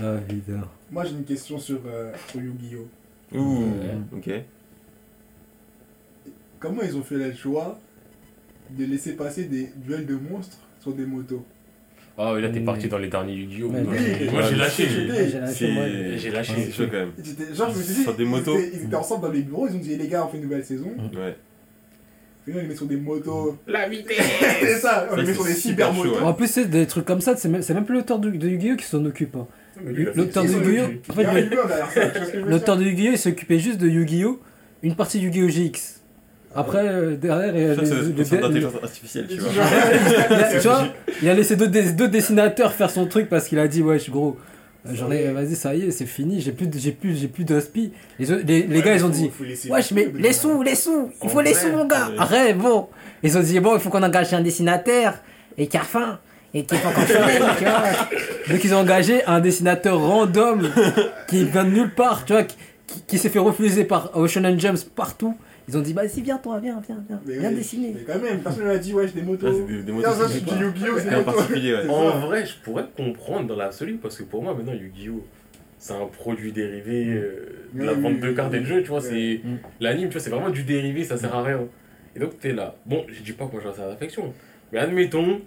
Ah, putain. Moi, j'ai une question sur, euh, sur Yu-Gi-Oh! Ouh, ok. Comment ils ont fait le choix de laisser passer des duels de monstres sur des motos? Ah, ouais, là, t'es Mm. parti dans les derniers Yu-Gi-Oh! Ouais, Moi, oui. j'ai lâché. Oui. J'ai lâché, J'ai lâché. c'est chaud quand même. J'étais- Genre, je me suis dit, Sur des ils étaient- Ils étaient ensemble dans les bureaux, ils ont dit, Eh, les gars, on fait une nouvelle saison. Ouais. Sinon, ils les mettent sur des motos. La vitesse C'est ça, on les met sur des super cyber chaud, motos. ouais. En plus, c'est des trucs comme ça, c'est même, c'est même plus l'auteur de, de Yu-Gi-Oh! qui s'en occupe. hein. L'auteur de Yu-Gi-Oh! En fait, je l'auteur de Yu-Gi-Oh! il s'occupait juste de Yu-Gi-Oh! Une partie de Yu-Gi-Oh! GX. Après, euh, derrière, il y a d'intelligence artificielle, tu vois. il a- tu vois, il a laissé deux dessinateurs faire son truc parce qu'il a dit wesh gros euh, j'en ai vas-y ça y est c'est fini j'ai plus j'ai plus j'ai plus les, les, les gars ils ont dit wesh mais les sous les sous il faut les sous mon gars ouais. arrête bon ils ont dit bon il faut qu'on engage un dessinateur et qui est pas encore tu vois donc ils ont engagé un dessinateur random qui vient de nulle part tu vois qui, qui- qui s'est fait refuser par Ocean Jumps partout ils ont dit vas-y viens toi viens viens viens Mais viens oui, dessiner Mais quand même, personne n'a dit, wesh, des motos. Ouais, c'est des- des motos, ça, c'est du Yu-Gi-Oh! c'est en particulier, ouais. En vrai, je pourrais comprendre dans l'absolu parce que pour moi, maintenant, Yu-Gi-Oh! c'est un produit dérivé euh, de la vente oui, de oui, cartes et de jeux, tu vois. C'est Mm. L'anime, tu vois, c'est vraiment du dérivé, ça sert à rien. Et donc, t'es là. Bon, je dis pas que moi j'ai la réflexion, mais admettons,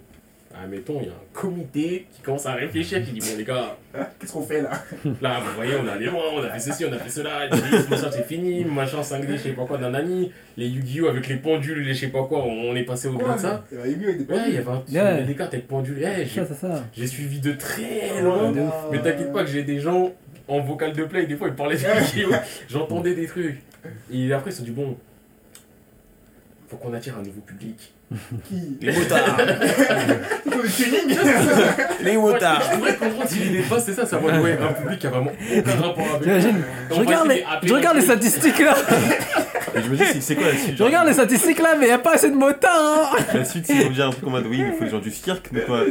admettons, il y a un comité qui commence à réfléchir, qui dit Bon, les gars, Qu'est-ce qu'on fait là? Là, vous voyez, on est allé loin, on a fait ceci, on a fait cela, les machin, c'est fini, machin 5D, je sais pas quoi, nanani, les Yu-Gi-Oh! avec les pendules, les je sais pas quoi, on est passé au-delà de ça. Il y a Yu-Gi-Oh! Ouais, il y avait un- Ouais. il y avait des cartes avec pendules. Eh, j'ai ça c'est ça j'ai suivi de très Oh loin. Mais t'inquiète pas que j'ai des gens en vocal de play, des fois ils parlaient de Yu-Gi-Oh! J'entendais des trucs. Et après ils se sont dit bon, faut qu'on attire un nouveau public. Qui Les motards. Il des tuning Les motards. Je pourrais comprendre s'il est pas, c'est ça, ça va ouais, un public qui a vraiment aucun rapport avec. Je regarde, les, je regarde les le statistiques là. Et je me dis, c'est- quoi la suite Je regarde les statistiques là, mais y a pas assez de motards hein. La suite, c'est dire un truc en mode oui, il faut des gens du cirque, mais quoi.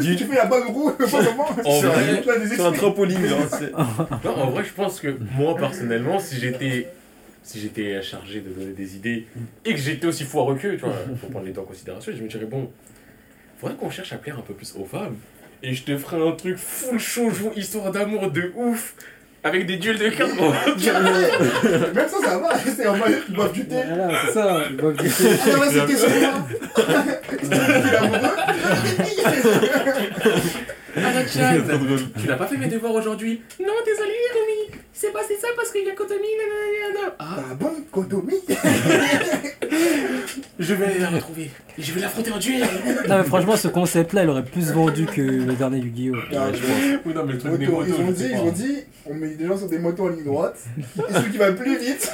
Du, Tu fais la bonne roue, pas comment En vrai, sur un trampoline, Non, en vrai, je pense que moi personnellement, si j'étais si j'étais chargé de donner des idées et que j'étais aussi foireux qu'eux, tu vois, faut prendre les deux en considération, je me dirais bon, faudrait qu'on cherche à plaire un peu plus aux femmes et je te ferai un truc full shoujo, histoire d'amour de ouf avec des duels de cartes. gros. Même ça, ça va. C'est en mode qu'ils boivent du thé. Voilà, c'est ça, ils boivent du thé. Ah, non, c'était sur moi. Drôle. tu n'as pas fait mes devoirs aujourd'hui? Non, désolé, Rémi, c'est passé ça parce qu'il y a Kotomi. Ah, Ah bon, Kodomi je vais aller la retrouver et je vais l'affronter en duel. Non mais franchement ce concept là il aurait plus vendu que le dernier Yu-Gi-Oh! Ah, Oui, non, mais le truc des Moto, motos, ils ont dit, ils ont dit, on met des gens sur des motos en ligne droite, et celui qui va le plus vite,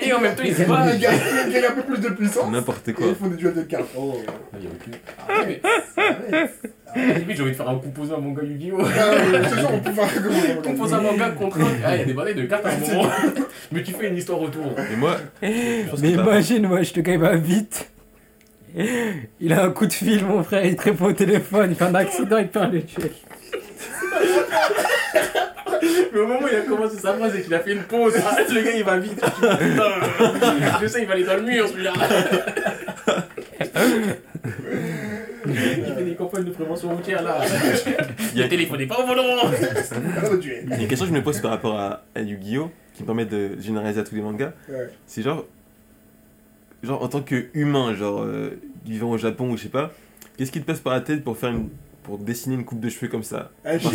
Et en même temps, ils se il battent. gagne, il gagne un peu plus de puissance, N'importe et quoi. ils font des duels de cartes. Oh, Il y a aucune- ah arrête. Limite, j'ai envie de faire un composant à mon gars Yu-Gi-Oh! Ah ouais, ce soir, on peut faire comment Composant à mon gars contre un. Ah, il y a des de cartes à un moment. Mais tu fais une histoire autour. Et moi, Mais imagine, moi je te gars il va vite. Il a un coup de fil, mon frère, il te répond au téléphone, il fait un accident, il perd le duel. Mais au moment où il a commencé sa phrase et qu'il a fait une pause, ah, le gars il va vite. Putain, je sais, il va aller dans le mur celui-là. Il fait des campagnes de prévention routière là. Il y a- Ne téléphonez pas au volant. Duel. il y a une question que je me pose par rapport à, à Yu-Gi-Oh! qui me permet de généraliser à tous les mangas. Ouais. C'est genre. Genre, en tant qu'humain, genre, euh, vivant au Japon ou je sais pas, qu'est-ce qui te passe par la tête pour faire une. pour dessiner une coupe de cheveux comme ça? Ah, j'ai. Oh.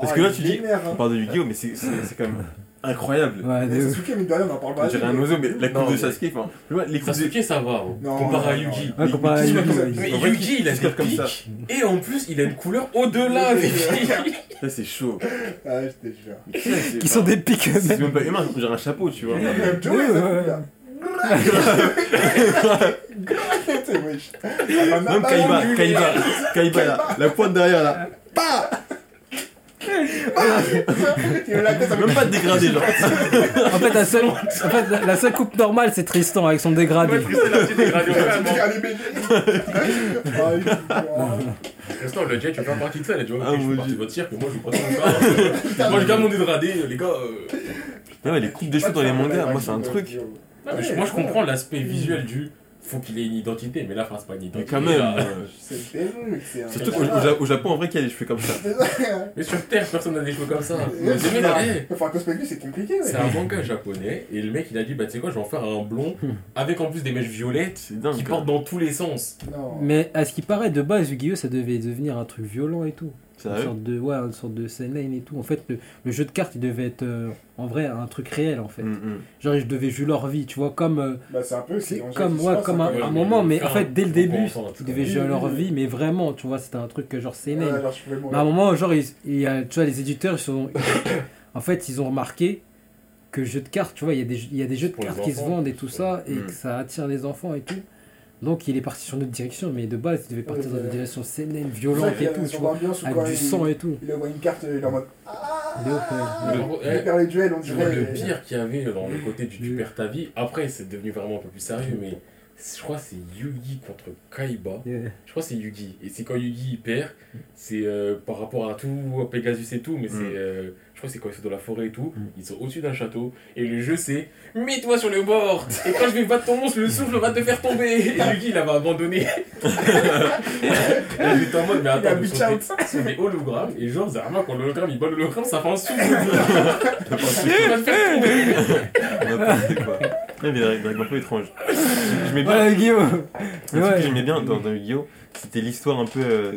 Parce Ah, que là, il tu dis- hein. On parle de Yu-Gi-Oh! mais c'est c'est- c'est quand même incroyable. Ouais. Sasuke, mine de rien, on en parle On pas. dirait un oiseau, mais la coupe de Sasuke, enfin. tu vois, Les. Sasuke ça va, hein, Non, comparé à Yugi. comparé à vrai, Yugi il a des fait comme ça. pics et en plus il a une couleur au-delà. Là, c'est chaud. Ah, je te jure. Ça, Qui sont des pics C'est même pas humain, on dirait un chapeau, tu vois. Même Joey, ça. Ah, bah, Même Kaiba, Kaiba, Kaiba là, la pointe derrière là. Il a la tête avec Même pas de dégradé, genre. En fait, la seule, en fait, la- la seule coupe normale c'est Tristan avec son dégradé. Ouais, Tristan, le jet, tu fais pas partie de ça, dit, ok, Ah, je mon suis parti Dieu. de votre cirque, mais moi je dans ça. Moi je garde mon dégradé, les gars. euh, Ouais, ouais, les coupes de cheveux dans les mangas, moi c'est un truc. non, mais je- Moi je comprends l'aspect visuel du. Faut qu'il ait une identité, mais là, enfin, c'est pas une Mais identité. quand même. là. euh, C'est Surtout qu'au au Ja- au Japon, en vrai, qu'il y a des cheveux comme ça. Mais sur Terre, personne n'a des cheveux comme ça. Mais c'est Enfin, cosplay compliqué, un manga japonais, et le mec, il a dit, bah, tu sais quoi, je vais en faire un blond, avec en plus des mèches violettes, dingue. qui quoi. portent dans tous les sens. Non. Mais à ce qui paraît, de base, Yu-Gi-Oh! ça devait devenir un truc violent et tout. Une sorte de, ouais, une sorte de et tout. En fait, le, le jeu de cartes, il devait être euh, en vrai un truc réel en fait. Mm. Genre, ils devaient jouer leur vie, tu vois, comme, euh, Bah, c'est un peu. c'est comme, ouais, comme hein, un, un moment, mais en fait, dès le début, ils devaient jouer leur vie, mais vraiment, tu vois, c'était un truc euh, genre. Ouais, pouvais Mais à un moment, genre, ils- il y a, tu vois, les éditeurs, ils sont, en fait, ils ont remarqué que jeu de cartes, tu vois, il y a des, il y a des jeux de cartes qui se vendent et tout ça, et Mm. que ça attire les enfants et tout. Donc, il est parti sur notre direction, mais de base, il devait partir Ouais, dans une ouais. direction ça violente et tout, tu vois, avec du il- sang et tout. Il envoie une carte, il est en mode. Ouais. Le- Il eh, perd les duels, on dirait. le pire qu'il y avait dans le côté du tu Mm. perds ta vie, après c'est devenu vraiment un peu plus sérieux, mais je crois que c'est Yugi contre Kaiba. Yeah. Je crois que c'est Yugi. Et c'est quand Yugi il perd, c'est euh, par rapport à tout, à Pegasus et tout, mais Mm. c'est. euh, je crois que c'est quand ils sont dans la forêt et tout, Mm. ils sont au-dessus d'un château, et le jeu c'est Mets-toi sur le bord, et quand je vais battre ton monstre, le souffle va te faire tomber. Et Yugi il avait abandonné. et j'étais en mode, mais Il a attends, bitch ce sont out. des- sont des hologrammes, et genre, vraiment, quand l'hologramme il bat l'hologramme, ça fait un souffle. Il va te faire tomber. Quoi. Ouais, mais un peu étrange. J'aimais bien. Ouais, Yu-Gi-Oh! Un Mais truc ouais. que j'aimais bien dans, dans Yu-Gi-Oh! c'était l'histoire un peu. euh,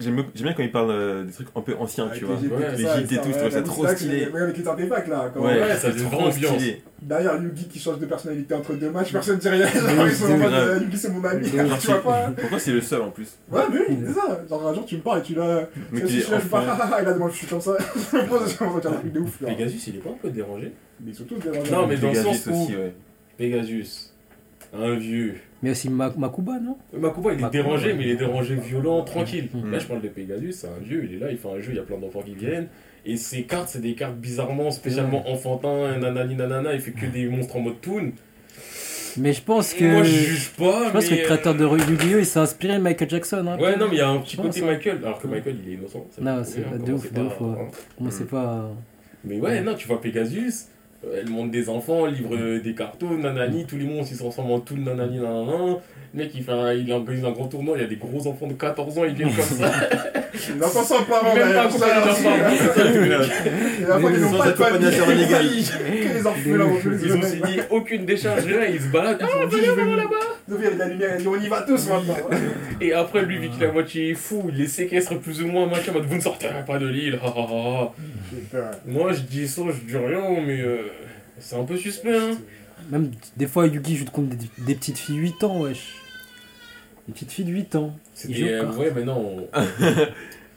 J'aime j'aime bien quand ils parlent euh, des trucs un peu anciens, Avec tu vois. Ouais, les ça, JT et tout, je trouve ça trop stylé. Ouais, avec les artefacts là. quand- Ouais, Ouais, ça c'est trop ambiance. stylé. Derrière Yugi qui change de personnalité entre deux matchs, personne ne dit rien. Genre, ils sont en c'est mode euh, Yugi c'est mon ami, tu vois pas. Pourquoi c'est le seul en plus Ouais, mais oui, c'est ça. Genre un jour tu me parles et tu l'as. Mais Si qu'il je pas, il a demandé je suis comme ça. Je me pose sur un truc de ouf là. Pegasus il est pas un peu dérangé? Mais surtout dérangé. Non, mais dans le Pegasus sens où- aussi, ouais. Pegasus, un vieux. Mais aussi Ma- Makuba, non? Makuba il est Makuba, dérangé, ouais. mais il est dérangé violent, tranquille. Mm. Là je parle de Pegasus, c'est un vieux, il est là, il fait un jeu, il y a plein d'enfants qui viennent. Et ses cartes, c'est des cartes bizarrement, spécialement enfantins, nanani nanana, il fait que des monstres en mode toon. Mais je pense que. Moi je juge pas. je pense que le créateur de Yu-Gi-Oh! il s'est inspiré de Michael Jackson. Hein, euh, Ouais, non, mais il y a un petit côté. Michael, alors que Michael il est innocent. Non, c'est de ouf, de ouf. Moi, c'est pas. Mais ouais, non, tu vois Pegasus, euh, elle monte des enfants, elle livre euh, des cartons, nanani, tous les monstres ils se transforment en tout, nanani, nanana. Le mec il, fait un, il organise un grand tournoi, il y a des gros enfants de 14 ans, ils viennent comme ça. Les enfants sans parents, Même pas de leurs parents. Qui n'ont pas de famille. Que les enfants là, Ils ont signé aucune décharge, là, ils se baladent. Ils ont dit, je vais nous ouvrir la lumière, ils on y va tous maintenant. Et après, lui, vu qu'il est à moitié fou, il les séquestre plus ou moins, machin, en mode vous ne sortirez pas de l'île. Moi, je dis ça, je dis rien, mais euh, c'est un peu suspect, hein. Même des fois, Yugi joue contre des, des petites filles 8 ans, wesh. Des petites filles de 8 ans. C'était, euh, ouais, mais non. on-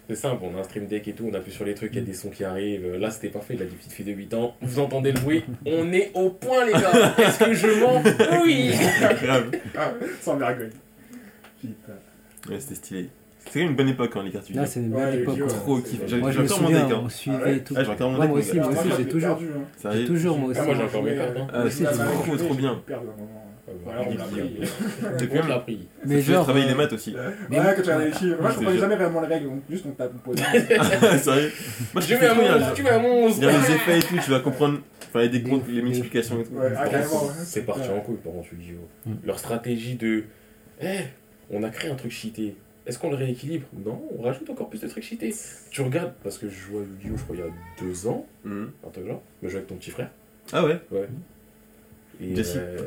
C'est simple, on a un stream deck et tout, on appuie sur les trucs, il y a des sons qui arrivent. Là, c'était parfait, il a des petites filles de 8 ans. Vous entendez le bruit? On est au point, les gars Est-ce que je mens? Oui Grave. Ah, sans vergogne. Putain. Ouais, c'était stylé. Même une bonne époque, hein, les cartes Là, Yu-Gi-Oh! c'est une Ouais, belle époque. Trop kiffé. Je j'ai me encore mon souviens, deck. hein. on suivait Ah ouais et tout. Ah, j'ai encore mon Ouais, deck. moi aussi, moi aussi, moi, j'ai toujours. hein. J'ai toujours, moi aussi. Ah, moi, j'ai encore mes cartes, hein. Ah, Aussi, c'est trop trop bien. Moment. Voilà, on l'a pris. Depuis On l'a pris. Mais Je genre. travailler les euh, maths aussi. Mais- Ouais, quand tu regardes les chiffres. Moi, je C'est comprenais sûr. jamais vraiment les règles, donc juste on tape, on pose. Sérieux Moi, Tu je mets un fais trop bien. monstre, tu mets un monstre Il y a les effets et tout, tu vas comprendre. Enfin, il y a des comptes, les multiplications et tout. Ah. C'est parti en couille pendant ce vidéo. Mm. Leur stratégie de Eh, on a créé un truc cheaté. Est-ce qu'on le rééquilibre Non, on rajoute encore plus de trucs cheatés. Tu regardes, parce que je jouais à Yu-Gi-Oh! je crois il y a deux ans, Mhm. un truc genre, je jouais avec ton petit frère. Ah ouais Et, Jesse. euh,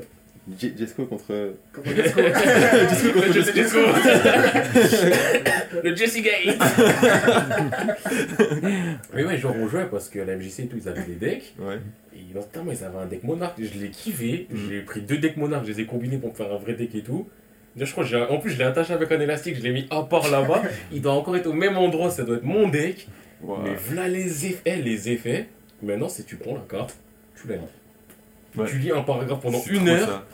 Jesco contre. On Jesco. Jesco contre Jesco. Jesco. Le Jesse Gate Mais ouais, genre on jouait parce qu'à la MJC et tout, ils avaient des decks. Ouais. Et notamment, ils avaient un deck monarque. Je l'ai kiffé. Mhm. J'ai pris deux decks monarques, je les ai combinés pour me faire un vrai deck et tout. Je crois que j'ai- en plus, je l'ai attaché avec un élastique, je l'ai mis à part là-bas. Il doit encore être au même endroit, ça doit être mon deck. Wow. Mais voilà les effets. Les effets, maintenant, c'est tu prends la carte, tu la lis. Ouais. Tu lis un paragraphe pendant une heure. ça.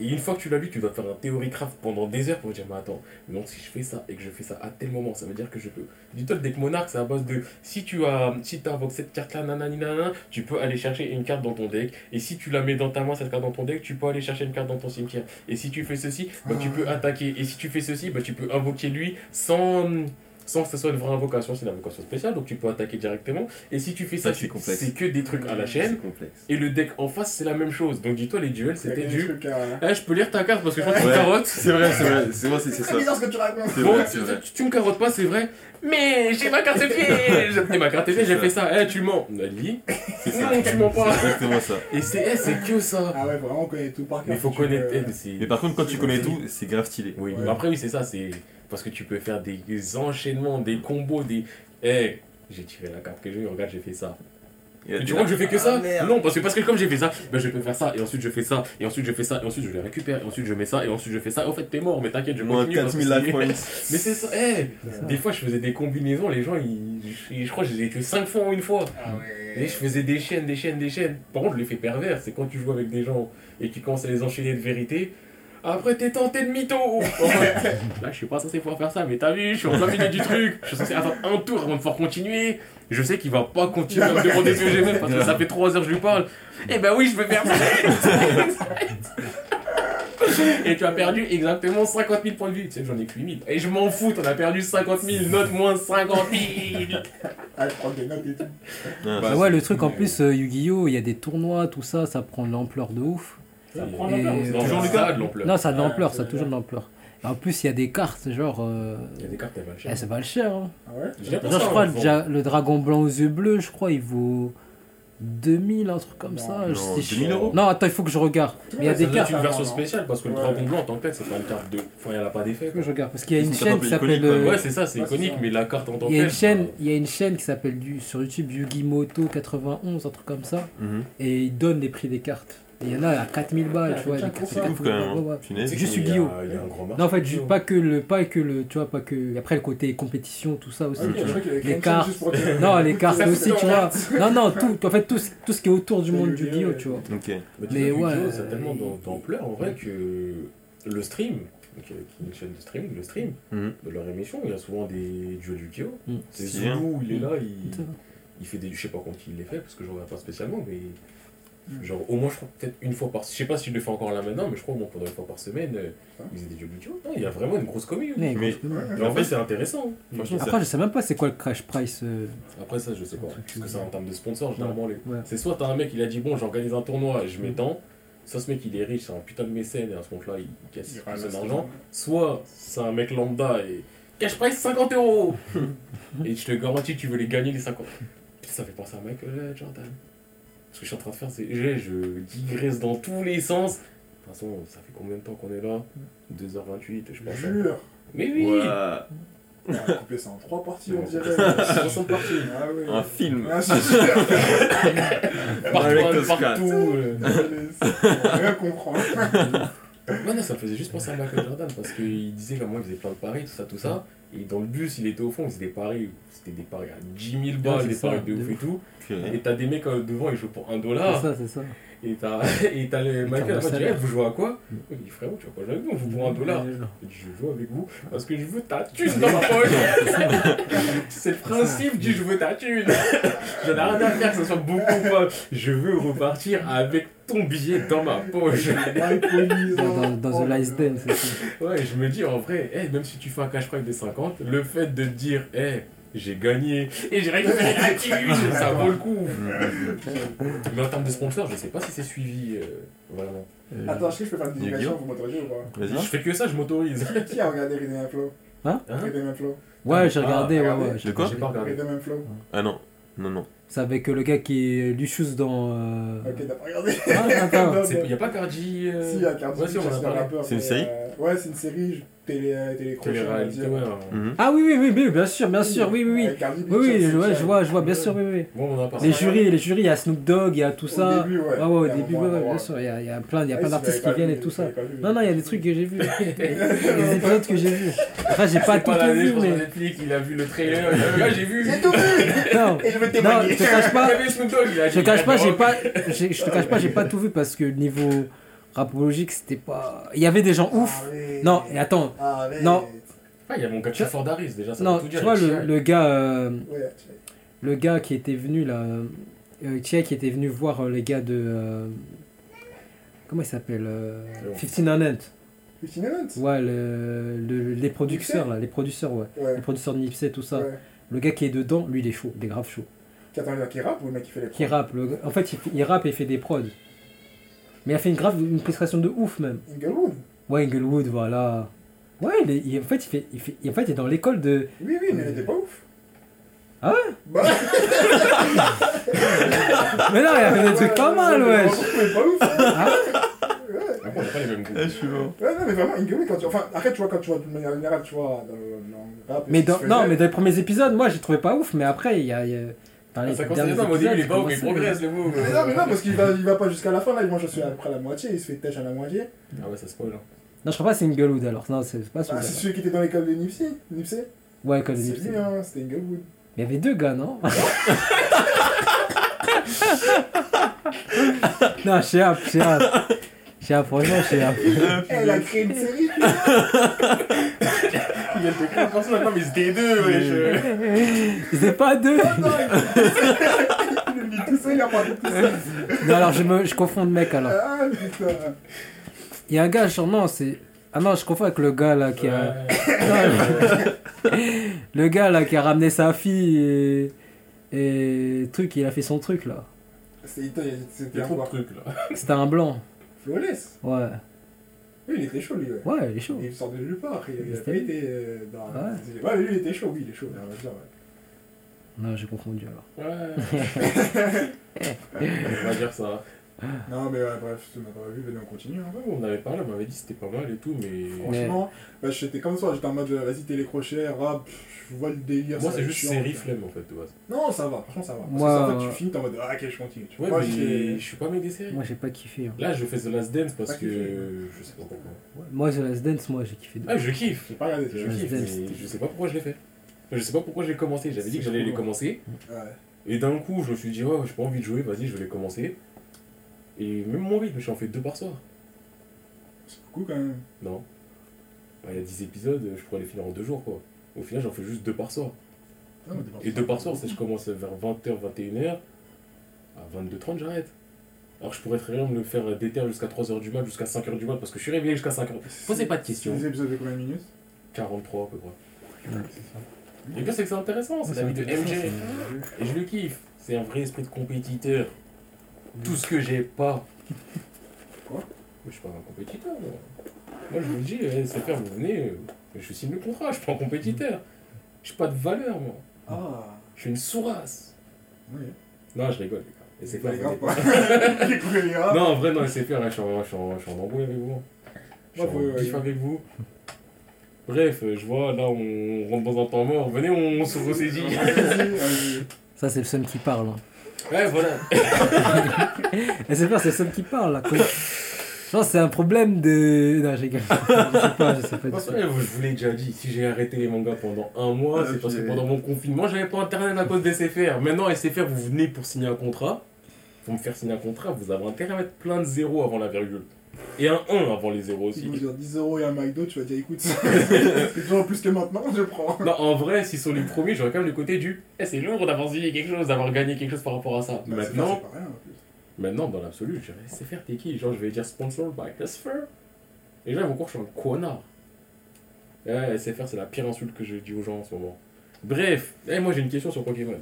Et une fois que tu l'as lu, tu dois faire un théorie craft pendant des heures pour dire, mais attends, donc si je fais ça et que je fais ça à tel moment, ça veut dire que je peux. Dis-toi, le deck monarque, c'est à base de si tu as, si invoques cette carte-là, nanana, tu peux aller chercher une carte dans ton deck. Et si tu la mets dans ta main, cette carte dans ton deck, tu peux aller chercher une carte dans ton cimetière. Et si tu fais ceci, bah, tu peux attaquer. Et si tu fais ceci, bah, tu peux invoquer lui sans, sans que ce soit une vraie invocation, c'est une invocation spéciale, donc tu peux attaquer directement. Et si tu fais ça, Ça, c'est que des trucs à la chaîne. Et le deck en face, c'est la même chose. Donc dis-toi, les duels, c'était du. à- Eh, je peux lire ta carte parce que je crois que tu Ouais. me carottes. C'est vrai, c'est vrai. C'est moi, c'est ça. C'est ce que tu racontes. C'est Bon, vrai, tu, me carottes pas, c'est vrai. Mais j'ai ma carte piège Et ma carte piège, j'ai fait ça. Eh, tu mens. On a dit. C'est ça. Non, tu mens C'est pas. exactement ça. Et c'est eh, c'est que ça. Ah ouais, vraiment, on connaît tout par cœur. Mais faut connaître. eh, mais c'est- Mais par contre, quand tu connais tout, c'est grave stylé. Oui, mais après, oui, c'est ça. C'est parce que tu peux faire des enchaînements, des combos, des. Eh, j'ai tiré la carte que j'ai eu, regarde, j'ai fait ça. Et tu crois que je fais que ça ah, merde. Non, parce que, parce que comme j'ai fait ça, ben je peux faire ça, et ensuite je fais ça, et ensuite je fais ça, et ensuite je les récupère, et ensuite je mets ça, et ensuite je fais ça. Et en fait, t'es mort, mais t'inquiète, je Moins continue. parce que 4000 life points. Mais c'est ça, eh Des fois, je faisais des combinaisons, les gens, ils, je, je crois que je les ai que 5 fois en une fois. Ah Et je faisais des chaînes, des chaînes, des chaînes. Par contre, je l'effet pervers, c'est quand tu joues avec des gens et tu commences à les enchaîner de vérité. Après, t'es tenté de mytho Là, je suis pas censé pouvoir faire ça, mais t'as vu, je suis en plein milieu du truc. Je suis censé attendre un tour avant de pouvoir continuer. Je sais qu'il va pas continuer à me demander ce que j'ai fait parce que ça fait 3 heures que je lui parle. Eh ben oui, je peux faire ça. Et tu as perdu exactement 50 000 points de vue. Tu sais que j'en ai que 8 000. Et je m'en fous, t'en as perdu 50 000. Note moins 50 000. Ah, je prends des notes et tout. Ah, Bah ouais, le truc en plus, euh, Yu-Gi-Oh! il y a des tournois, tout ça, ça prend de l'ampleur de ouf. Ça prend de l'ampleur, C'est c'est toujours le cas de l'ampleur. Non, ça a de Ouais, l'ampleur, c'est ça a toujours de l'ampleur. En plus, il y a des cartes, genre. euh, Il y a des cartes, elles valent va le cher. Hein. Ah ouais? Genre, je crois, le, ja- le dragon blanc aux yeux bleus, je crois, il vaut 2000, un truc comme Non, ça. non, je sais- 2000 euros Non, attends, il faut que je regarde. Mais il y a Ça des cartes. une Ah, version spéciale parce que le Ouais. dragon blanc en tant que tel, c'est pas une carte de. Enfin, il n'y a pas d'effet. Il que je regarde. Parce qu'il y a C'est une une chaîne qui s'appelle. euh, Ouais, c'est ça, c'est Ouais, c'est iconique, ça. mais la carte en tant que Il y a telle. une chaîne, il y a une chaîne qui s'appelle du sur YouTube Yu-Gi-Moto 91, un truc comme ça, Mhm. et ils donnent les prix des cartes. Et il y en a à 4000 balles, Ah, tu vois. c'est des bien cartes pour à ça. 4000 Ouf quand même. balles, ouais, ouais. Punaise. Juste Il y a- Yu-Gi-Oh! Il y a un gros marché. Non, en fait, pas que le, pas que le, tu vois, pas que. Après, le côté compétition, tout ça aussi. Tu je avait Les cartes. Non, les cartes aussi, tu vois. Non, non, tout, en fait, tout, ce- tout ce qui est autour du monde du ouais. tu vois. Ok. Mais, ouais, ça a tellement d'ampleur en vrai que le stream, qui est une chaîne de streaming, le stream Mhm. de leur émission, il y a souvent des duels Yu-Gi-Oh! Mm. C'est. Zulu, il est là, C'est il, il fait des. Je sais pas quand il les fait parce que je regarde pas spécialement, mais. Mm. Genre, au moins, je crois peut-être une fois par. Je sais pas s'il le fait encore là maintenant, mais je crois au moins pendant une fois par semaine, euh, Ah. ils faisaient des! Non, il y a vraiment une grosse. Mais, Mais- commune. Mais en fait, c'est intéressant. Après, je sais même pas c'est quoi le crash price. euh, Après ça, je sais pas. Parce que c'est en termes de sponsors, généralement, les... Ouais. c'est soit t'as un mec, il a dit bon, j'organise un tournoi et je mets tant. Soit ce mec, il est riche, c'est un putain de mécène et à ce moment-là, il casse Il son argent. Soit c'est un mec lambda et cash price 50 euros. et je te garantis, tu veux les gagner les 50. Putain, ça fait penser à Michael Jordan. Ce que je suis en train de faire, c'est je, je digresse dans tous les sens. De toute façon, ça fait combien de temps qu'on est là? 2h28, je pense. jure. Mais oui On va couper ça en trois parties, on Ouais. dirait. 60 parties. Ah oui. Un film. Ah. Partout, partout. rien comprendre. Ouais, non, ça me faisait juste penser à Michael Jordan parce qu'il disait comment il faisait plein de paris, tout ça, tout ça. Et dans le bus, il était au fond, des paris, c'était des paris à 10 000 Ouais, balles, c'est des ça, paris de ouf et tout. Et t'as des mecs euh, devant, ils jouent pour 1 C'est dollar. ça, c'est ça. Et t'as et t'as les Michael, un salaire. Eh, vous jouez à quoi? Il dit, frérot, tu vas pas jouer avec nous, on joue pour 1 dollar. Il dit, je joue avec vous parce que je veux ta thune dans ma poche. C'est le principe du je veux ta thune. J'en ai rien à faire que ça soit beaucoup ou pas. Je veux repartir avec ton billet dans ma poche. Dans, dans, dans The Last Dance. Ouais, je me dis en vrai, eh, même si tu fais un cash price de 50, le fait de te dire, eh, j'ai gagné et j'ai récupéré la thune, ça vaut le coup. Mais en termes de sponsor, je sais pas si c'est suivi euh, vraiment. Euh, Attends, est-ce que je peux faire une digression, vous m'autorisez ou pas Vas-y. Je fais que ça, je m'autorise. Qui a regardé Rhythm and Flow Hein Hein Rhythm and Flow Ouais, j'ai Ah, regardé, ouais, ouais. De quoi? J'ai pas regardé. Rhythm and Flow. Ah non. Non, non. C'est avec euh, le gars qui est Lucius dans. euh, Ok, t'as pas regardé Ah, attends. Il non. y a pas Cardi. euh, Si, il y a Cardi Ouais, si, parlé. Rapper, C'est une série euh, Ouais, c'est une série télé, euh. Ah oui, oui, oui, oui, bien sûr, bien sûr, oui, oui, oui. Oui, je, vois, je vois, bien sûr, oui, oui. Les jurys, les jurys, il y a Snoop Dogg, il y a tout Au ça. début, ouais. Au début, bien sûr. Il y a, il y a plein, il y a Ah, d'artistes qui viennent et tout ça. Non, non, il y a des trucs que j'ai vus. des épisodes que j'ai vus. Après, j'ai pas tout, vu, mais. Il a vu le trailer, ah, j'ai vu. J'ai tout vu Non, je te cache pas. te cache j'ai je te cache pas, j'ai pas tout vu parce que niveau rapologique, c'était pas. Il y avait des gens ouf. Arrête. Non, et attends, Arrête. Non. Ah, il y a mon gars Tu- Clifford Harris déjà, ça non, tout tu dire. vois il le, le gars, euh, Ouais, le gars qui était venu là, euh, qui était venu voir euh, les gars de, euh, comment il s'appelle, euh, Ouais. 15 Nanette. 15 Elements Ouais, le, le- les producteurs, là, les producteurs, ouais. Ouais. Les producteurs de Nipsey, tout ça. ouais. Le gars qui est dedans, lui, il est chaud, il est grave chaud. Qui attend qui rappe ou le mec qui fait les Qui rappe, le gars- en fait, il, il rappe et il fait des prods. Mais il a fait une grave, une prestation de ouf, même. Inglewood Ouais, Inglewood, voilà. Ouais, il est, il- en fait, il fait, il fait, en fait, il est dans l'école de. Oui, oui, mais il était pas ouf. Ah ouais? Bah, Mais non, il a fait des trucs pas mal, ouais. wesh. Mais pas ouf. hein. Ah Ouais? Après, on n'a pas les mêmes goûts. Ah, je suis mort. Ouais, non, mais vraiment, Inglewood, quand tu. Enfin, après, tu vois, quand tu vois de manière générale, tu vois, dans le, dans le rap. Mais dans, non, mais dans les premiers épisodes, moi, j'ai trouvé pas ouf, mais après, il y a. Ah, Ça derniers continue, au début, il est pas mais il progresse, le mot. Mais non, mais non, parce qu'il va, il va pas jusqu'à la fin, là, il mange à peu près à la moitié, il se fait têche à la moitié. Ah ouais, ça spoil. hein. Non, je crois pas que c'est Inglewood alors. Non, c'est c'est pas Ah, celui-là. c'est celui qui était dans l'école de Nipsey Nipsey Ouais, école de C'est Nipsey. lui, hein, c'était Inglewood. Il y avait deux gars, non? Non, Chéap, Chéap. Chéap, franchement, Chéap. Elle a créé une série, Il y a de créer comme ça maintenant, mais c'était deux, wesh. C'est pas deux il est mis tout seul, il a parlé tout seul. Non, alors je, me, je confonds de mec alors. Ah putain. Il y a un gars, genre, non, c'est. Ah non, je confonds avec le gars là qui a. Le gars là qui a ramené sa fille et. Et. Truc, il a fait son truc là. C'est- C'était a un quoi trucs là. C'était un blanc. Flawless. Ouais. Oui, il était chaud, lui, ouais. Ouais, il est chaud. Il sort de nulle part, il il a C'était pas été euh, dans. Ouais. Ouais, lui, il était chaud, oui, il est chaud, on va dire, ouais. Non, j'ai confondu alors. Ouais. On va dire ça. Non, mais ouais, bref, tu m'as pas vu, venez, on continue. Hein. Ouais, On avait parlé, on m'avait dit que c'était pas mal et tout, mais. Franchement, bah, j'étais comme ça, j'étais en mode, euh, vas-y, télécrochet, rap, je vois le délire. Moi, ça c'est juste série flemme en fait de base. Non, ça va, franchement, ça va. Parce Moi, que, en fait, euh, tu finis, t'es en mode, ah, ok, je continue. Tu Ouais, vois, mais j'ai- je suis pas mec des séries. Moi, j'ai pas kiffé. hein. Là, je fais The Last Dance parce que. kiffé. Je sais pas pourquoi. Ouais, Moi, The Last Dance, moi, j'ai kiffé. de Ah, je kiffe. J'ai pas regardé, Je tu kiffe, Dance, mais je sais pas pourquoi je l'ai fait. Je sais pas pourquoi j'ai commencé. J'avais dit que j'allais les cool. commencer. Ouais. Et d'un coup, je me suis dit, ouais, j'ai pas envie de jouer, vas-y, je vais les commencer. Et même mon rythme, j'en fais deux par soir. C'est beaucoup quand même. Non. Bah, Il y a 10 épisodes, je pourrais les finir en deux jours, quoi. Au final, j'en fais juste deux par soir. Non, mais Et deux par soir, c'est je commence vers 20h, 21h. À 22h30, j'arrête. Alors je pourrais très bien me le faire déter jusqu'à 3h du mat, jusqu'à 5h du mat, parce que je suis réveillé jusqu'à 5h. Posez pas de questions. C'est des épisodes de combien de minutes? 43 à peu près. Ouais. Et bien, c'est que c'est intéressant, c'est C'est la vie de MJ. c'est- Et je le kiffe. C'est un vrai esprit de compétiteur. Tout ce que j'ai pas. Quoi? Je suis pas un compétiteur, moi. Moi, je vous le dis, eh, c'est faire, vous venez, euh, je signe le contrat, je suis pas un compétiteur. Je suis pas de valeur, moi. Ah, Je suis une sourasse. oui. Non, je rigole, les gars. Et c'est pas les grave pas. Non, en vrai, non, c'est faire, je suis en, je suis en, je suis en embrouille avec vous. Je suis Ouais, en ouais. avec vous. Bref, euh, je vois, là, on rentre dans un temps mort. Venez, on se ressaisit. Ça, c'est le seul qui parle. hein. Ouais, voilà. Et c'est pas, c'est le seul qui parle là. quoi. Genre, c'est un problème de. Non, j'ai. Je sais pas, je sais pas. du Parce tout. que, je vous l'ai déjà dit, si j'ai arrêté les mangas pendant un mois, c'est parce que pendant mon confinement, j'avais pas internet à cause des SFR. Maintenant, SFR, vous venez pour signer un contrat. Pour me faire signer un contrat, vous avez intérêt à mettre plein de zéros avant la virgule. Et un 1 avant les zéros Si aussi. vous dire 10 euros et un McDo, tu vas dire écoute, c'est toujours plus que maintenant, je prends. Non, en vrai, s'ils sont les premiers, j'aurais quand même le côté du Eh, c'est lourd d'avoir signé quelque chose, d'avoir gagné quelque chose par rapport à ça. Bah, c'est Maintenant, c'est pas rien en plus. maintenant, dans l'absolu, je dirais SFR, t'es qui Genre, je vais dire sponsor by SFR. Et là, ils vont croire que je suis un connard. Ouais, SFR, c'est la pire insulte que je dis aux gens en ce moment. Bref, eh, moi j'ai une question sur Pokémon.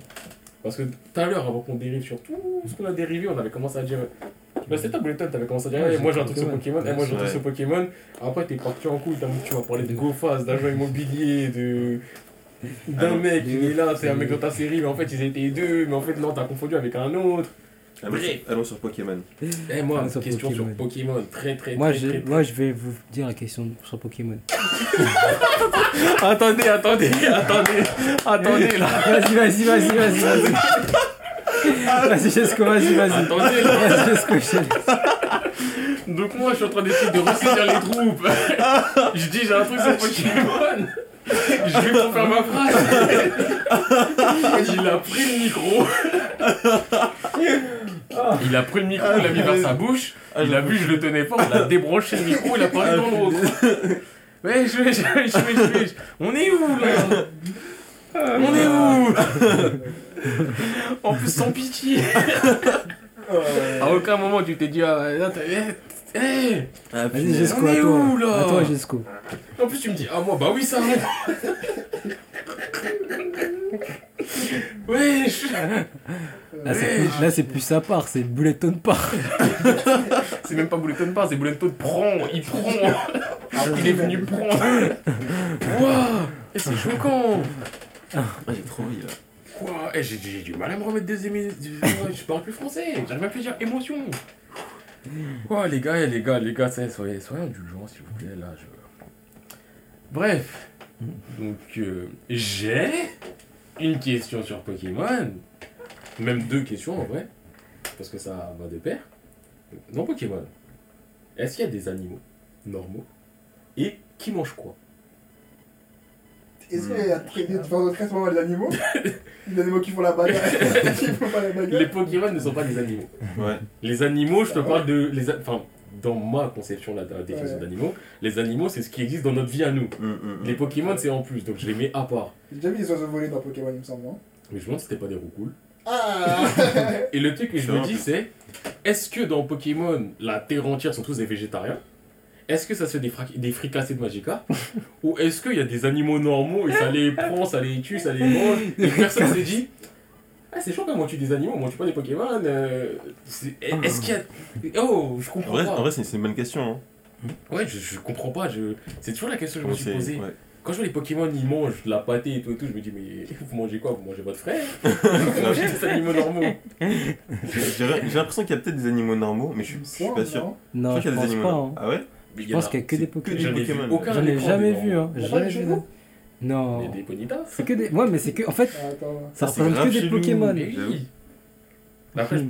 Parce que tout à l'heure, avant qu'on dérive sur tout ce qu'on a dérivé, on avait commencé à dire. Bah, c'était toi, Bulletin, t'avais commencé à dire Ouais, moi j'ai un truc sur Pokémon. Eh, moi j'ai un truc sur Pokémon. Après, t'es parti en couille, t'as- tu m'as parlé de GoFast, d'agent immobilier, de. D'un Ah mec, il est là, c'est un mec dans ta série, mais en fait ils étaient deux, mais en fait non, t'as confondu avec un autre. Allons, Bref. allons sur Pokémon. Eh, moi, Ah, sur question Pokémon. sur Pokémon, très très Moi très, je, très, moi, je vais vous dire la question sur Pokémon. Attendez, attendez, attendez, attendez là. Vas-y, vas-y, vas-y, vas-y, vas-y. Vas-y, Chesco, vas-y, vas-y. Attendez. Vas-y. Donc moi je suis en train d'essayer de ressaisir les troupes. je dis j'ai un truc sur Pokémon. Je vais pour faire ma phrase. Il a pris le micro. Il a pris le micro, il l'a mis vers sa bouche. Il a vu, je le tenais pas, il a débranché le micro, il a parlé dans l'autre. Ouais, je vais, je vais, je vais, je vais. On est où là? On est où En plus sans pitié. Euh, À aucun moment tu t'es dit, ah, là, t'as- eh, Eh Ah, Vas-y, punaise. Jesco, on à est toi. où, là À toi, Jesco. En plus, tu me dis, ah, moi, bah oui, ça. Wesh Là, c'est Ouais. plus, là, c'est plus sa part, c'est Bulleton part. C'est même pas Bouleton pas, c'est Bouleton prend, il prend. Il est venu prendre. Waouh C'est choquant Ah, j'ai trop envie là. Quoi Eh, j'ai, j'ai du mal à me remettre des émis. Je parle plus français, j'arrive même plus à dire émotion. Quoi, les gars, les gars, les gars, soyez, soyez indulgents, s'il vous plaît, là, je. Bref. Donc, euh, j'ai une question sur Pokémon. Même deux questions en vrai. Parce que ça va de pair. Dans Pokémon, est-ce qu'il y a des animaux normaux et qui mangent quoi? Est-ce qu'il y a très- des différences de traitement des animaux Les animaux qui font la bagarre, qui font pas la bagarre. Les Pokémon ne sont pas des animaux. Ouais. Les animaux, je te parle de. Les, a- enfin, dans ma conception de la, la définition Ouais. d'animaux, les animaux, c'est ce qui existe dans notre vie à nous. Hum, hum, hum. Les Pokémon, c'est en plus, donc je les mets à part. J'ai déjà vu des oiseaux voler dans Pokémon, il me semble, non Mais je me demande si c'était pas des roucoules. Ah Et le truc que je me dis, c'est est-ce que dans Pokémon, la terre entière sont tous des végétariens? Est-ce que ça se fait des, des fricassés de Magikarp Ou est-ce qu'il y a des animaux normaux et ça les prend, ça les tue, ça les mange Et personne s'est dit Ah, c'est chaud quand on tue des animaux, on tue pas des Pokémon. euh, c'est- Est-ce qu'il y a. Oh, je En comprends vrai, pas. en vrai c'est c'est une bonne question. Hein. Ouais, je, je comprends pas. Je... C'est toujours la question que je me suis posée. ouais. Quand je vois les Pokémon, ils mangent de la pâtée et tout et tout, je me dis, mais vous mangez quoi? Vous mangez votre frère? Vous mangez des animaux normaux J'ai j'ai l'impression qu'il y a peut-être des animaux normaux, mais je suis, je suis pas sûr. Non, je je crois qu'il y a des pense animaux pas. hein. Ah ouais? Je pense qu'il y a que des Pokémon. J'en ai vu aucun J'en ai jamais des vu, hein. Il y a J'ai pas jamais de vu. chevaux Non. Des C'est que des. Ouais, mais c'est que. En fait, Ah, Attends. ça c'est représente que des. Pokémon. Mais J'avoue. oui Après, je-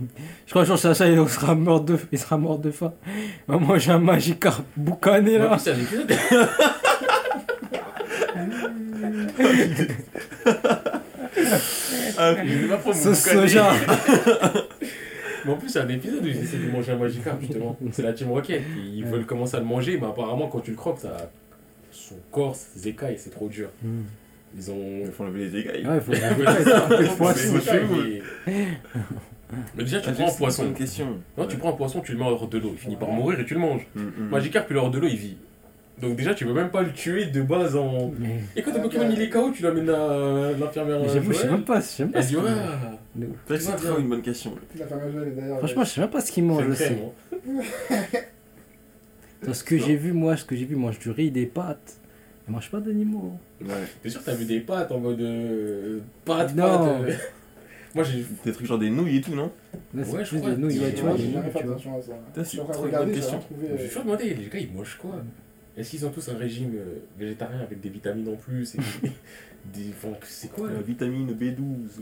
Je crois que Jean Chacha, il sera mort de, il sera mort de faim. Bah, moi, j'ai un Magikarp boucané là. plus, c'est un épisode. Ah, Je vais pas prendre mon Sauce boucané. soja. Mais en plus, c'est un épisode où ils essaient de manger un Magikarp, justement. C'est la Team Rocket. Ils Ouais. veulent commencer à le manger, mais apparemment, quand tu le croques, ça. Son corps, ses écailles, c'est trop dur. Hmm. Ils ont. Il faut enlever les écailles. Ouais, faut. Ouais, faut- faut- c'est chelou. Mais déjà, tu Ah, prends un une poisson. question. Non, tu prends un poisson, tu le mets hors de l'eau. Il finit par mourir et tu le manges. Hum, hum. Magikarp, il est hors de l'eau, il vit. Donc déjà, tu peux même pas le tuer de base en... Mais Et quand ton Pokémon il est KO, tu l'amènes à l'infirmière j'avoue, je sais même pas. Je sais même pas Elle ce dit qu'il ouais. C'est vrai que Tu c'est vois trop bien. une bonne question. D'ailleurs. Franchement, je sais même pas ce qu'il mange une aussi. crème, hein. Dans ce que j'ai vu, moi, ce que j'ai vu, il mange du riz, des pâtes. Il mange pas d'animaux. Ouais. T'es sûr que t'as vu des pâtes en mode... euh, pâtes, Non. pâtes... euh. Moi j'ai... Des trucs genre des nouilles et tout, non? Là, Ouais, je crois des nouilles, ouais, tu vois. J'ai jamais fait attention à ça. c'est Je suis trop une regarder, bonne j'ai question. Je suis sûr de demander, les gars ils mangent quoi? Est-ce qu'ils ont tous un régime euh, végétarien avec des vitamines en plus et des... des- enfin, c'est quoi La vitamine B12.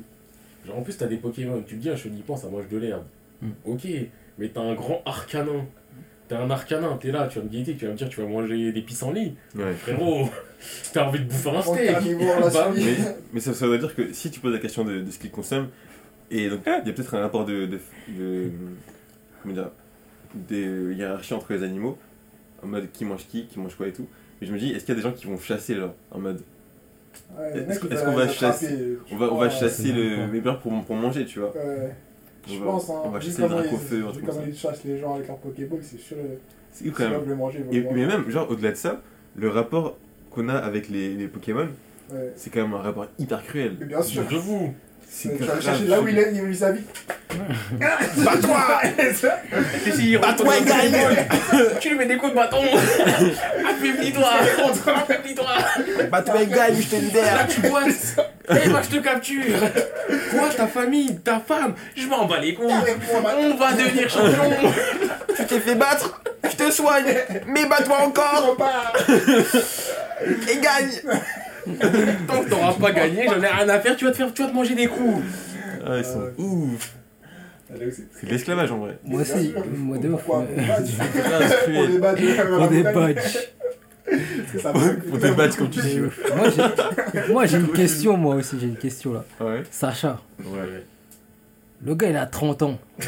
Genre en plus t'as des Pokémon, tu me dis un chenipan ça mange de l'herbe. Hmm. Ok, mais t'as un grand arcanin. T'as un arcanin, t'es là, tu vas me guetter, tu vas me dire tu vas manger des pissenlits. Ouais. Frérot, t'as envie de bouffer un steak. Bah. Mais, mais ça, ça veut dire que si tu poses la question de, de ce qu'ils consomment, et donc il y a peut-être un rapport de, de, de- comment dire, des hiérarchies entre les animaux, en mode qui mange qui, qui mange quoi et tout. Mais je me dis, est-ce qu'il y a des gens qui vont chasser genre, en mode, Ouais, Est-ce qu'on- va chasser- on va, on va chasser c'est le bon. meilleur pour, pour manger, tu vois. Ouais. Je On va- pense, hein. on va chasser le drac au feu, comme ils chassent les gens avec leur Pokéball, c'est sûr. C'est ouf Ils quand même. le manger. Et, mais même, genre, au-delà de ça, le rapport qu'on a avec les, les Pokémon, Ouais. c'est quand même un rapport hyper cruel. Mais bien sûr. Je vous. Le chercher là où il est, il sa vie. Bats-toi. Bats-toi et gagne Tu lui mets des coups de bâton. Affaiblis-toi. Affaiblis-toi. Bats-toi et gagne, je te libère Là tu boites Eh moi je te capture. Quoi ta famille, ta femme? Je m'en bats les couilles. On va devenir champion. Tu t'es fait battre? Je te soigne. Mais bats-toi encore. Et gagne Tant que t'auras pas gagné, j'en ai rien à faire, tu vas te faire, tu vas te manger des coups Ah, ils sont Euh, ouf. C'est de l'esclavage en vrai. Moi aussi, moi de ouf. Pourquoi ouais. Pour des badges. Pour des badges. Pour des badges comme tu dis. ouf. Moi, j'ai- Moi, j'ai une question, moi aussi, j'ai une question là. Ouais. Sacha, Ouais. le gars il a 30 ans.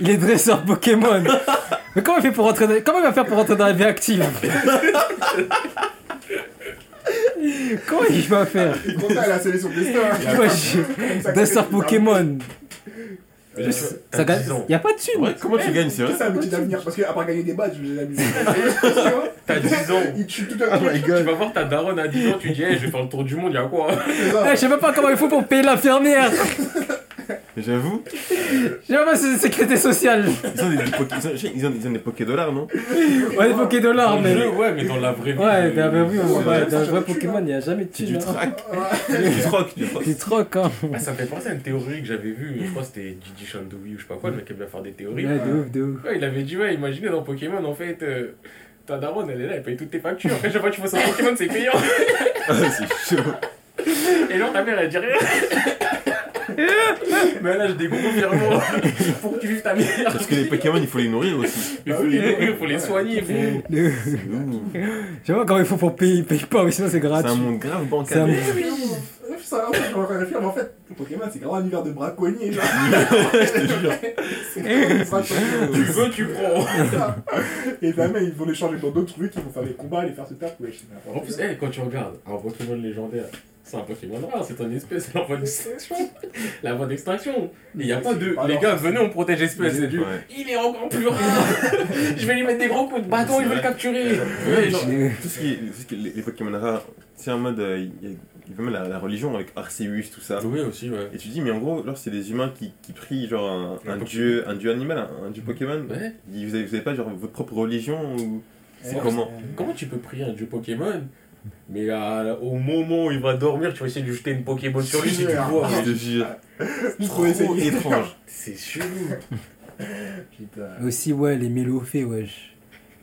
il est dresseur Pokémon. Mais comment il fait pour rentrer dans... Comment il va faire pour rentrer dans la vie active Comment il va faire Content, il a scellé son destin. Dresseur Pokémon. Mais là, tu vois, Ça t'as gagne. 10 ans. Y a pas de. Ouais, comment tu gagnes, c'est vrai C'est un métier d'avenir. Parce qu'à part gagner des badges, je vais jamais T'as 10 ans. Il tue tout Oh un my truc. Tu vas voir ta daronne à 10 ans, tu dis, hey, je vais faire le tour du monde, y'a quoi C'est Eh, ça. je sais même pas comment il faut pour payer l'infirmière. J'avoue, si c'est sécurité sociale. ils ont des, des poké- ils ont- ils ont- ils ont des poké dollars, non? Ouais, des Poké dollars, Dans le mais. jeu, ouais, mais dans la vraie vie. Ouais, euh, dans la vraie vie, ouais, dans ça vrai Pokémon, il y a jamais de thune. tu hein. Tu troques, tu troques. Tu troques, hein. Ah, ça me fait penser à une théorie que j'avais vue, je crois que c'était Gigi Shandoui ou je sais pas quoi, le mec qui aime bien faire des théories. Ouais, de ouf, de ouf. Ouais, il avait dit, ouais, imaginez dans Pokémon, en fait, euh, ta daronne, elle est là, elle paye toutes tes factures. Après, chaque fois que tu vois son Pokémon, c'est payant. Ah, c'est chaud. Et genre, ta mère, elle dit rien. Mais là, j'ai des gros virements pour que tu vives ta mère. Parce que les Pokémon, il faut les nourrir aussi. Il faut les nourrir, il faut les soigner. C'est pas comment il faut pour payer, paye pas, mais sinon c'est C'est gratuit. un monde grave C'est un bancal. monde- Ça, en fait, je me réfléchir, mais en fait, Pokémon, c'est vraiment un univers de braconniers. genre. C'est comme ça, Tu veux, tu prends. Et jamais ils vont les changer dans d'autres trucs, ils vont faire des combats, les faire se taper. C'est En plus, hey, quand tu regardes un Pokémon légendaire, c'est un Pokémon rare, c'est une espèce, c'est la voie d'extinction. La voie d'extinction. Il n'y a pas de. Les gars, venez, on protège l'espèce. Il est encore plus rare. Je vais lui mettre des gros coups de bâton, il veut le capturer. Tout ce qui est, les, Pokémon rares, c'est en mode. euh, Il a même la, religion avec Arceus, tout ça. Oui, aussi, ouais. Et tu dis, mais en gros, alors c'est des humains qui, qui prient genre un, dieu, un dieu animal, un, dieu Pokémon. Vous avez, pas genre votre propre religion ou c'est comment Comment tu peux prier un dieu Pokémon mais à- au moment où il va dormir, tu vas essayer de lui jeter une Pokéball sur lui si tu le vois. Je te jure. Il Trop étrange. C'est chelou. Putain. Aussi, ouais, les mélophées, wesh.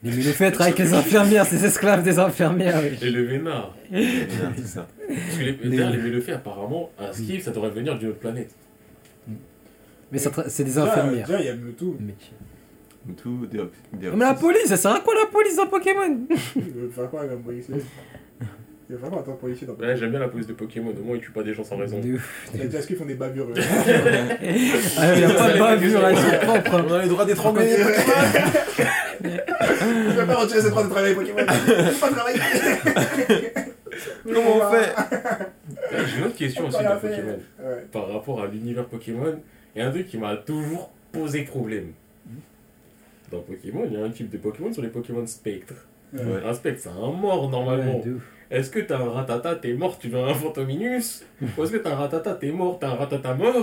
Les mélophées travaillent avec les infirmières, c'est esclaves des infirmières, wesh. Et le vénard. C'est ça. Parce que les, Les- les Mélophées, apparemment, un skill, ça devrait venir d'une autre planète. Mais c'est des infirmières. Déjà, il y a Mewtwo. Mais des mais la police, ça sert à quoi la police dans Pokémon Il veut faire quoi comme policier Il faire quoi en tant que policier dans Ouais, j'aime bien la police de Pokémon, au moins ils tuent pas des gens sans raison. De ouf. Est-ce qu'ils font des bavures eux Ah, y a pas de bavure, elles sont propres. On a le droit d'étrangler les Je vais pas retirer cette droit de travailler Pokémon. Je vais pas travailler. Comment on fait J'ai une autre question aussi dans. Pokémon. Par rapport à l'univers Pokémon, il y a un truc qui m'a toujours posé problème. Dans Pokémon, il y a un type de Pokémon sur les Pokémon. Ouais. Ouais. Un spectre, c'est un mort normalement. Ouais, de. Est-ce que t'as un ratata, t'es mort, tu veux un Fantominus Ou est-ce que t'as un ratata, t'es mort, t'as un ratata mort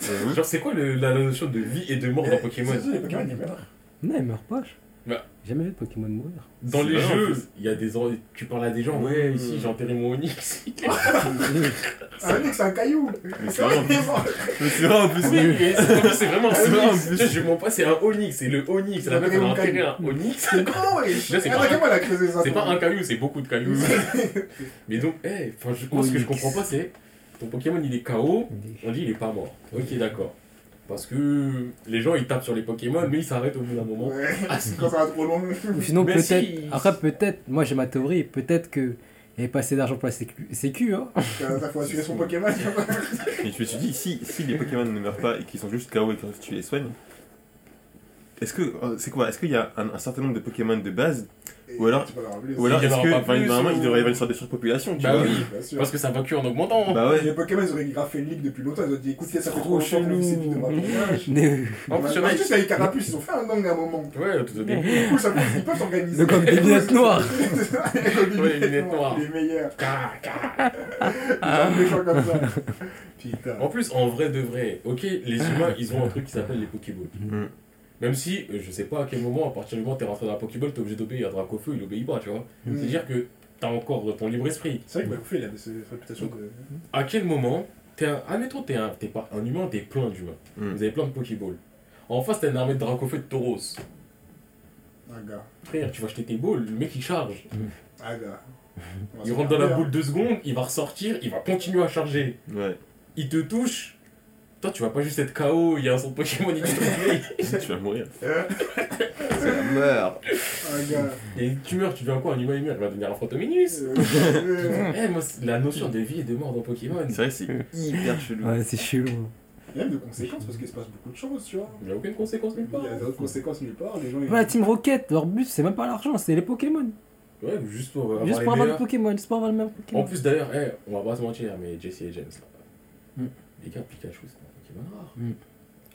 J'avoue. Genre, c'est quoi le- la notion de vie et de mort dans Pokémon ça, les Pokémon, ils meurent. Non, il meurt pas. je- Bah. J'ai jamais vu de Pokémon mourir. Dans les vrai, jeux, il y a des tu parles à des gens, ouais, Mmh. ici j'ai enterré mon Onix. Ah, mec, c'est un caillou. C'est vrai en plus. Mais c'est vrai en plus. C'est vraiment un C'est vrai, en plus. Je mens pas, c'est un Onix, c'est le Onix. La meuf, elle a enterré un Onix. C'est grand, ouais. Là, c'est Ah, pas- un caillou, c'est beaucoup de cailloux. Mais donc, hey, enfin, je pense que je comprends pas, c'est ton Pokémon il est KO, on dit il est pas mort. Ok, d'accord. Parce que les gens ils tapent sur les Pokémon, mais ils s'arrêtent au bout d'un moment. Ouais, quand ça va trop loin. Ou sinon, Mais peut-être. si. Après, peut-être. Moi, j'ai ma théorie. Peut-être que. Il n'y avait pas assez d'argent pour la sécu, sécu hein. Ça faut assurer son Pokémon. Et je me suis dit, si, si les Pokémon ne meurent pas et qu'ils sont juste KO et que tu les soignes, est-ce que euh, c'est quoi Est-ce qu'il y a un, un certain nombre de Pokémon de base Ou alors- Ou alors Il y en est-ce que normalement ou- il devrait y avoir une sorte de surpopulation tu Bah vois oui. Bien sûr. Parce que ça va que en augmentant. Bah ouais. Les Pokémon, ils auraient fait le leak depuis longtemps. Ils ont dit écoutez, ça fait Trop chelou. En plus, il y en plus, avec Carapuce, ils ont fait un gang à un moment. Ouais, tout au début. Du coup, ça peut- ils peuvent s'organiser. Le gang des lunettes noires. Ouais, les lunettes noires. Les meilleurs. Ils sont méchants comme ça. Putain. En plus, en vrai de vrai, ok, les humains ils ont un truc qui s'appelle les Pokéballs. Même si, euh, je sais pas à quel moment, à partir du moment où t'es rentré dans la Pokéball, t'es obligé d'obéir à Dracofeu, il obéit pas, tu vois. Mm. C'est-à-dire que t'as encore ton libre esprit. C'est vrai que Bakufé, il a cette réputation de. À quel moment, t'es un. Admettons, t'es un, t'es pas un humain, t'es plein d'humains. Mm. Vous avez plein de Pokéballs. En face, t'as une armée de Dracofeu de Tauros. Un gars. Frère, tu vas acheter tes balls, le mec il charge. Un gars. Il rentre dans la boule deux secondes, il va ressortir, il va continuer à charger. Ouais. Il te touche. Toi, tu vas pas juste être KO, il y a un son Pokémon, il te réveille. tu vas mourir. Mort. Un gars. Et tu meurs, tu deviens quoi Un humain, il meurt, il va devenir un Fantominus. Euh, Eh, moi, la notion de vie et de mort dans Pokémon, C'est vrai c'est hyper chelou. Ouais, c'est chelou. Il y a même de conséquences parce qu'il se passe beaucoup de choses, tu vois. il n'y a aucune conséquence nulle Il part. y a d'autres conséquences nulle part. Les gens. ils- Ouais, la Team Rocket, leur but, c'est même pas l'argent, c'est les Pokémon. Ouais, juste pour avoir Juste les pour avoir des meilleurs. Pokémon, juste pour avoir le même En Pokémon. plus, d'ailleurs, eh, on va pas se mentir, mais Jesse et James, là. Mm. Les gars, Pikachu, c'est Mm.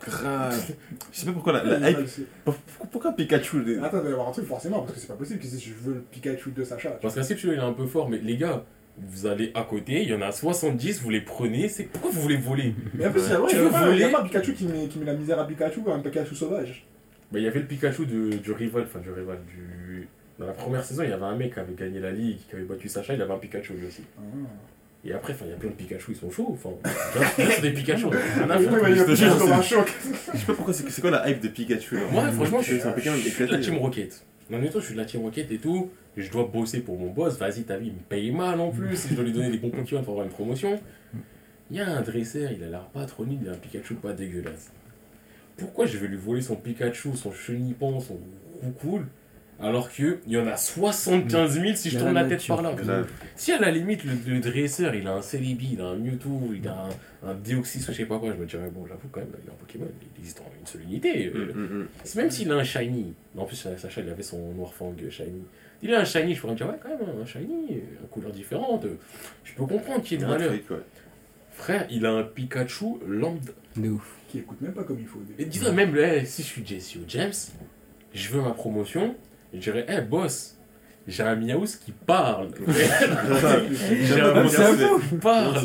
Grave. Je sais pas pourquoi la, la Ah, hype. Pourquoi, pourquoi Pikachu les- Attends, il doit y avoir un truc forcément, parce que c'est pas possible que si je veux le Pikachu de Sacha. Parce qu'un celui il est un peu fort, mais les gars, vous allez à côté, il y en a 70, vous les prenez, c'est pourquoi vous voulez voler? Mais en plus, il y a- Tu il y a veux pas- il y a voler? pas Pikachu qui met, qui met la misère à Pikachu, un Pikachu sauvage. Bah, il y avait le Pikachu de- du rival, enfin du rival, du... Dans la première saison, il y avait un mec qui avait gagné la ligue, qui avait battu Sacha, il avait un Pikachu lui aussi. Ah. Et après, enfin, il y a plein de Pikachu, ils sont chauds, enfin. c'est des Pikachu, Oui, mais il y a Pikachu un c'est- choc. Je sais pas pourquoi, c'est c'est quoi la hype de Pikachu là Moi, franchement, je suis, de la. Team Rocket. En même temps, je suis de la Team Rocket et tout. Je dois bosser pour mon boss. Vas-y, ta vie, il me paye mal en plus. Et je dois lui donner des bons Pokémon pour avoir une promotion. Il y a un dresseur, il a l'air pas trop nul, il a un Pikachu pas dégueulasse. Pourquoi je vais lui voler son Pikachu, son chenipan, son roucoule alors qu'il y en a 75 000 si je tourne la la tête par là. Si à la limite le, le dresseur il a un Celebi, il a un Mewtwo, il a un, un Deoxys ou je sais pas quoi, je me dirais bon j'avoue quand même il a un Pokémon, il existe en une seule unité. euh, Mm, mm, mm. c'est Même s'il a un shiny, en plus Sacha il avait son Noirfang shiny. Il a un shiny, je pourrais me dire ouais quand même un shiny, une couleur différente. Je peux comprendre qu'il y ait de Un valeur. ouais. Frère, il a un Pikachu lambda. De ouf. Qui écoute même pas comme il faut. Et dis-toi même eh, si je suis Jesse ou James, je veux ma promotion, je dirais eh boss, j'ai un Miaus qui parle. j'ai un Miaus comment qui parle.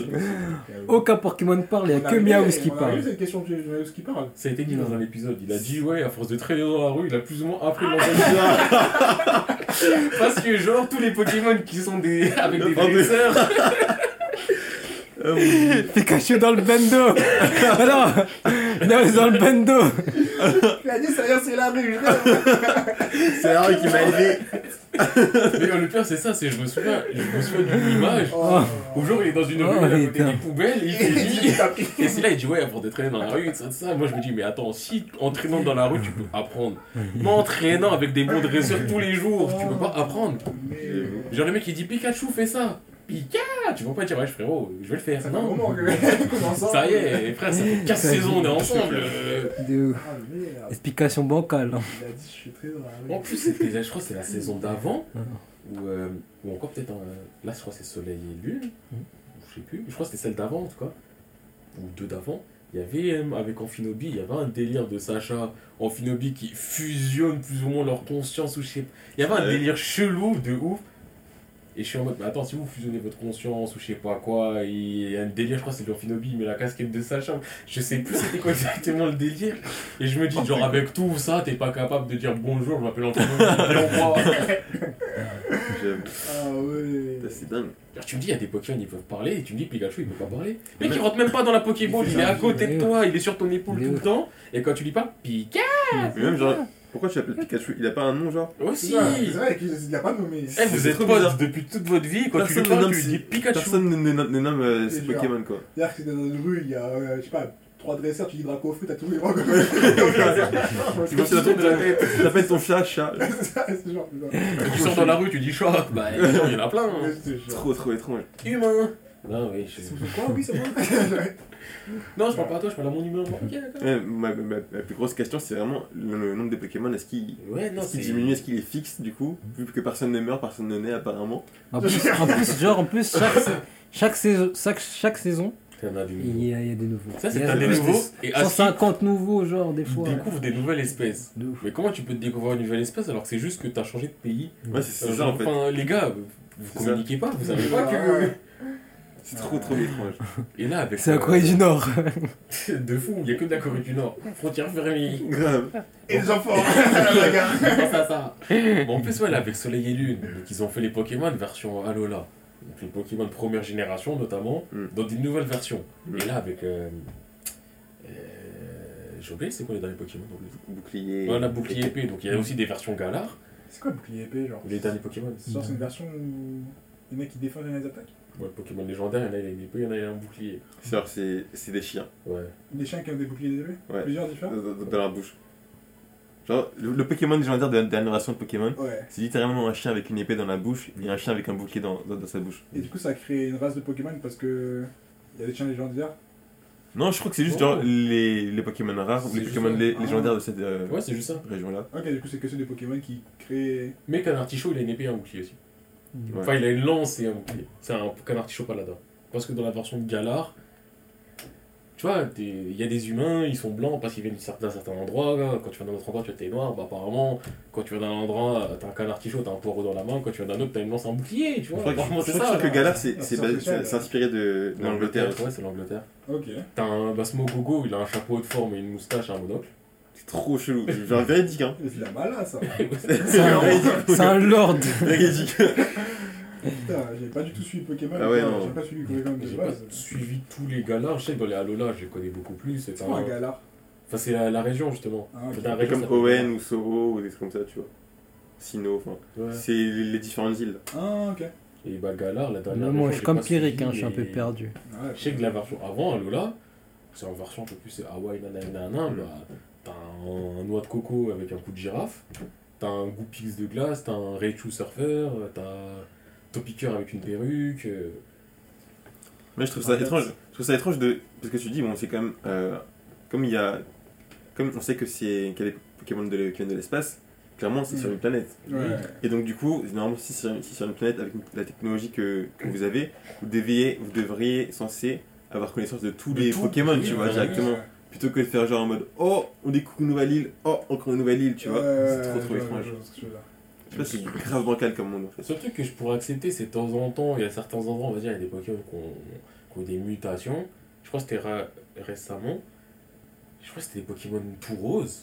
Aucun Pokémon parle, il n'y a que Miaus qui parle. eu cette question de Miaus qui parle. Ça a été dit dans un épisode. Il a dit, ouais, à force de traîner dans la rue, il a plus ou moins appris l'anglais. Parce que, genre, tous les Pokémon qui sont des... avec des Ah, dresseurs, Ah. Pikachu dans le bendo Ah non dans le bendo Il a dit, c'est rien, c'est la rue. je C'est Harry qui m'a aidé. mais le pire, c'est ça, c'est je me souviens, je me souviens d'une image Oh. où, genre, il est dans une Oh, rue, à côté des poubelles, et il fait dit. Et c'est là, il dit, ouais, force de traîner dans la rue, ça, ça. Moi, je me dis, mais attends, si en traînant dans la rue, tu peux apprendre. Mais en traînant avec des bons dresseurs tous les jours, tu peux pas apprendre. Genre, le mec, il dit, Pikachu, fais ça. Pika Tu vas pas dire, ouais, frérot, je vais le faire. Ça Non. moment que. Comment ça Ça y est, frère, ça fait 15 Ça y est. saisons, on est ensemble. De ouf. Ah. Explication bancale. hein. Il a dit, je suis très dans la rue. En plus, c'était, je crois que c'est la saison d'avant, Ah. ou, euh, ou encore peut-être, là, je crois que c'est Soleil et Lune, ou je sais plus, je crois que c'était celle d'avant en tout cas, ou deux d'avant. Il y avait, euh, avec Amphinobi, il y avait un délire de Sacha, Amphinobi qui fusionne plus ou moins leur conscience, ou je sais pas. Il y avait un délire chelou de ouf. Et je suis en mode, mais attends, si vous fusionnez votre conscience ou je sais pas quoi, il y a un délire, je crois que c'est il met la casquette de Sacha. Je sais plus c'était quoi exactement le délire. Et je me dis, genre, avec tout ça, t'es pas capable de dire bonjour, je m'appelle voir. J'aime. Ah ouais. C'est dingue. Alors, tu me dis, il y a des Pokémon, ils peuvent parler, et tu me dis, Pikachu, il peut pas parler. Mais il rentre même pas dans la Pokéball, il est à côté de toi, il est sur ton épaule tout le temps, et quand tu lui parles, Pika Mais même genre, pourquoi tu l'appelles Pikachu? Il a pas un nom genre? Aussi C'est vrai, c'est vrai qu'il n'a pas nommé. Eh, vous êtes potes depuis toute votre vie, quand tu Personne lui ne parles, tu lui dis Pikachu. Personne ne, ne- ne nomme euh, C'est ses genre. Pokémon quoi. C'est-à-dire que dans une rue, il y a, euh, je sais pas, trois dresseurs, tu dis Dracofru, t'as tous les rangs comme Tu vois, la ton chat, chat. C'est genre. Tu sors dans la rue, tu dis chat. Bah, il y en a plein. hein. Trop trop étrange. Humain. Non, oui, je... C'est quoi, oui, c'est moi Non, je parle pas à toi, je parle à mon humain. Ok, d'accord. Ouais, ma, ma- ma plus grosse question c'est vraiment le, le nombre de Pokémon. Est-ce qu'il Ouais, diminue Est-ce qu'il est fixe du coup Vu que personne ne meurt, personne ne naît apparemment? En plus, en plus, genre, en plus, chaque, sa- chaque, saison, chaque, chaque saison, Il y a il y des nouveaux. Ça, c'est un des nouveaux. Et à 150 nouveaux, genre, des fois. découvre des nouvelles espèces. De. Mais comment tu peux te découvrir une nouvelle espèce alors que c'est juste que t'as changé de pays? Ouais, c'est c'est Euh, ça en fait. Enfin, les gars, vous ça. communiquez pas, vous savez pas que. C'est trop trop étrange. Et là, avec. C'est la euh, Corée du Nord. De fou, il y a que de la Corée du Nord. Frontière fermée. Grave. Et les enfants, la gare. ça, ça. Bon, en plus, ouais, là, avec Soleil et Lune, donc ils ont fait les Pokémon version Alola. Donc les Pokémon de première génération, notamment, Mm. dans des nouvelles versions. Mm. Et là, avec. Euh, euh, J'ai oublié, c'est quoi les derniers Pokémon en plus Bouclier. Voilà, bouclier épée, donc il y a aussi des versions Galar. C'est quoi le bouclier épée, genre? Les derniers Pokémon. Genre, c'est une version où les mecs qui défendent les attaques? Ouais, Pokémon légendaire, il y en a, il a une épée, il y en a, un bouclier. C'est genre, c'est c'est des chiens Ouais. Des chiens qui ont des boucliers des épées Ouais. Plusieurs différents? Dans, dans- dans la bouche. Genre, le, le Pokémon légendaire de la dernière version de Pokémon, Ouais. c'est littéralement un chien avec une épée dans la bouche et un chien avec un bouclier dans, dans, dans sa bouche. Et du coup, ça a créé une race de Pokémon parce que. Il y a des chiens légendaires? Non, je crois que c'est juste Oh. genre les, les Pokémon rares ou C'est les juste Pokémon ça. lé- Ah. légendaires de cette euh, Ouais, c'est juste ça. région-là. Ok, du coup, c'est que c'est des Pokémon qui créent. Mais Canartichaud, il a une épée et un bouclier aussi. Ouais. Enfin, il a une lance et un bouclier. C'est un Canartichaud paladin. Parce que dans la version de Galar, tu vois, t'es- il y a des humains, ils sont blancs parce qu'ils viennent d'un certain, d'un certain endroit. là. Quand tu vas dans un autre endroit, tu t'es noir. Bah, apparemment, quand tu vas dans un endroit, t'as un canard tichot, t'as un poireau dans la main. Quand tu vas dans un autre, t'as une lance, un bouclier. Tu Je vois, crois que, je c'est crois ça. que. Galar, c'est Ah, inspiré de, de l'Angleterre. Ouais, c'est l'Angleterre. Ok. T'as un Basmo Gogo, il a un chapeau de forme et une moustache et un monocle. C'est trop chelou. Genre véridique, hein. C'est la mala ça. C'est un, c'est un lord. Véridique. Putain, j'ai pas du tout suivi Pokémon. Ah ouais, quoi. non. J'ai pas suivi Pokémon de J'ai pas base. suivi tous les galas. Je sais que dans les Alola, je les connais beaucoup plus. C'est C'est un- quoi un gala Enfin, c'est la, la région justement. Ah, ok. T'as un C'est région, comme ça Owen ou Soro ou des trucs comme ça, tu vois. Sino, enfin. Ouais. C'est les, les différentes îles. Ah, ok. Et bah Galar, la dernière. Moi, je suis comme pas Pierrick, hein, je suis un peu perdu. Ouais, Je sais que la version avant, Alola, c'est en version un peu plus c'est Hawaii nanana, Mm. bah, t'as un, un noix de coco avec un coup de girafe, t'as un Goopix de glace, t'as un Raichu surfer, t'as Topiqueur avec une perruque. euh, Mais je trouve ça étrange. Je trouve ça étrange de. Parce que tu dis, bon, c'est quand même. euh, comme il y a. Comme on sait que c'est. qu'il y a des Pokémon de, qui viennent de l'espace, clairement, c'est Mm. sur une planète. Ouais. Et donc, du coup, normalement, si sur, si sur une planète avec la technologie que, que vous avez, vous devriez, vous devriez censé avoir connaissance de tous De les tout, Pokémon, tu vois, ouais, directement. Ouais. Plutôt que de faire genre en mode Oh, on découvre une nouvelle île, oh, encore une nouvelle île, tu vois. Ouais, c'est trop trop ouais, étrange. Je sais pas, c'est grave bancal comme monde en Le fait. seul truc que je pourrais accepter, c'est de temps en temps, il y a certains endroits, on va dire, il y a des Pokémon qui ont, qui ont des mutations. Je crois que c'était récemment. Je crois que c'était des Pokémon tout roses.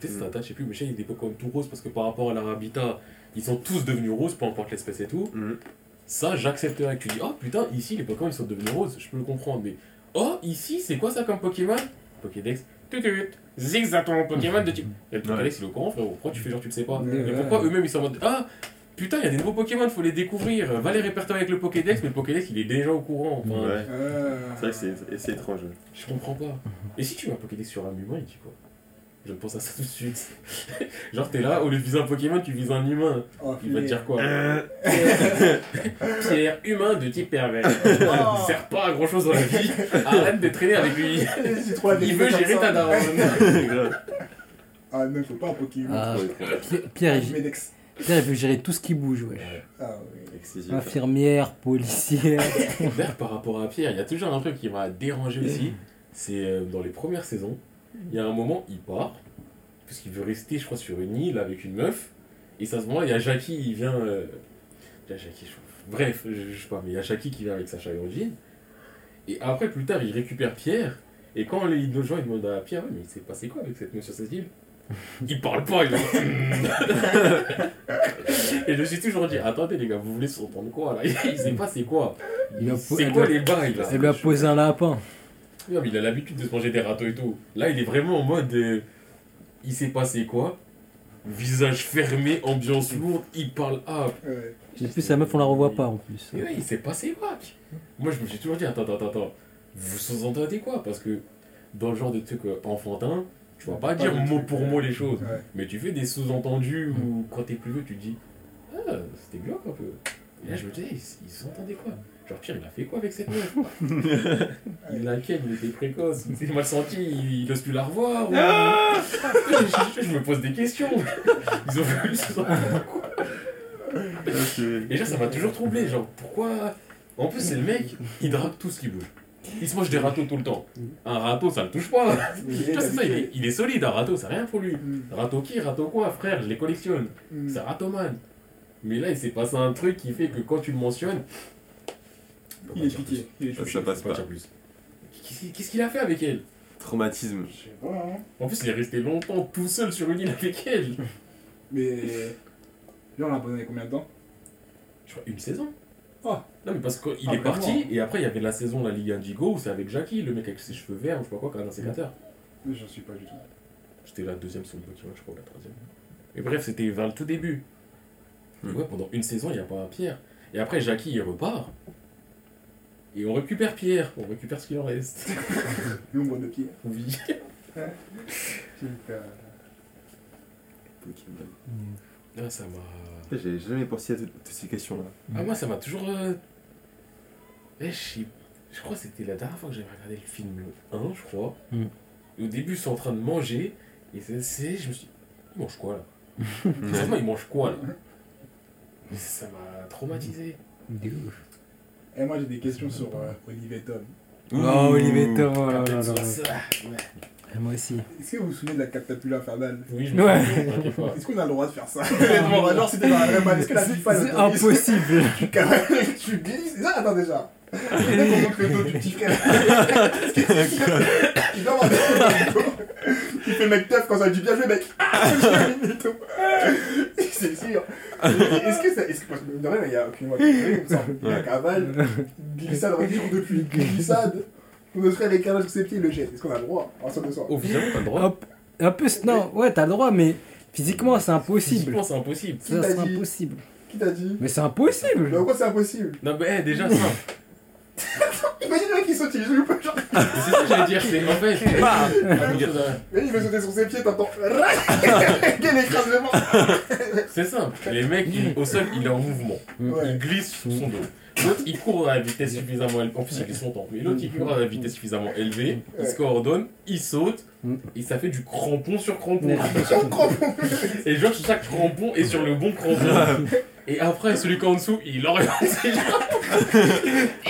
Peut-être Mm. c'était un tas, je sais plus, mais je sais qu'il y a des Pokémon tout roses parce que par rapport à leur habitat, ils sont tous devenus roses, peu importe l'espèce et tout. Mhm. Ça, j'accepterais que tu dis, oh putain, ici les Pokémon ils sont devenus roses, je peux le comprendre, mais oh, ici c'est quoi ça comme Pokémon? Pokédex, tutut, zigzaton, Pokémon de type. Et le Pokédex il est au courant, frérot, pourquoi tu fais genre tu le sais pas Et pourquoi eux-mêmes ils sont en mode, ah putain, il y a des nouveaux Pokémon, faut les découvrir, va les répertorier avec le Pokédex, mais le Pokédex il est déjà au courant. Enfin, Ouais. Euh, C'est vrai que c'est- c'est étrange. Je comprends pas. Et si tu mets un Pokédex sur un humain, il dit quoi? Je pense à ça tout de suite. genre t'es là, au lieu de viser un Pokémon, tu vises un humain. oh, Il va te dire quoi Euh, Pierre humain de type pervers. Oh. Il sert pas à grand chose dans la vie. Arrête de traîner avec lui. Il veut gérer ta daronne. Ah non, faut pas un Pokémon. Ah. Pierre, Pierre, il. Pierre, il veut gérer tout ce qui bouge, wesh. Ah oui. Infirmière, policière. D'ailleurs, par rapport à Pierre, il y a toujours un truc qui m'a dérangé aussi. C'est euh, dans les premières saisons, il y a un moment, il part, parce qu'il veut rester, je crois, sur une île avec une meuf. Et ça se moment il y a Jackie, il vient. euh, il y a Jackie, je- Bref, je, je sais pas, mais il y a Jackie qui vient avec Sacha et. Et après, plus tard, il récupère Pierre. Et quand les le gens ils demandent à Pierre, ouais, mais il s'est passé quoi avec cette meuf sur cette île? Il parle pas, il Et je suis toujours dit, attendez les gars, vous voulez s'entendre quoi là? Il quoi? Il a- C'est quoi lui a- les bails là? Elle lui a posé un lapin. Non, mais il a l'habitude de se manger des râteaux et tout. Là, il est vraiment en mode. euh, il s'est passé quoi? Visage fermé, ambiance lourde, il parle ah. Ouais. En plus, sa meuf, on la revoit pas en plus. Et ouais, il s'est passé quoi? Moi, je me suis toujours dit, attends, attends, attends. Vous sous-entendez quoi? Parce que dans le genre de truc euh, enfantin, tu vas pas Pas dire mot truc, pour ouais. mot les choses. Ouais. Mais tu fais des sous-entendus ou quand t'es plus vieux, tu te dis Ah, c'était glauque un peu. Et là, je me disais, ils ils s'entendaient quoi? Genre, Pierre, il a fait quoi avec cette meuf Il la ken, il était précoce, il s'est mal senti, il il ose plus la revoir. ou- je, je me pose des questions. Ils ont voulu quoi Et genre, ça m'a toujours troublé. Genre, pourquoi En plus, c'est le mec, il drague tout ce qui bouge. Il se mange des râteaux tout le temps. Un râteau, ça le touche pas. Vois, c'est ça, il est, il est solide, un râteau, c'est rien pour lui. Mm, Râteau qui, râteau quoi, frère, je les collectionne. mm. C'est Ratoman. Mais là, il s'est passé un truc qui fait que quand tu le mentionnes. Il est piqué. Il est Ça, touché. ça passe Pas. Qu'est-ce qu'il a fait avec elle? Traumatisme. Je sais pas, hein. En plus, il est resté longtemps tout seul sur une île avec elle. Mais. Là, on l'a abonné combien de temps? Je crois une saison. Ah. Non, mais parce qu'il Ah, est parti et après, il y avait la saison La Ligue Indigo où c'est avec Jackie, le mec avec ses cheveux verts ou je sais pas quoi, qui a un sécateur. J'en suis pas du tout. C'était la deuxième saison de Pokémon, je crois, ou la troisième. Et bref, c'était vers le tout début. Hmm. ouais, pendant une saison, il n'y a pas un Pierre. Et après, Jackie, il repart. Et on récupère Pierre. On récupère ce qu'il en reste. L'ombre de pied. Oui. Super. Pokémon. Ah, ça m'a. J'ai jamais pensé à toutes toutes ces questions-là. Ah, moi, ça m'a toujours. euh, eh, je sais- je crois que c'était la dernière fois que j'avais regardé le film 1, je crois. Mm. Et Au début, ils sont en train de manger. Et c'est- c'est. Je me suis dit, il mange quoi là? Vraiment, il mange quoi là? Mais Ça m'a traumatisé. De ouf. Et moi, j'ai des questions sur euh, Olivier Tom. Oh, Olivier Tom, oh là là là. Et Moi aussi. Est-ce que vous vous souvenez de la catapule infernale Oui, je me Ouais. souviens. Est-ce qu'on a le droit de faire ça? Honnêtement, genre c'était dans la vraie balle. Est-ce que la FIFA C'est impossible. Tu cavales, tu glisses. Ça, attends déjà. Là, qu'on montre le dos du petit frère. Il doit avoir des Il fait le mec teuf quand ça dit bien joué, mec. Ah, C'est sûr. Est-ce que ça. Est-ce que. Parce que, de rien, il y a aucune semble. Il y a cavale, glissade, on va dire depuis glissade. On ose avec cavale sur ses pieds, le jette. Est-ce qu'on a le droit en soi de soi? Officiellement, t'as le droit. Hop. Un peu, non, ouais, t'as le droit, mais physiquement, c'est impossible. Physiquement, c'est impossible. C'est dit? impossible. Qui t'a dit? Mais c'est impossible. Mais pourquoi c'est impossible? Non, mais eh, déjà, ça. Imagine le mec qui saute, il joue pas genre. C'est ça que j'allais dire, c'est en fait. Bah. Mais il veut sauter sur ses pieds, t'entends. Quel écrasement C'est simple. Les mecs, au sol, il est en mouvement. Il glisse sur son dos. L'autre, il court à la vitesse suffisamment élevée. En plus, il glisse longtemps. Mais l'autre, il court à la vitesse suffisamment élevée. Il se coordonne, il saute. Mm. Et ça fait du crampon sur. Son crampon Et genre, chaque crampon est sur le bon crampon. Et après, celui qui est en dessous, il oriente ses jambes.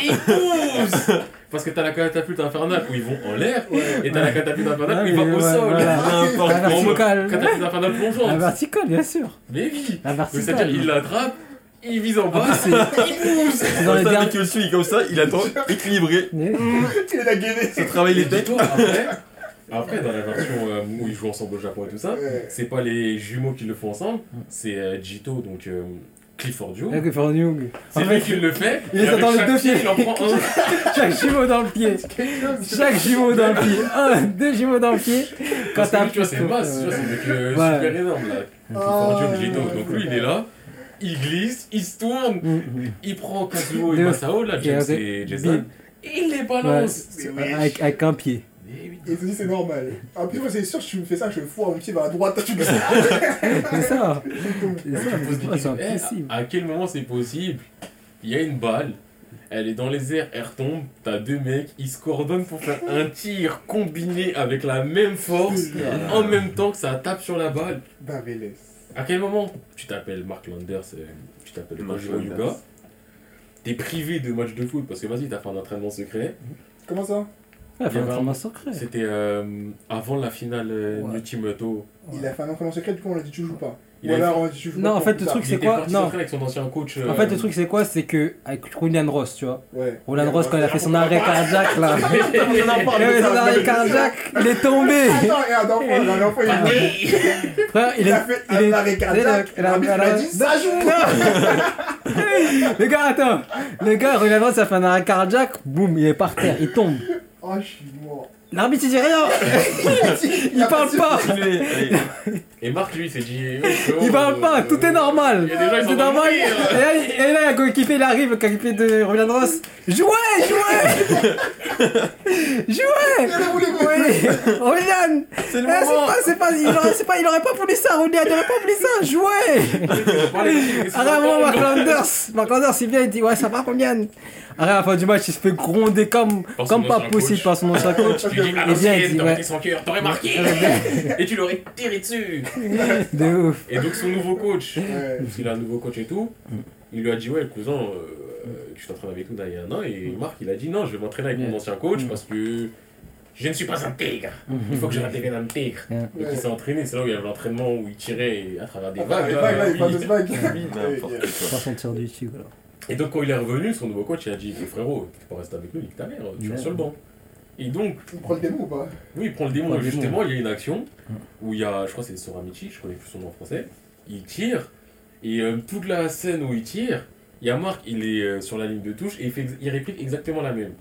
Il pousse Parce que t'as la catapulte infernale où ils vont en l'air. Et t'as la catapulte infernale où ils vont au Ouais, sol. La verticale. Catapulte infernale La plongeante. verticale, bien sûr. Mais oui La Donc, C'est-à-dire, verticale. il l'attrape, il vise en En bas, il pousse c'est dans les derniers. avec le suit comme ça, il attend équilibré. Il a gainé Ça travaille les Et têtes. après, après, dans la version euh, où ils jouent ensemble au Japon et tout ça, c'est pas les jumeaux qui le font ensemble, c'est euh, Jito, donc euh, Clifford Joe. Avec Fern Young. C'est lui qui le fait. il est dans les deux pied, pieds. Il en prend un. Chaque jumeau dans le pied. Chaque jumeau dans le pied. Un, deux jumeaux dans le pied. Quand Parce que t'as lui, tu vois, c'est masse, tu vois, c'est mec euh, Ouais. super énorme là. Clifford Jito. Donc lui, il est là, il glisse, il se tourne, Mm, mm. il prend Kazuo et. Masao, là, James Et Jason, il les balance. avec un pied. Et il te dit c'est normal. En plus, moi c'est sûr, si tu me fais ça, je fous mon pied vers la droite, tu me C'est ça. C'est ça. C'est impossible. à, quel moment c'est possible? Il y a une balle, elle est dans les airs, elle retombe, t'as deux mecs, ils se coordonnent pour faire un tir combiné avec la même force, en même temps que ça tape sur la balle. Babeles. À quel moment? Tu t'appelles Mark Landers, euh, tu t'appelles Landers. Yuga, t'es privé de match de foot parce que vas-y, t'as fait un entraînement secret. Comment ça? Il y avait un- secret. C'était euh, avant la finale euh, Ouais. New Team Auto. Il a fait un entraînement secret, du coup on a dit tu joues pas. Il Ou a alors on a dit tu joues Non, pas en fait, le plus truc, Il c'est était quoi parti Non. avec son ancien coach. En euh, fait, le truc, c'est quoi? C'est que avec Julian Ross, tu vois. Ouais. Roland Ross, quand il a fait son arrêt cardiaque, là. On en parle Il a fait son arrêt cardiaque, il est tombé. Attends, et un enfant, la dernière fois, il Ah, jouait. Frère, il Il est. a fait il est- un arrêt cardiaque. il a- L'arbitre il a- dit ça joue Le gars, attends. Le gars, Roland Ross, a fait un arrêt cardiaque, boum, il est par terre, il tombe. Oh, je suis mort. L'arbitre, il dit rien. Il parle pas. Et Marc, lui, il s'est dit. Il parle pas, tout est normal. Il y a des gens qui C'est sont normal. Et là, il- coéquipier, il arrive, le coéquipier de Roland Ross. Jouez, jouez Jouez Roland C'est le Eh, c'est moment pas, c'est pas, il aurait, c'est pas, il aurait pas voulu ça, Roland, il aurait pas voulu ça, jouez Arrête, Mark Landers, Mark Landers, il vient, il dit, ouais, ça va, Roland Arrête, à la fin du match, il se fait gronder comme, comme pas possible par son ancien coach. Tu lui dis, à Et bien, il l'ancienne, dit, t'aurais ouais. été sans cœur, t'aurais marqué Et tu l'aurais tiré dessus De ouf. Et donc, son nouveau coach, Ouais. parce qu'il a un nouveau coach et tout, il lui a dit, ouais, cousin, euh, tu t'entraînes avec nous il y a un an. Et Marc, il a dit, non, je vais m'entraîner avec mon ancien coach Mm. parce que je ne suis pas un tigre. Il faut que je redevienne un tigre. Et il s'est entraîné, c'est là où il y avait l'entraînement où il tirait à travers des Ah, bah, vagues. les là, vagues, là, les oui. fameuses vagues. N'importe Ouais, quoi. Pas son Et donc quand il est revenu, son nouveau coach, il a dit frérot, tu peux pas rester avec nous, nique ta mère, tu restes sur le banc. Et donc, Il prend le démon ou pas? oui, il prend le démon, Prend le démon. justement, il y a une action où il y a, je crois que c'est Soramichi, je connais plus son nom en français, il tire, et euh, toute la scène où il tire, il y a Marc, il est euh, sur la ligne de touche, et il, fait, il réplique exactement la même.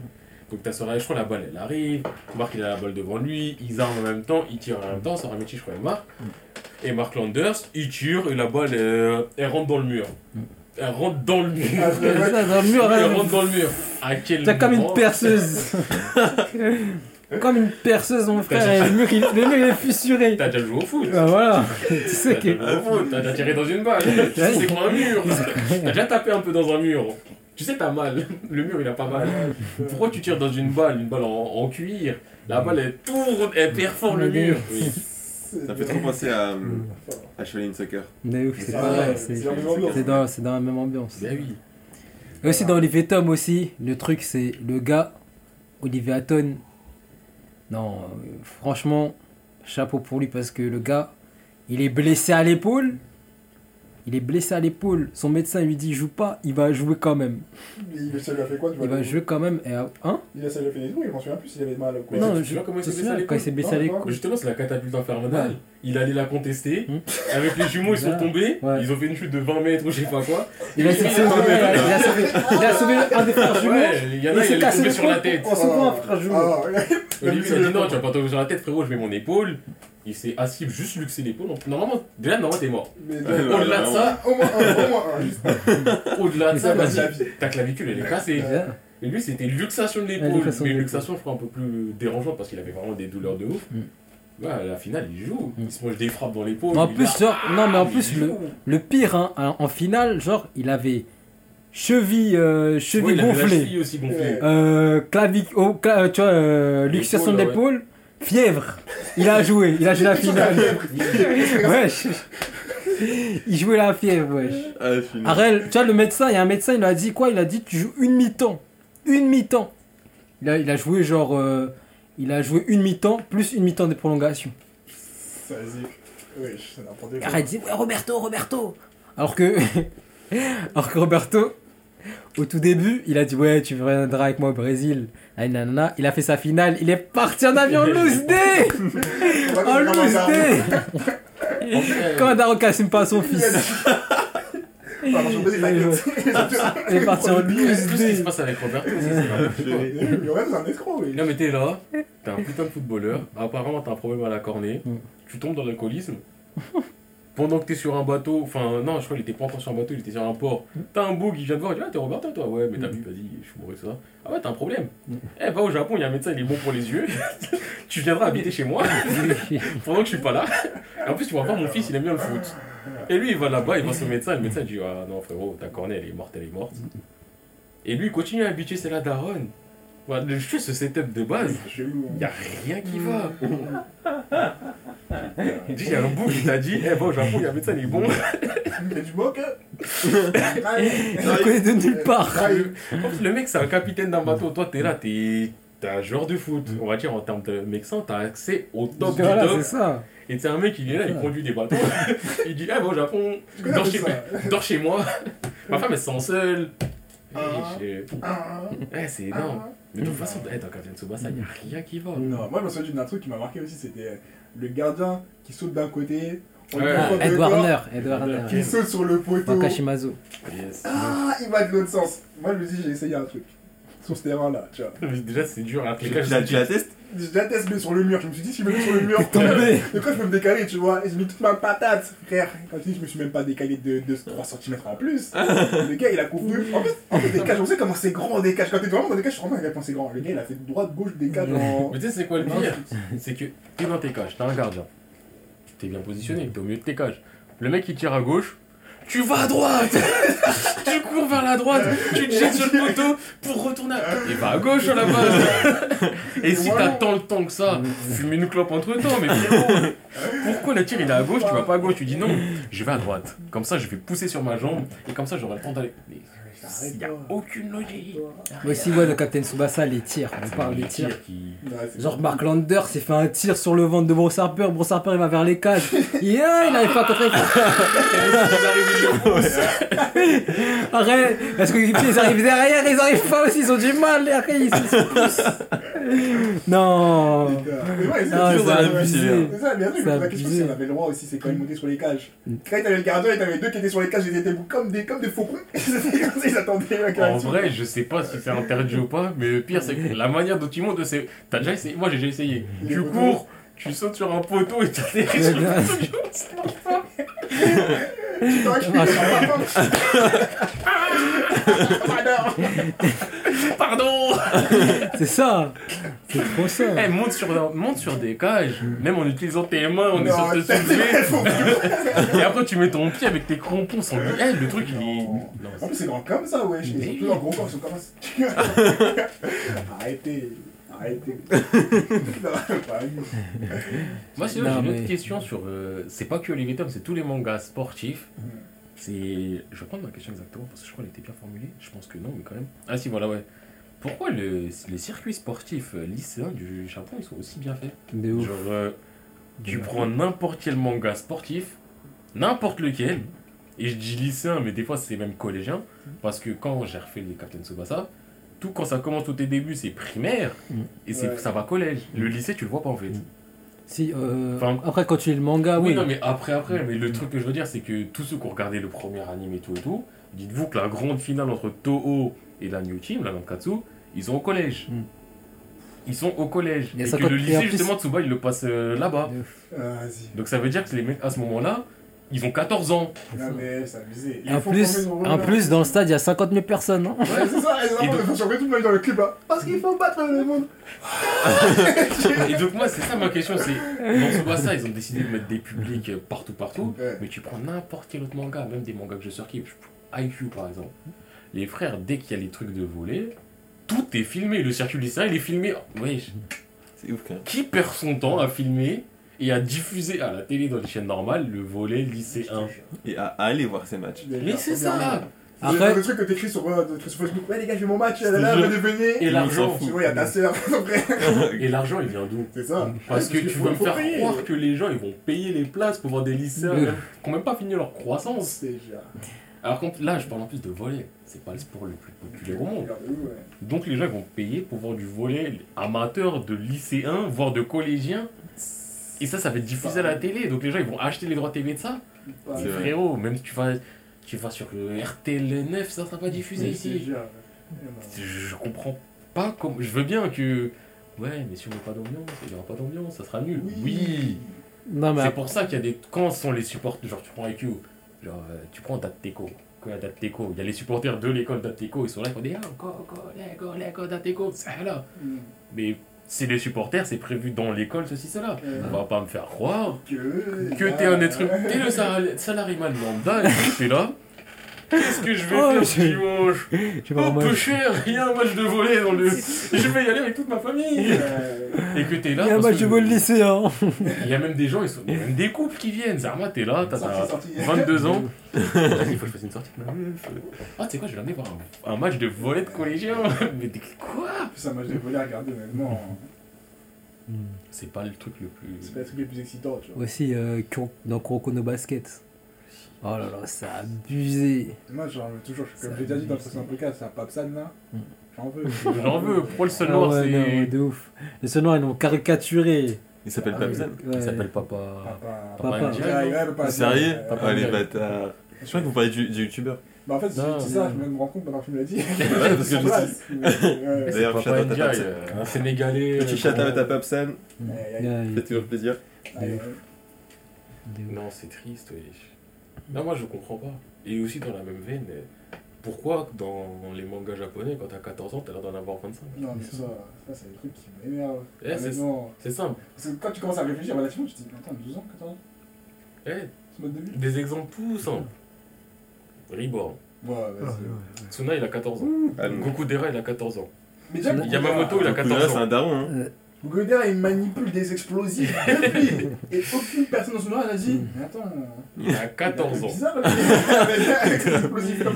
Donc t'as Soramichi, je crois la balle elle arrive, Marc il a la balle devant lui, ils arment en même temps, ils tirent en même temps, Soramichi je crois et Marc, et Marc Landers, il tire, et la balle euh, elle rentre dans le mur. Elle rentre dans le mur. Ah, C'est ça, dans le mur, Elle rentre dans le mur. À quel C'est comme une perceuse. comme une perceuse, mon frère. Et le mur, il, le mur, il est fissuré. T'as déjà joué au foot Bah voilà. Tu sais T'as que. au foot, t'as déjà tiré dans une balle. Tu sais c'est quoi un mur T'as déjà tapé un peu dans un mur. Tu sais t'as mal. Le mur il a pas mal. Pourquoi tu tires dans une balle, une balle en, en cuir La balle elle tourne, elle perfore le mur. Oui. Ça fait trop penser à, euh, à Shaolin Soccer. Mais ouf, c'est Ah, pareil. C'est dans, c'est dans la même ambiance. Ben oui. Et aussi dans Olivier Tom aussi, le truc c'est le gars, Olivier Hatton, non, euh, franchement, chapeau pour lui parce que le gars, il est blessé à l'épaule. Il est blessé à l'épaule. Son médecin lui dit joue pas, il va jouer quand même. Il, ça lui a fait quoi tu vois, Il va jouer quand même. Et, hein? Il a ça lui a fait des trous, il m'en souvient plus s'il avait mal ou quoi. Non, tu je vois comment il je s'est blessé à souviens, quand il l'épaule s'est blessé à l'épaule. Justement, c'est la catapulte infernale. Ouais. Il allait la contester. Hmm. Avec les jumeaux, ils sont tombés. Ouais. Ils ont fait une chute de 20 mètres ou je sais pas quoi. Il a, Il sauvé, a sauvé- il a sauvé, il a sauvé un des frères jumeaux. Ouais, il y en Il a, s'est cassé sur la tête. en sauvant un frère jumeau? Ah, Olivier il a dit non, tu vas pas tomber sur la tête, frérot, je mets mon épaule. Il s'est assis, juste luxé l'épaule. Donc, Normalement, déjà, normalement, t'es mort. Au-delà de ça, au moins un, au moins un, juste. au-delà de ça, vas-y, ta clavicule, elle est cassée. Et lui, c'était luxation de l'épaule. mais luxation, je crois, un peu plus dérangeante parce qu'il avait vraiment des douleurs de ouf. Mm. Ouais, à la finale, il joue. Mm. Il se mange des frappes dans l'épaule. En plus, a- genre, non, mais en il plus, le, le pire, hein, en, en finale, genre, il avait cheville, euh, Ouais, cheville il avait la gonflée, cheville aussi gonflée. Ouais. euh, clavic, oh, cla- euh, tu vois, euh, luxation l'épaule, fièvre. Il a joué, il a joué la finale. wesh. Il jouait la fièvre, wesh. Ah. Arel, tu vois, le médecin, il y a un médecin, il a dit quoi? Il a dit tu joues une mi-temps. Une mi-temps. Il a, il a joué genre. euh, il a joué une mi-temps plus une mi-temps de prolongation. Vas-y. Wesh, c'est n'importe quoi. Arrête, il dit ouais, Roberto, Roberto. Alors que. alors que Roberto, au tout début, il a dit ouais, tu viendras avec moi au Brésil. Ah, nanana. Il a fait sa finale, il est parti en avion loose day En loose day Quand daron casse pas son fils. Il est parti en Tout loose ce qui day. se passe avec Roberto, c'est un escroc, oui. Non mais t'es là, t'es un putain de footballeur, apparemment t'as un problème à la cornée, Mm. tu tombes dans l'alcoolisme. Pendant que t'es sur un bateau, enfin non, je crois qu'il était pas encore sur un bateau, il était sur un port. T'as un bouc, il vient te voir, il dit Ah, t'es Roberto toi Ouais, mais t'as vu, vas-y, je suis bourré, ça. Ah ouais, t'as un problème. Eh, va au Japon, il y a un médecin, il est bon pour les yeux. tu viendras habiter chez moi pendant que je suis pas là. Et en plus, tu vas voir, mon fils, il aime bien le foot. Et lui, il va là-bas, il va le médecin, le médecin il dit Ah non, frérot, ta cornée, elle est morte, elle est morte. Et lui, il continue à habituer, c'est la daronne. Voilà, le- je fais ce setup de base. Chelou. Y a rien qui va. Il dit, y a un bout qui t'a dit, eh bon, au Japon, y a un médecin, il est bon. Mais tu moques Il le connaît de nulle part. En plus, le mec, c'est un capitaine d'un bateau. Toi, t'es là, t'es. Un joueur de foot, on va dire en termes de médecin, t'as accès au top du Voilà, top. ça. Et c'est un mec, il est là, il conduit des bateaux. il dit, eh bon, au Japon, connais dors chez, ça. dors chez moi. Ma femme, elle se sent seule. Ah. Eh, je- Ah, Eh, c'est énorme. De toute façon, eh, dans Captain Tsubasa, y a rien qui va. Non, moi je me souviens d'un truc qui m'a marqué aussi, c'était euh, le gardien qui saute d'un côté, on Ouais. Ah, Ed Warner, Ed Warner. qui saute sur le poteau. Wakashimazu. Yes. Ah, il va de l'autre sens. Moi je me dis, j'ai essayé un truc. Sur ce terrain-là, tu vois. Mais Déjà, c'est dur à Tu appliquer. la tu la testes J'ai déjà testé sur le mur, je me suis dit, si je me mets sur le mur, tombé. de quoi je peux me décaler, tu vois? Et j'ai mis toute ma patate, frère. Quand je dis, je me suis même pas décalé de, de 3 cm en plus. le gars, il a couru. En fait, en fait, des cages, on sait comment c'est grand des cages. Quand t'es vraiment dans des cages, je te rends compte à quel point c'est grand. Le gars, il a fait droite, gauche des cages en. Mais tu sais, c'est quoi le pire? C'est que t'es dans tes cages, t'as un gardien. T'es bien positionné, t'es au milieu de tes cages. Le mec il tire à gauche, tu vas à droite. Tu cours vers la droite, tu te jettes sur le poteau pour retourner à... Et va à gauche à la base. Et si t'as tant le temps que ça, fume une clope entre temps, mais frérot Pourquoi le tir il est à gauche, tu vas pas à gauche, tu dis non, je vais à droite. Comme ça je vais pousser sur ma jambe, et comme ça j'aurai le temps d'aller... Il y a aucune logique Mais aussi, ouais, le Captain Tsubasa, les tirs. On parle des tirs. qui... Ouais, Genre Mark Lander s'est fait un tir sur le ventre de Bruce Harper. Bruce Harper il va vers les cages. Yeah, il n'arrive pas à contrer. Arrête Parce que ils arrivent derrière, ils arrivent pas aussi, ils ont du mal. Arrête, ils se poussent. Non Mais ouais, c'est toujours c'est abusé. C'est ça, bien sûr, la question c'est on avait le droit aussi, c'est quand ils montaient sur les cages. Quand t'avais le gardien et t'avais deux qui étaient sur les cages, ils étaient comme des, comme des faucons. Ils ils attendaient la En vrai, je sais pas si c'est interdit ou pas, mais le pire, c'est que la manière dont tu montes, c'est. T'as déjà essayé? Moi, j'ai déjà essayé. Les Tu cours, tu sautes sur un poteau et tu atterris sur le poteau. Ça marche pas. Pardon C'est ça C'est trop ça Eh, monte sur, monte sur des cages, même en utilisant tes mains, on est sur te c'est- soulever. Et après, tu mets ton pied avec tes crampons sans lui. Eh, le truc, il est. Non, En plus, c'est grand comme ça, wesh. Leurs gros corps, sont comme ça. Arrêtez. Arrêtez. Moi, sinon, Non, j'ai une mais- autre question sur. euh, c'est pas que Olivier Tom, c'est tous les mangas sportifs. C'est. Je vais prendre ma question exactement parce que je crois qu'elle était bien formulée. Je pense que non, mais quand même. Ah, si, voilà, ouais. Pourquoi le- les circuits sportifs euh, lycéens du Japon, ils sont aussi bien faits? Genre, euh, tu prends n'importe quel manga sportif, n'importe lequel, et je dis lycéen, mais des fois c'est même collégien, parce que quand j'ai refait les Captain Tsubasa, tout quand ça commence au début c'est primaire, Mm. et c'est Ouais. ça va collège. Le lycée tu le vois pas en fait. Mm. Si, euh, Enfin- après, quand tu lis le manga, oui, oui. non mais après, après, mais le truc que je veux dire c'est que tous ceux qui ont regardé le premier anime et tout et tout, dites-vous que la grande finale entre Toho et la New Team, la Nankatsu, ils sont au collège. Mm. Ils sont au collège. Et que le lycée, plus- justement, Tsuba, il le passe euh, là-bas. Ah. Donc ça veut dire que les mecs, à ce moment-là, ils ont 14 ans. Non, mais c'est abusé. Et en plus, en plus, dans le stade, il y a 50 000 personnes, non Ouais, c'est ça, et donc- monde dans le clip là. Parce qu'il faut battre le monde. Et donc moi, c'est ça ma question, c'est dans Tsubasa, ils ont décidé de mettre des publics euh, partout, partout. Ouais. Mais tu prends n'importe quel autre manga, même des mangas que je surkiffe, IQ par exemple. Les frères, dès qu'il y a les trucs de voler, tout est filmé. Le circuit lycéen, il est filmé. Wesh, C'est ouf quand même. qui perd son temps à filmer et à diffuser à la télé dans les chaînes normales le volet lycéen Et à, aller voir ces matchs. Mais c'est ça Après- Le truc que t'écris sur, euh, t'écris sur Facebook, ouais les gars, j'ai mon match, là, Je là, venez, venez. Et l'argent. Tu vois, il y a ta sœur, ton frère. Et l'argent, il vient d'où? C'est ça. Parce que tu veux me faire payer. croire que les gens ils vont payer les places pour voir des lycéens qui n'ont même pas fini leur croissance. C'est déjà. Alors là, je parle en plus de volet. C'est pas le sport le plus populaire au monde. Donc les gens ils vont payer pour voir du volet amateur, de lycéens, voire de collégiens. Et ça, ça va être diffusé à la télé. Donc les gens ils vont acheter les droits TV de ça. Mais frérot, même si tu vas, tu vas sur le RTL 9, ça sera pas diffusé Mais c'est ici. Je, je comprends pas comment. Je veux bien que. Ouais, mais si on met pas d'ambiance, il y aura pas d'ambiance, ça sera nul. oui. Non, mais C'est pour ça qu'il y a des. Quand sont les supporters. Genre, tu prends IQ, genre, euh, tu prends Dateco. Quand il y a Dateco, il y a les supporters de l'école Dateco, ils sont là, ils font des. Ah, encore, encore, l'école, l'école Dateco, c'est là. Mm. Mais c'est les supporters, c'est prévu dans l'école, ceci, cela. Euh, On va pas me faire croire Que. que t'es un être humain. T'es le salari- salarié lambda, et tu es là. Qu'est-ce que je vais Oh, faire ce dimanche Oh, peu cher, il y a un match de volley dans le. Je vais y aller avec toute ma famille. Euh, Et que t'es Il là. y a un parce match de vol lycéen. Il y a même des gens, ils sont... il y a même des couples qui viennent. Zarma, t'es là, t'as Sorti, t'as sorti. 22 ans. Il faut que je fasse une sortie avec ma meuf. Ah, tu sais quoi, je vais l'amener voir un, un match de volley de collégien. Mais des- quoi? Plus un match de volley à regarder, honnêtement. C'est pas le truc le plus. C'est pas le truc le plus excitant, tu vois. Aussi, euh, dans Kuroko no Basket. Oh là là, c'est abusé. Moi, j'en veux toujours, comme Ça j'ai déjà dit dans le précédent podcast, c'est un Papsan là. Mm. J'en veux. J'en veux. Pourquoi le seul Ah noir, ouais, c'est. de ouf. Les seuls noirs, ils l'ont caricaturé. Il s'appelle Ah, Pamzan. Ouais. Il s'appelle Papa. Papa. Papa. Sérieux Papa Ah les bâtards. Je crois que vous parlez du, du youtubeur. Bah en fait, si Non, je dis ça, je me rends compte maintenant que tu me l'as dit. Ouais, parce que je ouais. D'ailleurs, Papa shout out à Papsan. euh, un Sénégalais. Petit euh, shout out à Papsan. Ça fait toujours plaisir. Non, c'est triste, oui. Non, moi je comprends pas. Et aussi dans la même veine, euh, pourquoi dans les mangas japonais, quand t'as 14 ans, t'as l'air d'en avoir 25 Non, mais ça, ça c'est le truc qui m'énerve. Eh, c'est- simple. Parce que quand tu commences à réfléchir relativement, tu te dis, attends, 12 ans, 14 ans? Eh, début des exemples tout simples. Reborn. Ouais, vas-y. Tsuna, il a 14 ans. Ah. Goku Dera, il a 14 ans. Mais déjà, Yamamoto, il a Donc, 14 là, c'est ans. un daron. Hein. Goder, il manipule des explosifs depuis. Et aucune personne dans son noir n'a dit, mais attends. Il a 14 ans. Bizarre, Il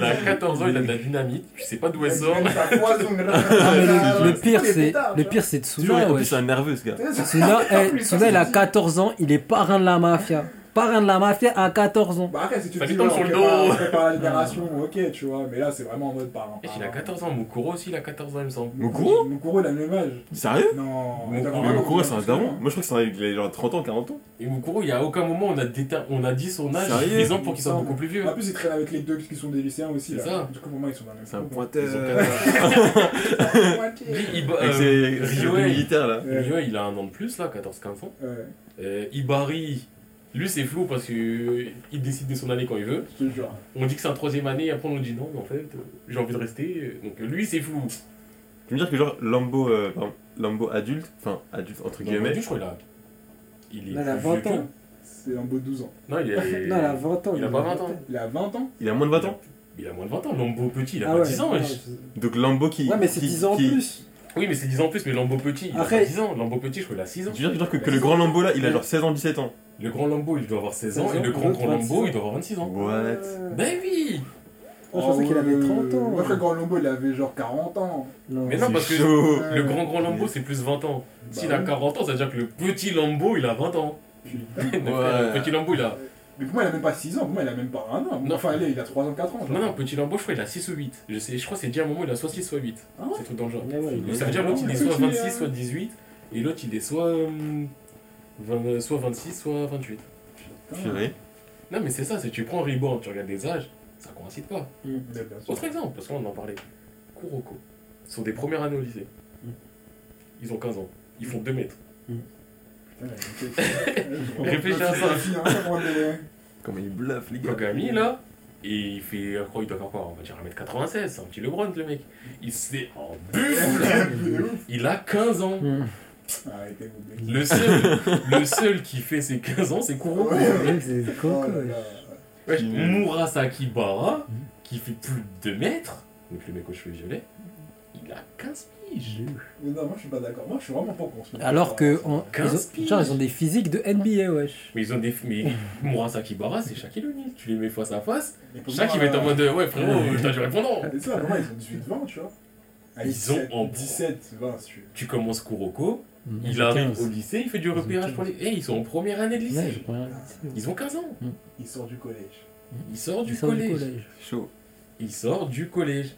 a ça. 14 ans, il a de la dynamite, tu sais pas d'où elle Il sort. Ah, le, pire, c'est le tu pire, c'est Tsuna. en plus, c'est un nerveux ce gars. Tsuna, eh, il a c'est- 14 ans, il est parrain de la mafia. Parrain de la mafia à 14 ans. Bah après, si tu Ça dis, tombe sur le dos. la libération, ok, tu vois. Mais là, c'est vraiment en mode parent. Et il a 14 ans, Mukuro aussi, il a 14 ans, il me semble. Mukuro Mukuro, il a le même âge. Sérieux Non. Mukuro, Mais vraiment- Mokuro, c'est un daron. Moi, je crois que c'est un il a genre 30 ans, 40 ans. Et Mukuro, il y a aucun moment on a, déter- on a dit son âge Sérieux suffisant pour qu'il soit beaucoup plus vieux. En plus, il traîne avec les deux qui sont des lycéens aussi. C'est là. ça. Du coup, pour moi, ils sont dans le même C'est un groupe. pointeur. Ils ont euh, ses militaires là. Ryohei, il a un an de plus, là, 14-15 ans. Euh, Ibari, lui, c'est flou parce qu'il décide de son année quand il veut. je te jure. On dit que c'est un troisième année, et après on nous dit non, mais en fait, euh, j'ai envie de rester. Donc lui, c'est flou. Tu veux dire que genre Lambo, euh, pardon, Lambo adulte, enfin adulte entre Non, guillemets, je crois qu'il a. Il est Non, il a plus 20 vieux que- ans. C'est beau 12 ans. Non, il, est... Non, il a 20 ans. Il a pas 20 ans. Il a 20 ans il a moins de 20 ans. Il a moins de 20 ans. Lambo petit, il a Ah pas ouais. 10 ans, wesh. Donc Lambo qui. Ouais, mais c'est qui- 10 ans en qui- plus. Oui, mais c'est 10 ans en plus, mais Lambo petit, il a Après- pas 10 ans. Lambo petit, je crois qu'il a 6 ans. Tu veux dire que, que le grand Lambo là, il a genre 16 ans, 17 ans. Le grand Lambo, il doit avoir 16 ans, 16 et ans, le grand l'autre, grand 26 Lambo, ans. il doit avoir 26 ans. What Ben oui Moi, je pensais qu'il avait 30 ans. Moi, je crois que Grand Lambeau, il avait genre 40 ans. Non. Mais non, parce que chaud. le grand grand Lambo c'est plus 20 ans. S'il Bah a oui. 40 ans, ça veut dire que le petit Lambo il a 20 ans. Putain. Le petit Lambo il a. Mais pour moi, il a même pas 6 ans. Pour moi, il a même pas un an. Non. Enfin, allez, il a 3 ans, 4 ans. genre. Non, non, petit crois qu'il a 6 ou 8. Je, sais, je crois que c'est dit à un moment, il a soit 6, soit 8. Ah ouais c'est tout dans le genre. Ouais, ouais, Donc, il ça veut dire l'autre il est Ah, soit petit, 26, euh, soit 18. Et l'autre il est soit, euh, 20, euh, soit 26, soit 28. Putain. Non, mais c'est ça, c'est tu prends Reborn, tu regardes les âges, ça coïncide pas. Sûr. Autre exemple, parce qu'on en parlait. Kuroko. Ils sont des premières années au lycée. Mm. Ils ont 15 ans. Ils font 2 mètres. Putain, ok. Réfléchis à ça. Comment il bluffe, les gars. Kogami là, et il fait, je crois qu'il doit faire quoi? On va dire 1m96, c'est un petit Lebron le mec. Il s'est en buffle Il a 15 ans. Le seul, le seul qui fait ses 15 ans, c'est Kuroko. Ouais. Oh. Murasaki Bara, qui fait plus de 2 mètres, donc le mec aux cheveux violets, il a 15 piges. Mais non, moi je suis pas d'accord. Moi je suis vraiment pas con. Alors que on- 15 ils ont, genre, ils ont des physiques de NBA, wesh. Mais ils ont des. Mais Murasaki Bara, c'est Shaquille O'Neal. Tu les mets face à face, moi, il va être en euh, mode Ouais, frérot, t'as du répondant. Mais ça, pour moi, ils ont 18-20, tu vois. À Ils 17, ont en- 17, 20, si tu veux. Tu commences Kuroko, Hum, il arrive 15. au lycée, il fait du Ils ont repérage pour les. Eh, ils sont en première année de Ouais, lycée. j'ai pas rien dit. Ils ont 15 ans. Il sort du collège. Il sort du Ils sortent collège. Chaud. Il sort du collège.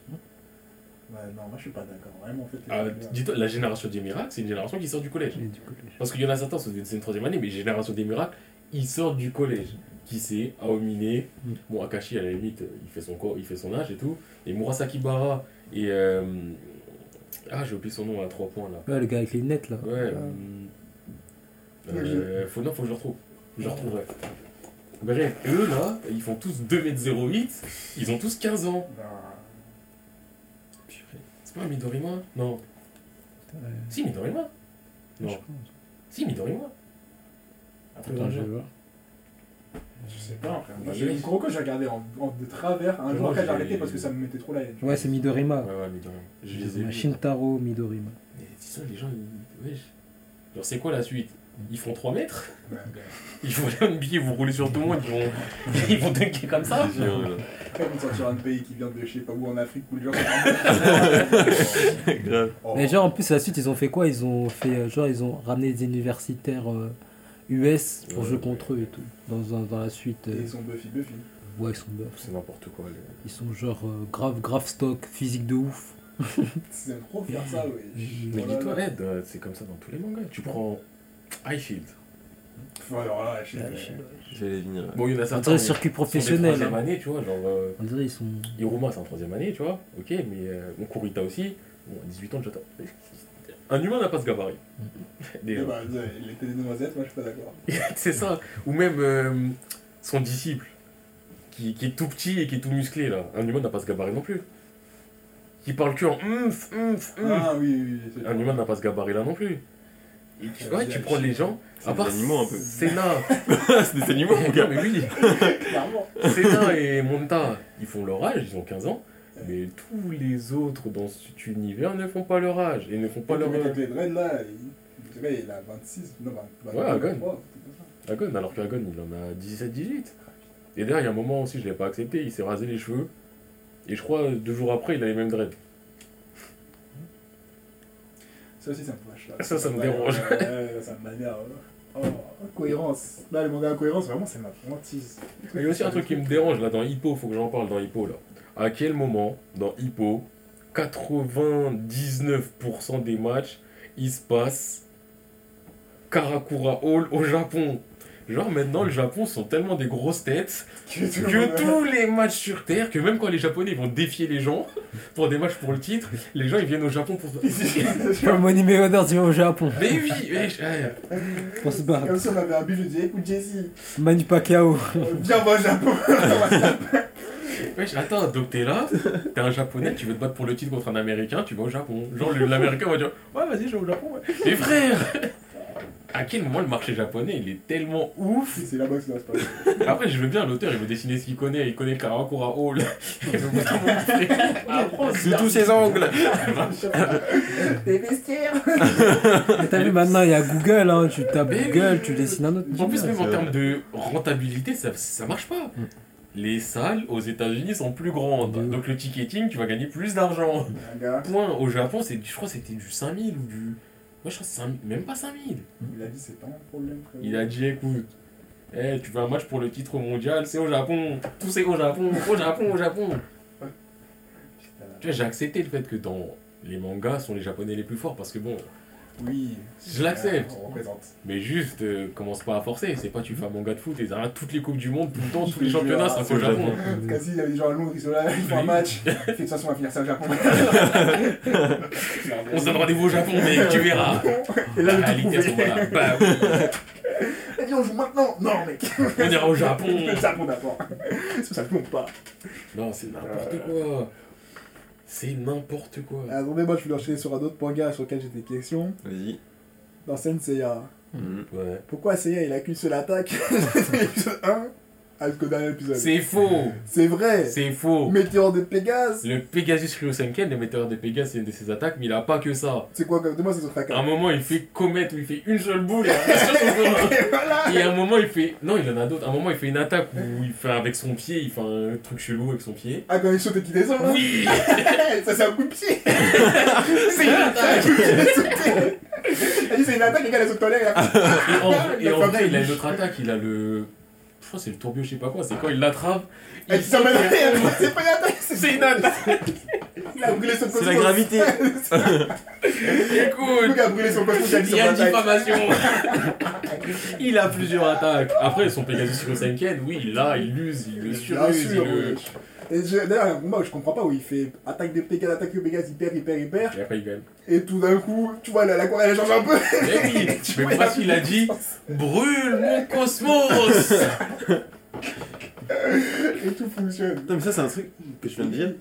Ouais, non, moi je suis pas d'accord. Vraiment, en fait. Ah, Dis-toi, la génération des miracles, c'est une génération qui sort du collège. Et du collège. Parce qu'il y en a certains, c'est une- troisième année, mais génération des miracles, ils sortent du collège. Qui c'est Aomine. Mm. Bon, Akashi, à la limite, il fait son, corps, il fait son âge et tout. Et Murasaki Bara et. euh, Ah, j'ai oublié son nom à 3 points là. Ouais, le gars avec les lunettes là. Ouais. Ah. hum, euh, faut, non, faut que je le retrouve. Je le retrouverai. Bref, eux là, ils font tous 2m08, ils ont tous 15 ans. C'est pas Midorima Non. Si, Midorima je Non. pense. Si, Midorima. Dans Attends, je vais voir. je sais pas. Moi, j'ai une Kuroko, j'ai regardé en, en de travers. Un jour moi, après, j'ai j'ai- arrêté parce que ça me mettait trop la haine. Ouais, c'est Midorima. Ouais, ouais, Midorima. Je les ai vus. Shintaro Midorima. Mais dis ça, les gens, ils. Wesh. Genre, c'est quoi la suite? Ils font 3 mètres Ils vont aller en billet, vous roulez sur tout le monde, ils vont, ils vont dunker comme ça un. Après, ils vont sortir un pays qui vient de je sais pas où en Afrique où les gens. Grave. Oh. Mais genre en plus la suite ils ont fait quoi? Ils ont fait euh, genre ils ont ramené des universitaires euh, US pour Ouais, jouer ouais. contre eux et tout. Dans, un- dans la suite, Et euh, ils sont Buffy, Buffy. ouais ils sont buffs. C'est n'importe quoi. les- Ils sont genre euh, grave grave stock, physique de ouf. C'est trop faire ça, ouais. Mais Voilà. dis-toi, Ed, euh, c'est comme ça dans tous les mangas. Tu prends Highfield. Alors là, je sais pas. J'allais venir. Bon, il y en a On certains. dirait mais circuit ils sont des professionnel. troisième année, tu vois. Genre, euh, On dirait ils sont. Hiruma, c'est en troisième année, tu vois. Ok, mais euh, mon Kurita aussi. Bon, à 18 ans, j'attends. Un humain n'a pas ce gabarit. Eh Déjà. bah, il était des noisettes, moi je suis pas d'accord. c'est ça. Ou même euh, son disciple, qui, qui est tout petit et qui est tout musclé, là. Un humain n'a pas ce gabarit non plus. Qui parle que en umf, umf, umf. Ah oui, oui, oui. Un bon. humain n'a pas ce gabarit-là non plus. Ouais, tu prends les gens, C'est à des part animaux un peu. Senna, c'est des animaux, mon non, gars. mais oui. Senna et Monta, ils font leur âge, ils ont 15 ans, mais tous les autres dans cet univers ne font pas leur âge et ne font pas Le leur mec âge. là, il, a 26, non, 20, Ouais, Agon. 23, Agon, alors qu'Agon il en a 17-18. Et d'ailleurs, il y a un moment aussi, je l'ai pas accepté, il s'est rasé les cheveux. Et je crois, deux jours après, il a les mêmes dreads. Ça aussi, ça me fâche. Là. Ça, ça me dérange. Ouais, ça m'énerve. Oh, cohérence. Là, le manga incohérence, vraiment, c'est ma hantise. Il y a aussi un truc qui me dérange là dans Hippo, faut que j'en parle dans Hippo là. À quel moment, dans Hippo, 99% des matchs, il se passe Karakura Hall au Japon? Genre maintenant, le Japon sont tellement des grosses têtes que tous les matchs sur Terre, que même quand les Japonais vont défier les gens pour des matchs pour le titre, les gens ils viennent au Japon pour. Comme Money Mayweather tu vas au Japon. Mais oui, mais. On se bat. Comme si on avait un but, je disais, écoute Jesse, Manu Pacquiao. viens va au Japon. Wesh, attends, donc t'es là, t'es un japonais, tu veux te battre pour le titre contre un américain, tu vas au Japon. Genre l'américain va dire Ouais, vas-y, je vais au Japon. Ouais. Mais frère À quel moment le marché japonais il est tellement ouf c'est là-bas que ça va se passer. Après, je veux bien, l'auteur il veut dessiner ce qu'il connaît, il connaît le Karakura Hall. Sous tous ses angles. Des vestiaires. T'as vu maintenant il y a Google, hein, tu tapes Google, tu dessines un autre. En plus, même en termes de rentabilité, ça, ça marche pas. les salles aux États-Unis sont plus grandes. De ouf. Donc le ticketing, tu vas gagner plus d'argent. Point. Au Japon, c'est, je crois que c'était du 5000 ou du. Moi, je crois que c'est 5000, même pas 5000. il a dit c'est pas un problème. frérot. Il a dit écoute, eh, tu veux un match pour le titre mondial, c'est au Japon. Tout c'est au Japon, au Japon, au Japon. Tu vois, j'ai accepté le fait que dans les mangas sont les japonais les plus forts parce que bon, Oui. Je l'accepte. On représente. mais juste euh, commence pas à forcer. C'est pas tu fais un manga de foot et derrière toutes les coupes du monde, tout le temps, tous les championnats, c'est c'est au au Japon. Kasi, il y a des gens à Londres, ils sont là, ils font un match. De toute façon, on va finir ça au Japon. On se donne rendez-vous au Japon, mais tu verras. Et là, La réalité à ce moment-là. Bah oui, on joue maintenant Non, mec. on ira au Japon. Le Japon d'abord. Ça, ça compte pas. Non, c'est n'importe quoi. C'est n'importe quoi. Ah, Attendez, moi je vais enchaîner sur un autre manga sur lequel j'ai des questions. Vas-y. Dans Senseiya. Mmh. Pourquoi Seiya il a qu'une seule attaque? 1 c'est faux. C'est vrai. C'est faux. Météore de Pégase. Le Pegasus Ryosenken, le météore de Pégase, c'est une de ses attaques, mais il a pas que ça. C'est quoi comme moi, c'est son fracas. À un moment, il fait comète où il fait une seule boule. Hein. Et, et à un moment, il fait. Non, il en a d'autres. À un moment, il fait une attaque où il fait avec son pied, il fait un truc chelou avec son pied. Ah, quand il saute et qu'il descend là Oui Ça, c'est un coup de pied. c'est une attaque. Il a dit, c'est une attaque, les gars, saute en l'air. Et en ah, vrai, il a une autre attaque, il a le. Je crois que c'est le tourbillon, je sais pas quoi, c'est quand il l'attrape. il Elle s'emmène en fait- l'air. C'est pas une attaque, c'est une attaque Il a brûlé son C'est la gravité. Le Écoute gars a brûlé son cosmos, il a dit Il y a attaque. diffamation Il a plusieurs attaques. Après, son Pegasus Ryosenken, oui, il l'a, il l'use, il le suruse, il le. Et d'ailleurs, il y a un combat où je comprends pas où il fait attaque de Pégase, attaque de Pégase, il perd, il perd, il perd. Et après, il gagne. Et tout d'un coup, tu vois, la, la courbe elle change un peu. Mais oui Tu Mais vois, parce qu'il a dit Brûle mon cosmos? Et tout fonctionne. Non, mais ça, c'est un truc que je viens de dire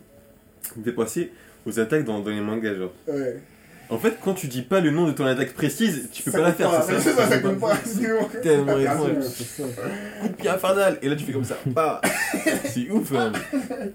qui me fait passer aux attaques dans, dans les mangas. Genre. Ouais. En fait, quand tu dis pas le nom de ton attaque précise, tu peux Ça pas la faire. C'est C'est ça, ça, ça compte pas. Tellement ça. Coup de pied infernal. Et là, tu fais comme ça. Bah. C'est ouf. hein.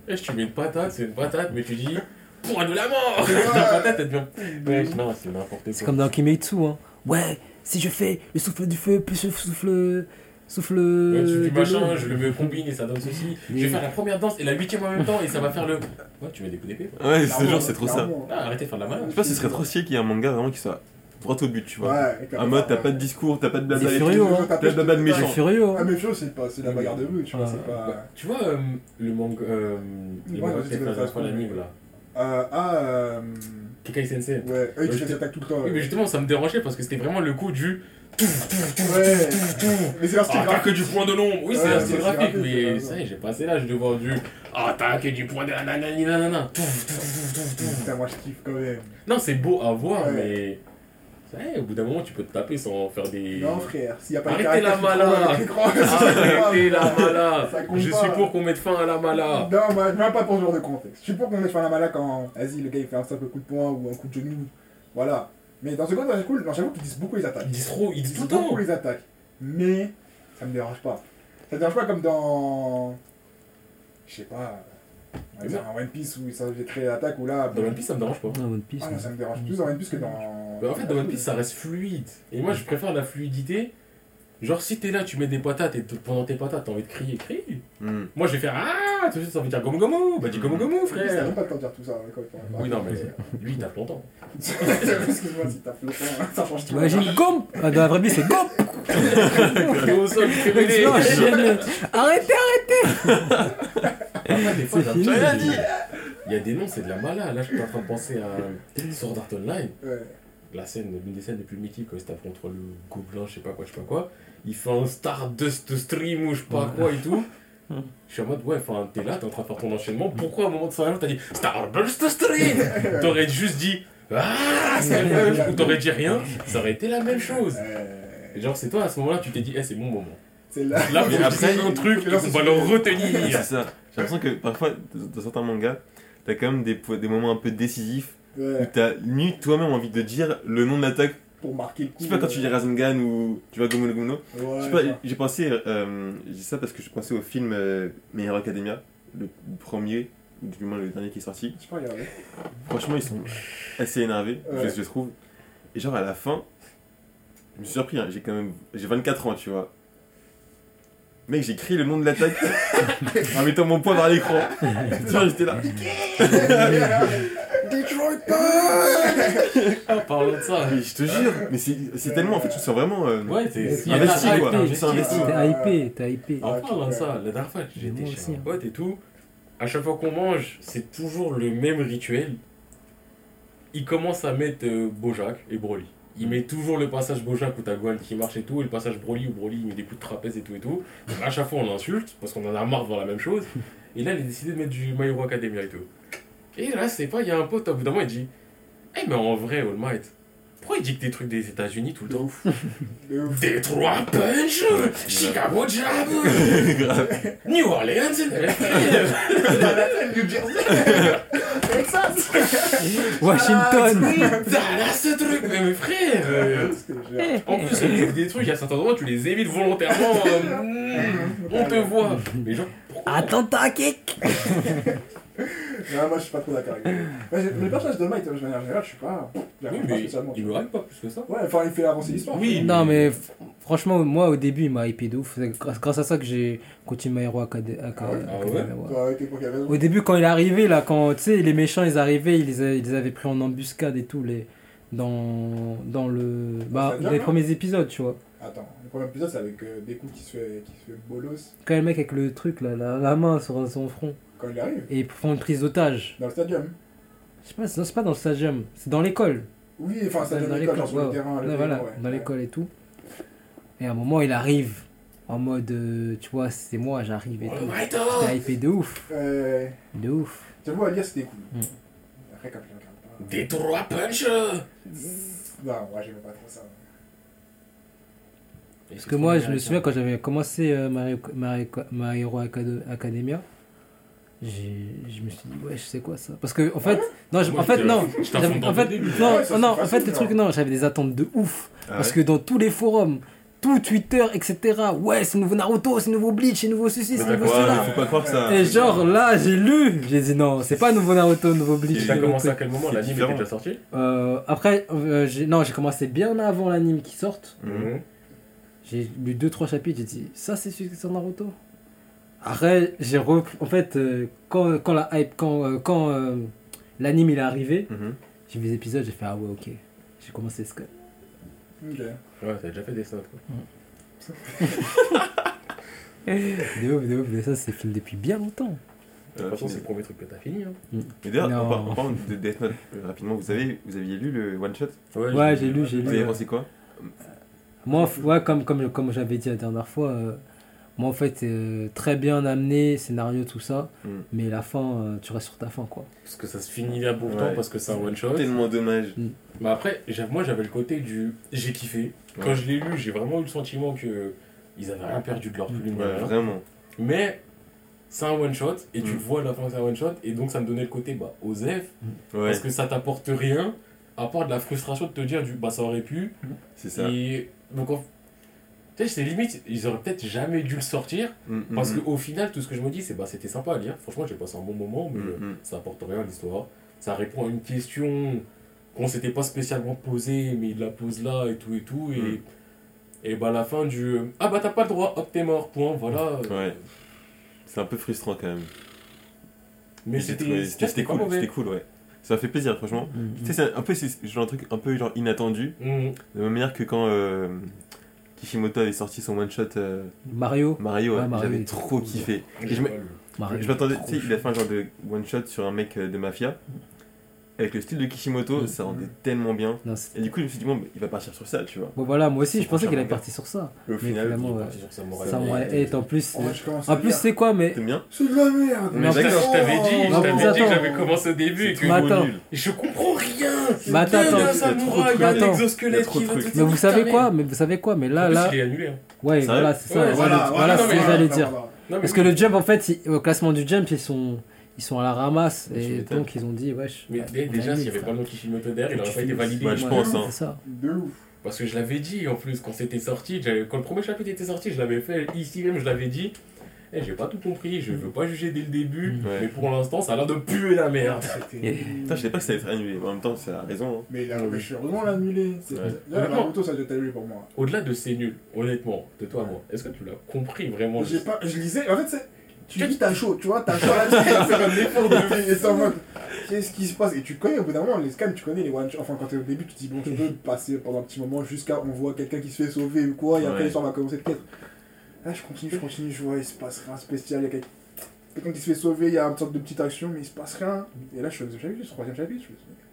Et tu mets une patate, c'est une patate, mais tu dis Point de la mort Ouais. La patate, elle devient. Ouais, non, c'est n'importe quoi. C'est comme dans Kimetsu, hein. Ouais, si je fais le souffle du feu plus le souffle. Souffle. Ouais, tu de dis machin, je le me combine et ça donne ceci. Je vais faire la première danse et la huitième en même temps et ça va faire le. Ouais, tu mets des coups d'épée. quoi. Ouais, c'est genre, c'est trop ça. Ah, arrêtez de faire de la malade. Je sais pas, ce serait trop stylé qu'il y ait un manga vraiment qui soit droit au but, tu vois. Ouais. En mode, t'as pas de discours, t'as pas de blabla. C'est et tout. furieux, hein. T'as Plein de C'est méchants. furieux, Ah, hein. mais Fio, c'est pas, c'est la bagarre de rue, tu vois, Ouais. c'est pas. Tu vois euh, le manga. Euh, Ouais, fait vas-y. pas l'anime là. Ah, euh. Kekai Sensei. Ouais, eux, ils te- attaquent tout le temps. Oui, mais justement, ça me dérangeait parce que c'était vraiment le coup du. Ouais. Mais c'est style Attaque du point de l'ombre. Oui, c'est style graphique, mais ça y est, j'ai passé l'âge de voir du. Attaque du point de la nanana. Putain, moi je kiffe quand même. Non, c'est beau à voir, mais. Ça y est, au bout d'un moment, tu peux te taper sans faire des. Non, frère, s'il y a pas Arrêtez de la mala. Arrêtez la mala Je suis pour qu'on mette fin à la mala Non, moi, même pas pour ce genre de contexte. Je suis pour qu'on mette fin à la mala quand, vas-y, le gars il fait un simple coup de poing ou un coup de genou. Voilà. Mais dans ce cas, c'est cool. Non, j'avoue qu'ils disent beaucoup les attaques. Ils disent trop, ils Ils disent disent tout le temps beaucoup les attaques. Mais ça me dérange pas. Ça me dérange pas comme dans. Je sais pas. On va Mais dire un One Piece où ça j'ai créé l'attaque ou là. Dans One Piece, ça me dérange pas. Ah, One Piece. Ah non, ça me dérange plus dans One Piece que dans. Mais en fait, dans One Piece, ça reste fluide. Et moi, je préfère la fluidité. Genre, si t'es là, tu mets des patates et pendant tes patates, t'as envie de crier, crie. Hmm. Moi, je vais faire Ah Tout de suite, ça veut dire gomu gomu Bah, dis gomu gomu, Ça frère même pas le temps de dire tout ça. hein, quoi. Oui, non, mais lui, il tape longtemps. Excuse-moi si t'as flottant, ça change tout. T'imagines Gomp Ah, Dans la vraie vie, c'est Gomp. Arrêtez Après, des fois, fini. Il y a des noms, c'est de la mala. Là, je suis en train de penser à Sword Art Online. Ouais. La scène, l'une des scènes les plus mythiques quand il se tape contre le gobelin, je sais pas quoi, je sais pas quoi. Il fait un Stardust Stream ou je sais pas quoi et tout. Je suis en mode, ouais, enfin, t'es là, t'es en train de faire ton enchaînement. Pourquoi à un moment de son t'as dit Stardust Stream? T'aurais juste dit Ah c'est la même chose. Ou t'aurais dit rien, ça aurait été la même chose. Et genre, c'est toi à ce moment-là, tu t'es dit, eh, c'est mon moment. C'est là. Là, Mais après, un truc, on va le retenir. C'est ça. J'ai l'impression que parfois, dans certains mangas, t'as quand même des, des moments un peu décisifs Ouais, t'as limite toi-même envie de dire le nom de l'attaque. pour marquer le coup. Je sais pas quand tu dis Rasengan ou tu vas Gomu Gomu. Ouais, Je sais pas, j'ai pensé, euh, je dis ça parce que je pensais au film euh, My Hero Academia, le premier, ou du moins le dernier qui est sorti. Je sais pas regarder. Franchement, ils sont assez énervés, Ouais. je, je trouve. Et genre à la fin, je me suis surpris, hein, j'ai quand même, j'ai 24 ans, tu vois. Mec, j'ai écrit le nom de l'attaque en mettant mon poing vers l'écran. tu vois, j'étais là. Detroit Pie Ah, parlons de ça. Mais je te jure, mais c'est tellement en fait, me sens vraiment. euh, Ouais, c'est. T'es investi, quoi. me sens investi. T'es hypé, t'es hypé. En parlant de ça, la dernière fois, j'étais chez un hein. pote et tout. À chaque fois qu'on mange, c'est toujours le même rituel. Il commence à mettre euh, Bojack et Broly. Il met toujours le passage Bojack où t'as Gohan qui marche et tout, et le passage Broly où Broly il met des coups de trapèze et tout et tout. Donc à chaque fois on l'insulte parce qu'on en a marre de voir la même chose. Et là il a décidé de mettre du My Hero Academia et tout. Et là c'est pas, il y a un pote au bout d'un moment il dit Eh mais en vrai All Might, pourquoi il dit que des trucs des États-Unis tout le temps? Détroit Punch, Chicago Jab. New Orleans, New Jersey. Texas. Washington Dallas, ce truc, mais mes frères euh, En plus, il y a des trucs, à certains endroits, tu les évites volontairement. euh, on te voit. Mais genre, Attentat kick Non, moi je suis pas trop d'accord avec lui. J'ai- Les personnages de Might, de manière générale, je suis pas. Oui, mais spécialement. il me hype pas plus que ça. Ouais, enfin, il fait avancer l'histoire. Oui. Non mais franchement moi au début il m'a hypé de ouf. C'est grâce à ça que j'ai continué My Hero Acad- Acad- Ah ouais? Ah Au début quand il est arrivé là quand tu sais les méchants ils arrivaient ils les, a- ils les avaient pris en embuscade et tout les dans dans le bah dans les premiers épisodes tu vois. Attends, le premier épisode c'est avec euh, Deku qui se fait, qui se fait bolos Quand le mec avec le truc là la, la main sur son front quand il arrive. et ils font une prise d'otage. Dans le stadium. Je sais pas c'est non, c'est pas dans le stadium c'est dans l'école. Oui, enfin, dans stadium dans d'école, genre sur ouais, le terrain. le voilà, terrain, ouais. dans l'école et tout. Et à un moment, il arrive en mode, euh, tu vois, c'est moi, j'arrive et Oh, tout. J'étais hypé de ouf, Euh, de ouf. J'avoue, à lire c'était cool. Mm. Après, quand je regarde pas. Détroit Punch Non, moi j'aimais pas trop ça. Parce que moi, je me souviens quand j'avais commencé euh, My, Hero Acad- Academia, je me suis dit, ouais, je sais quoi ça? Parce que, en fait, non, je- Moi, en fait, j'étais- non. En le fait, non, non, c'est en fait, le truc, genre. non, j'avais des attentes de ouf. Ah Parce ouais? que dans tous les forums, tout Twitter, etc., ouais, c'est nouveau Naruto, c'est nouveau Bleach, c'est nouveau ceci, c'est nouveau quoi, cela. faut pas croire que ça. Et genre là, j'ai lu, j'ai dit non, c'est pas nouveau Naruto, nouveau Bleach. Et t'as commencé à quel moment? C'est L'anime était déjà sorti? Euh, après, euh, non, j'ai commencé bien avant l'anime qui sorte. Mhm. J'ai lu 2-3 chapitres, j'ai dit ça c'est celui qui est sur Naruto? Après, j'ai repris. En fait, euh, quand, quand la hype, quand, euh, quand euh, l'anime il est arrivé, Mhm. j'ai vu les épisodes, j'ai fait ah ouais, ok. J'ai commencé ce Ok. Ouais, t'as déjà fait des stats quoi. De ouf, de ouf, mais ça c'est film depuis bien longtemps. De toute façon, c'est le premier truc que t'as fini. Hein. Mais d'ailleurs, en par- en parlant de Death Note, euh, rapidement, vous avez, vous aviez lu le one shot? Ouais, j'ai lu, j'ai Vous lu. avez pensé quoi? Moi, f- ouais, comme, comme, comme j'avais dit la dernière fois, euh, moi en fait, euh, très bien amené, scénario, tout ça, Mm. mais la fin, euh, tu restes sur ta fin quoi. Parce que ça se finit là pourtant, Ouais. parce que c'est un one shot. Tellement dommage. Mais après, j'av- moi j'avais le côté du. J'ai kiffé. Quand je l'ai lu, j'ai vraiment eu le sentiment que. Ils avaient rien perdu de leur plume. Ouais, rien. vraiment. Mais c'est un one shot et tu Mm. vois la fin que c'est un one shot et donc ça me donnait le côté bah Osef Ouais, parce que ça t'apporte rien à part de la frustration de te dire du bah ça aurait pu c'est ça. et donc en- tu sais c'est limite ils auraient peut-être jamais dû le sortir Mm, mm, parce mm. qu'au final tout ce que je me dis c'est bah c'était sympa à lire franchement j'ai passé un bon moment mais Mm, mm. ça apporte rien à l'histoire ça répond à une question qu'on s'était pas spécialement posée mais il la pose là et tout et tout et Mm. et bah à la fin du ah bah t'as pas le droit hop t'es mort point voilà Ouais. C'est un peu frustrant quand même. mais c'était c'était cool, mauvais. c'était cool, ouais. Ça fait plaisir, franchement. Tu sais, c'est un peu, c'est genre un truc un peu genre inattendu. De la même manière que quand euh, Kishimoto avait sorti son one shot euh, Mario, Mario, Ouais, ouais, Mario, j'avais trop kiffé. Et je m'attendais, tu sais, il a fait un genre de one shot sur un mec euh, de mafia. Avec le style de Kishimoto, Mm. ça rendait tellement bien. Non, Et du coup, je me suis dit, bon, bah, il va partir sur ça, tu vois. Bon voilà, moi aussi je pensais qu'il allait partir sur ça. Et au Mais final, finalement, Il est parti sur Samurai Samurai. 8 en plus. Commence En plus c'est quoi mais t'aimes bien C'est de la merde Mais Je t'avais dit, je t'avais dit que j'avais commencé au début et que attends. nul. je comprends rien. Mais attends, attends. Il y a un exosquelette trop qui va Mais vous savez quoi Mais vous savez quoi Mais là là il est annulé. hein. ouais voilà c'est ça. Voilà, ce que j'allais dire. Parce que le jump en fait au classement du jump ils sont ils sont à la ramasse et donc ils ont dit wesh. Mais on déjà, s'il n'y avait pas le nom Kishimoto derrière, il aurait pas été validé. Ouais, je pense, hein. De ouf. Parce que je l'avais dit en plus, quand c'était sorti, quand le premier chapitre était sorti, je l'avais fait ici même, je l'avais dit. Eh, j'ai pas tout compris, je veux pas juger dès le début, Ouais. mais pour l'instant, ça a l'air de puer la merde. Putain, je savais pas que ça allait être annulé. En même temps, c'est la raison. hein. Mais il a heureusement l'annulé. C'est- Ouais. Là. Naruto, ça doit être annulé pour moi. Au-delà de c'est nul, honnêtement, de toi à moi, est-ce que tu l'as compris vraiment J'ai pas, je lisais, en fait, c'est. Tu dis t'as chaud, tu vois, t'as chaud là, tu vas faire un effort de vie, et c'est en mode, qu'est-ce qui se passe? Et tu connais, au bout d'un moment, les scans, tu connais les one shot. Enfin, quand t'es au début, tu te dis, bon, je peux passer pendant un petit moment jusqu'à on voit quelqu'un qui se fait sauver ou quoi, et après l'histoire va commencer peut-être. Là, je continue, je continue, je vois, il se passe rien spécial, il y a quelqu'un qui se fait sauver, il y a une sorte de petite action, mais il se passe rien. Et là, je suis au deuxième chapitre, je suis au troisième chapitre, je me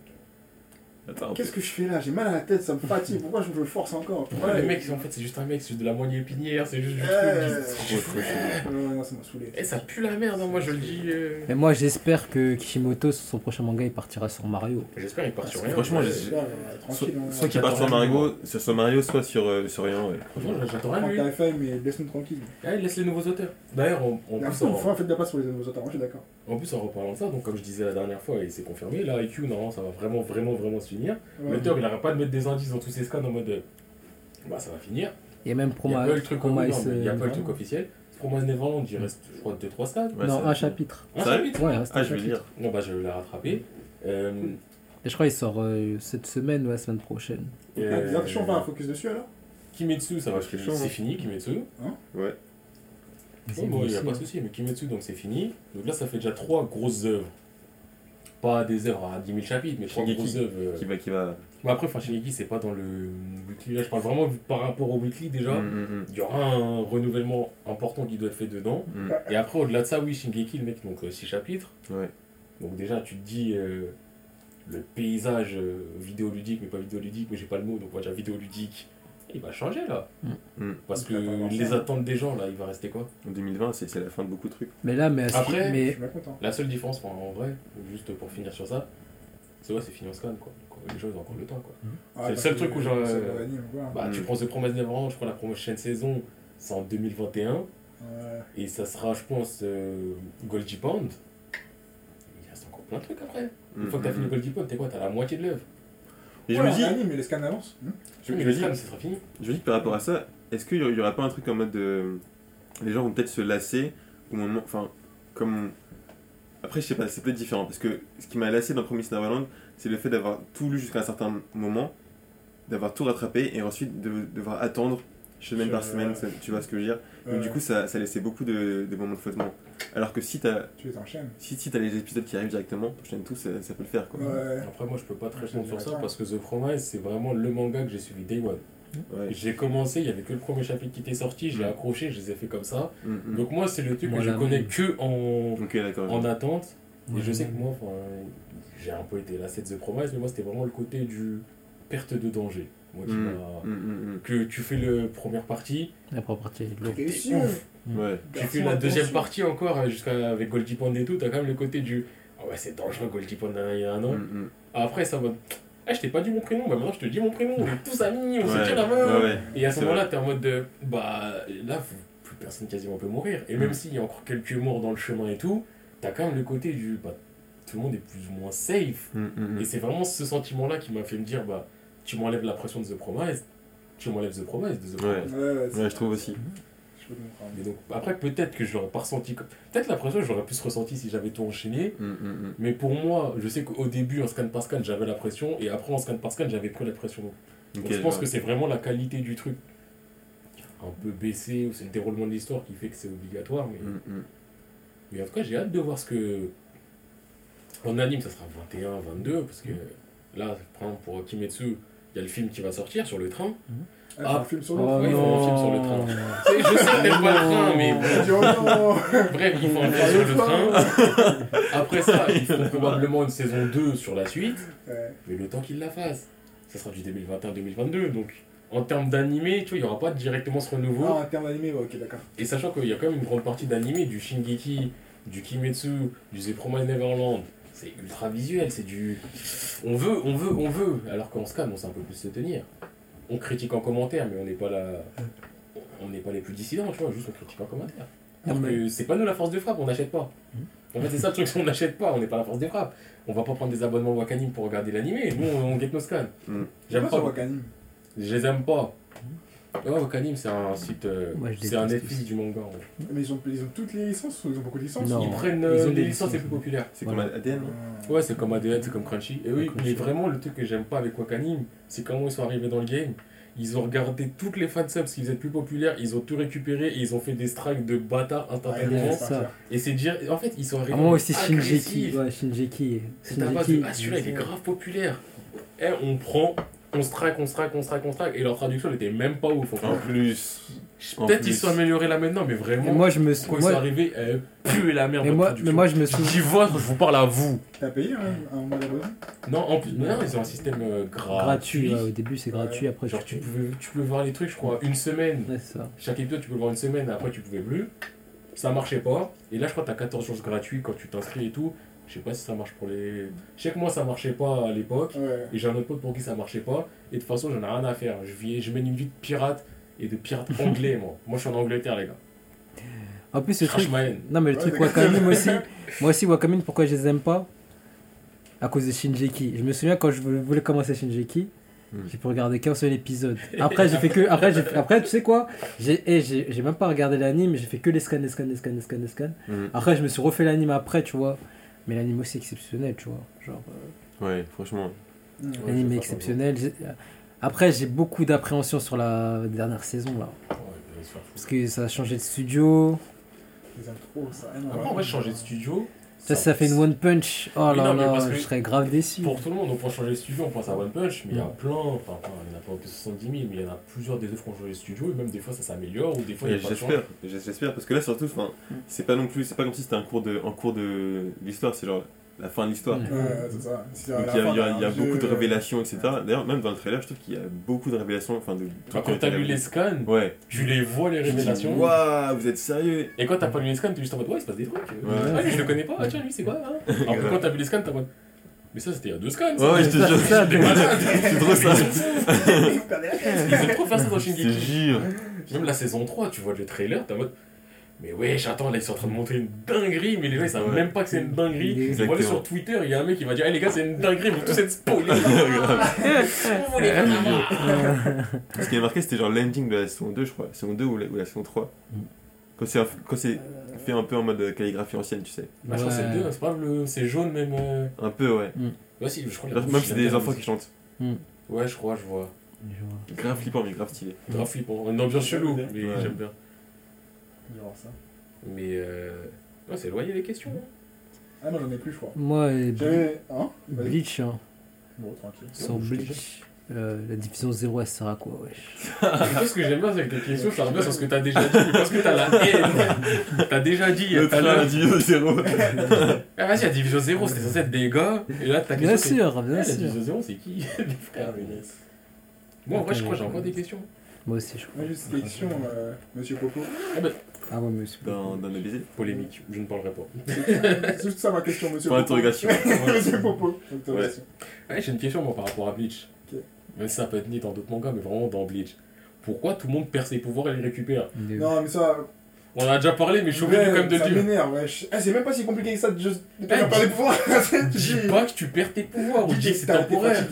qu'est-ce que je fais là? J'ai mal à la tête, ça me fatigue, pourquoi je me force encore? Ouais, le mec, en fait, c'est juste un mec, c'est juste de la moitié épinière, c'est juste du Euh, truc. non, ça m'a saoulé. Eh, ça pue la merde, hein, moi je le dis. euh. Mais moi, j'espère que Kishimoto, sur son prochain manga, il partira sur Mario. J'espère qu'il part sur rien. Franchement, Soit, tranquille, hein. soit qu'il part sur Mario, soit sur Mario, soit sur, euh, sur rien. Franchement, j'attends rien mais laisse-nous tranquille. Eh, laisse les nouveaux auteurs. D'ailleurs, en, faut faire de la place pour les nouveaux auteurs, moi je suis d'accord. En plus, en reparlant de ça, donc comme je disais la dernière fois, et c'est confirmé, là, IQ, normalement, ça va vraiment, vraiment, vraiment se finir. Ouais. L'auteur, il arrête pas de mettre des indices dans tous ses scans en mode. euh, Bah, ça va finir. Il y a même Il n'y a pas le truc, il y a pas le truc officiel. Promise Neverland, il reste, je crois, 2-3 scans. Ouais, non, un chapitre. Un chapitre Ouais, reste Ah, un je chapitre. dire. Non, bah, je vais la rattraper. Euh, Et je crois qu'il sort euh, cette semaine ou la semaine prochaine. euh, Ah, on va un focus dessus alors? Kimetsu, ça va, c'est hein. fini, Kimetsu. Ouais. Oh, bon, il n'y a pas de souci, mais Kimetsu, donc c'est fini. Donc là, ça fait déjà trois grosses œuvres. Pas des œuvres à 10 000 chapitres, mais trois grosses œuvres. euh. Qui va, qui va. Bon, après, enfin, Shingeki, c'est pas dans le weekly. Là, je parle vraiment par rapport au weekly déjà. Mm, mm, Il y aura un renouvellement important qui doit être fait dedans. mm, mm. Et après, au-delà de ça, oui, Shingeki, le mec, donc 6 chapitres. Ouais. Donc déjà, tu te dis euh, le paysage euh, vidéoludique, mais pas vidéoludique, mais j'ai pas le mot, donc on va dire vidéoludique, il va changer là. Mm. Parce que les ça. attentes des gens, là, il va rester quoi? En 2020, c'est c'est la fin de beaucoup de trucs. Mais là, mais, ce- Après, Je mais suis bien content. La seule différence, enfin, en vrai, juste pour finir sur ça, c'est ouais, c'est fini en scan quoi. Les gens ils ont encore le temps quoi. Ah, C'est le parce seul truc où genre, euh. Bah, tu Mm. prends The Promise Neverland, je crois la prochaine saison, c'est en 2021. Ouais. Et ça sera, je pense, euh, Goldie Pond. Il reste encore plein de trucs après. Une Mm, fois que t'as mm, fini mm. Goldie Pond, t'es quoi? T'as la moitié de l'œuvre. Et je me dis, mais les scans avancent. Je, me dis, scan, ça sera fini. je me dis que par rapport à ça, est-ce qu'il y aurait- y aurait pas un truc en mode de. Les gens vont peut-être se lasser au moment. Enfin, comme. Après, je sais pas, c'est peut-être différent. Parce que ce qui m'a lassé dans Promise Neverland, c'est le fait d'avoir tout lu jusqu'à un certain moment, d'avoir tout rattrapé et ensuite de devoir attendre semaine par semaine, ouais. ça- tu vois ce que je veux dire Donc, Du coup, ça, ça laissait beaucoup de, de moments de flottement. Alors que si t'as Tu les enchaînes. si, si t'as les épisodes qui arrivent directement, t'enchaînes tout, ça, ça peut le faire quoi. Ouais. Après, moi, je peux pas te répondre sur ça parce que The Promise, c'est vraiment le manga que j'ai suivi Day One. Ouais. J'ai commencé, il y avait que le premier chapitre qui était sorti, j'ai Mm. accroché, je les ai fait comme ça. Mm, mm. Donc, moi, c'est le truc Moi, que je connais que en, en attente. Et je sais que moi, j'ai un peu été lassé de The Promise, mais moi, c'était vraiment le côté du perte de danger. Moi, Mm, mm, mm, Que tu fais le première partie, la première partie est lourde. Et t'es ouf. Ouais. Tu Garçon, fais la deuxième attention. partie encore, euh, jusqu'à avec Goldie Pond et tout, t'as quand même le côté du. Ah ouais, c'est dangereux Goldie Pond il y a un an. Après, ça va. Ah, je t'ai pas dit mon prénom, bah maintenant je te dis mon prénom, on est tous amis, on se tient la main. ouais, ouais. Et à ce moment-là, t'es en mode de. Bah là, plus personne quasiment peut mourir. Et même s'il y a encore quelques morts dans le chemin et tout, t'as quand même le côté du. Bah, tout le monde est plus ou moins safe. Et c'est vraiment ce sentiment-là qui m'a fait me dire, bah, tu m'enlèves la pression de The Promise, tu m'enlèves The Promise de The. Promise. Ouais, ouais. Ouais, je trouve aussi. Je peux comprendre. Mais donc, après, peut-être que je l'aurais pas ressenti comme. Peut-être la pression, j'aurais plus ressenti si j'avais tout enchaîné. Mm, mm, mm. Mais pour moi, je sais qu'au début, en scan par scan, j'avais la pression. Et après, en scan par scan, j'avais pris la pression. Donc, je pense ouais. que c'est vraiment la qualité du truc un peu baissé, ou c'est le déroulement de l'histoire qui fait que c'est obligatoire. Mais, Mm, mm. mais en tout cas, j'ai hâte de voir ce que. En anime, ça sera 21, 22, parce que là, par exemple, pour Kimetsu, il y a le film qui va sortir sur le train. Ah, Ah. un film sur Oh l'autre. Ouais, ils font un film sur le train. Je sais que pas le train, mais oh bref, ils font un film sur le train. Après ça, ils feront probablement une saison 2 sur la suite. Ouais. Mais le temps qu'ils la fassent, ça sera du 2021-2022. Donc, en termes d'animé, tu vois, il n'y aura pas directement ce renouveau. Ah, en termes d'animé, ouais, ok, d'accord. Et sachant qu'il y a quand même une grande partie d'animé, du Shingeki, du Kimetsu, du The Promised Neverland. C'est ultra visuel, c'est du. On veut, on veut, on veut. Alors qu'en scan, on sait un peu plus se tenir. On critique en commentaire, mais on n'est pas la. On n'est pas les plus dissidents, tu vois, juste on critique en commentaire. Alors que c'est pas nous la force de frappe, on n'achète pas. En fait, c'est ça le truc, on n'achète pas, on n'est pas la force de frappe. On va pas prendre des abonnements Wakanim pour regarder l'animé, nous on, on get nos scans. Mm. J'aime pas sur pas, Wakanim. je les aime pas. Ouais, Wakanim, c'est un site. euh, c'est un Netflix du manga. en. Mais ils ont, ils ont toutes les licences ou ils ont beaucoup de licences? Non. Ils prennent ils euh, ont des les licences les plus populaires. C'est Voilà. comme ADN, Ouais, c'est comme ADN, c'est comme Crunchy. Et oui, Crunchy. mais vraiment, le truc que j'aime pas avec Wakanim, c'est comment ils sont arrivés dans le game. Ils ont regardé toutes les fansubs qui faisaient plus populaires, ils ont tout récupéré et ils ont fait des strikes de bâtards instantanément. Ouais. Et c'est dire, en fait, ils sont arrivés. Ah, moi aussi. Shinjeki. Ouais, Shinjeki. C'est de, ah celui-là il est grave populaire. Et on prend, on strike, on strike, on strike, on strike. Et leur traduction elle était même pas ouf. En plus. Peut-être ils sont améliorés là maintenant, mais Et vraiment, moi, je me quand ils sont arrivés, elle puait la merde. mais moi, traduction. mais moi, je me souviens. dis votre, je vous parle à vous. T'as payé un, un mois d'abonnement Non, en plus, non, ils ont un système euh, gratuit. Gratuit, ouais, au début c'est gratuit, après Genre, tu tu pouvais, tu pouvais voir les trucs, je crois, une semaine. Ouais, ça. Chaque épisode, tu peux le voir une semaine, après, tu pouvais plus. Ça marchait pas. Et là, je crois que t'as 14 jours gratuits quand tu t'inscris et tout. Je sais pas si ça marche pour les. Je sais que moi, ça marchait pas à l'époque. Ouais. Et j'ai un autre pote pour qui ça marchait pas. Et de toute façon, j'en ai rien à faire. Je, vis, je mène une vie de pirate et de pirate anglais, moi. Moi, je suis en Angleterre, les gars. En plus, crache truc. Non, mais le Ouais, truc. Wakamin aussi. Moi aussi, Wakamin, pourquoi je les aime pas? À cause de Shinjeki. Je me souviens quand je voulais commencer Shinjeki, Hmm. j'ai pu regarder qu'un seul épisode. Après, j'ai fait que. Après, j'ai- après, tu sais quoi? J'ai eh, j'ai j'ai même pas regardé l'anime, j'ai fait que les scans, les scans, les scans, les scans, les scans. Mhm. Après, je me suis refait l'anime après, tu vois. Mais l'anime aussi exceptionnel, tu vois. Genre, euh, Ouais, franchement. Ouais, l'anime est exceptionnel. J'ai- Après, j'ai beaucoup d'appréhension sur la dernière saison, là. Ouais, va. Parce que ça a changé de studio. Ça. Après, en vrai, changer de studio. Ça, ça fait une one punch. Oh là non, là, parce que je serais grave déçu. Pour tout le monde, on pense changer de studio, on pense à One Punch, mais il y a Mm. plein, enfin, il n'y en a pas que 70 000, mais il y en a plusieurs des œuvres qui ont changé de studio, et même des fois ça s'améliore, ou des fois il n'y a pas. J'espère, j'espère, parce que là surtout, enfin, c'est pas non plus, c'est pas comme si c'était un cours de, un cours de l'histoire, c'est genre la fin de l'histoire. Ouais, c'est ça. Il y a, y t'as y beaucoup de jeu, révélations, etc. D'ailleurs, même dans le trailer, je trouve qu'il y a beaucoup de révélations, enfin de. Bah, quand t'as lu les scans, Ouais. tu les vois les révélations, Waouh, vous êtes sérieux et quand t'as pas lu les scans, t'es juste en mode, ouais, il se passe des trucs. Ah, lui, je le connais pas, ah, tiens, lui, c'est quoi hein Alors que quand t'as vu les scans, t'es en mode, mais ça c'était il y a deux scans. Ouais, ouais, je te Ça, jure, c'est trop ça. Ils aiment trop faire ça dans Je te Shingeki. jure. Même la saison 3, tu vois le trailer, t'es en mode. Mais wesh, attends, là ils sont en train de montrer une dinguerie, mais les gens ils savent Ouais. même pas que c'est une dinguerie. Vont aller sur Twitter, il y a un mec qui va dire, hey les gars, c'est une dinguerie, vous tous être spoilés. Vous. Ce qui est marqué, c'était genre l'ending de la saison 2, je crois. La saison 2 ou la, ou la saison 3. Mm. Quand c'est quand c'est fait un peu en mode calligraphie ancienne, tu sais. Bah, je crois que c'est le 2, c'est pas le. C'est jaune même. euh. Un peu, ouais. Ouais, si, je crois que Même c'est des enfants qui chantent. Ouais, je crois, je vois. Grave flippant, mais grave stylé. Grave flippant. Une ambiance chelou, mais Ouais. j'aime bien. Je vais voir ça. Mais euh. Ouais, c'est éloigné les questions. hein. Ah, moi j'en ai plus, je crois. Moi, euh, J'avais. Hein Vas-y. Bleach, hein. Bon, tranquille. Sur Bleach, euh, la division 0, elle sert à quoi, wesh? Ce que j'aime bien avec tes questions, ça revient sur ce que t'as déjà dit, mais parce que t'as la haine. T'as déjà dit. Le à trailer l'heure. a dit 0. Ah, vas-y, la division 0, c'était censé être des gars. Et là, ta Bien question. c'est- sûr, Ah, bien la sûr. division 0, c'est qui? Les frères. Ah, mais. Moi, en vrai, je crois que j'ai encore des questions. Moi aussi, je crois. Moi, juste une question, euh, monsieur Popo. Ah ouais, mais c'est Dans, dans le baiser. Polémique, je ne parlerai pas. C'est juste ça ma question, monsieur Popo. monsieur Popo. Interrogation. Ouais, j'ai une question moi par rapport à Bleach. Ok. Même si ça peut être ni dans d'autres mangas, mais vraiment dans Bleach. Pourquoi tout le monde perd ses pouvoirs et les récupère Non, mais ça. On en a déjà parlé, mais je suis obligé quand même de le ça dire. m'énerve, wesh. Ah, c'est même pas si compliqué que ça de juste. de Eh, pas parler de pouvoir. Dis pas que tu perds tes pouvoirs, ou dis que c'est temporaire.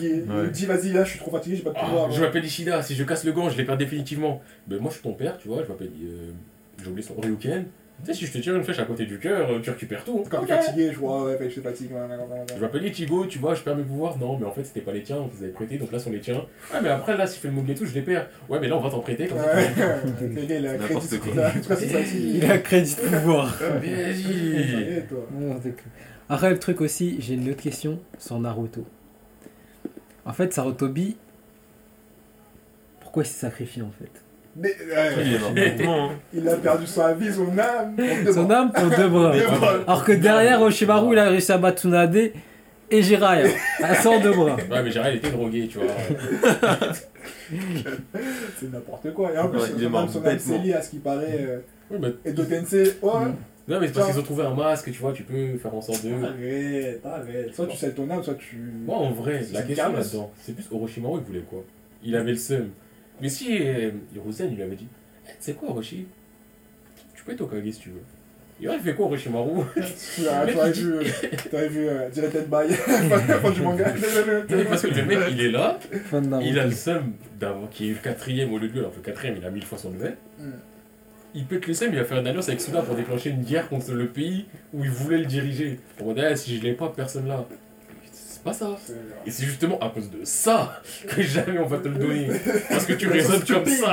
Dis, vas-y, là, je suis trop fatigué, j'ai pas de Ah, pouvoir. je m'appelle Ishida, si je casse le gant, je les perds définitivement. Ben moi je suis ton père, tu vois, je m'appelle. Euh, J'ai oublié son Ryuken. Tu sais, si je te tire une flèche à côté du cœur, euh, tu récupères tout. Quand Ok. t'es fatigué, je vois, ouais, je suis fatigué. Je m'appelle Ichigo, tu vois, je perds mes pouvoirs. Non, mais en fait, c'était pas les tiens, on vous avait prêté, donc là, ce sont les tiens. Ouais, mais après, là, si je fais le move et tout, je les perds. Ouais, mais là, on va t'en prêter. Comme ça, il a crédit. aussi. Il a crédit de pouvoir. Vas-y. Après, le truc aussi, j'ai une autre question sur Naruto. En fait, Sarutobi, pourquoi il s'est sacrifié en fait? Mais, Il hein. Il a perdu sa vie, son âme. pour Son âme pour deux bras. Alors que derrière, Oshimaru, il a réussi à battre Tsunade et Jiraiya. À 102 bras. Ouais, mais Jiraiya, il était drogué, tu vois. C'est n'importe quoi. Et en plus, Ouais, il est son son âme, c'est lié à ce qui paraît. euh, Oui. Et Dotensei, ouais. Non, mais c'est parce qu'ils ont trouvé un masque, tu vois, tu peux faire en sorte de. Arrête, arrête. Soit tu sais ton âme, soit tu. Moi, en vrai, la question là-dedans, c'est plus Orochimaru, il voulait quoi Il avait le seum. Mais si euh, Hiruzen, il lui avait dit Eh, Tu sais quoi, Orochi Tu peux être Okage si tu veux. Il fait quoi, Orochimaru Tu avais vu, euh, t'avais vu euh, Directed by, fin du manga. Parce que le mec, il est là, il a le seum d'avoir qui est le quatrième au lieu de lui, alors que le quatrième, il a mille fois son level. Mm. Il pète le seum, il va faire une alliance avec Suda pour déclencher une guerre contre le pays où il voulait le diriger. En mode, eh, si je l'ai pas, personne là. C'est pas ça. C'est- Et c'est justement à cause de ça que jamais on va te le donner. Parce que tu raisonnes comme ça.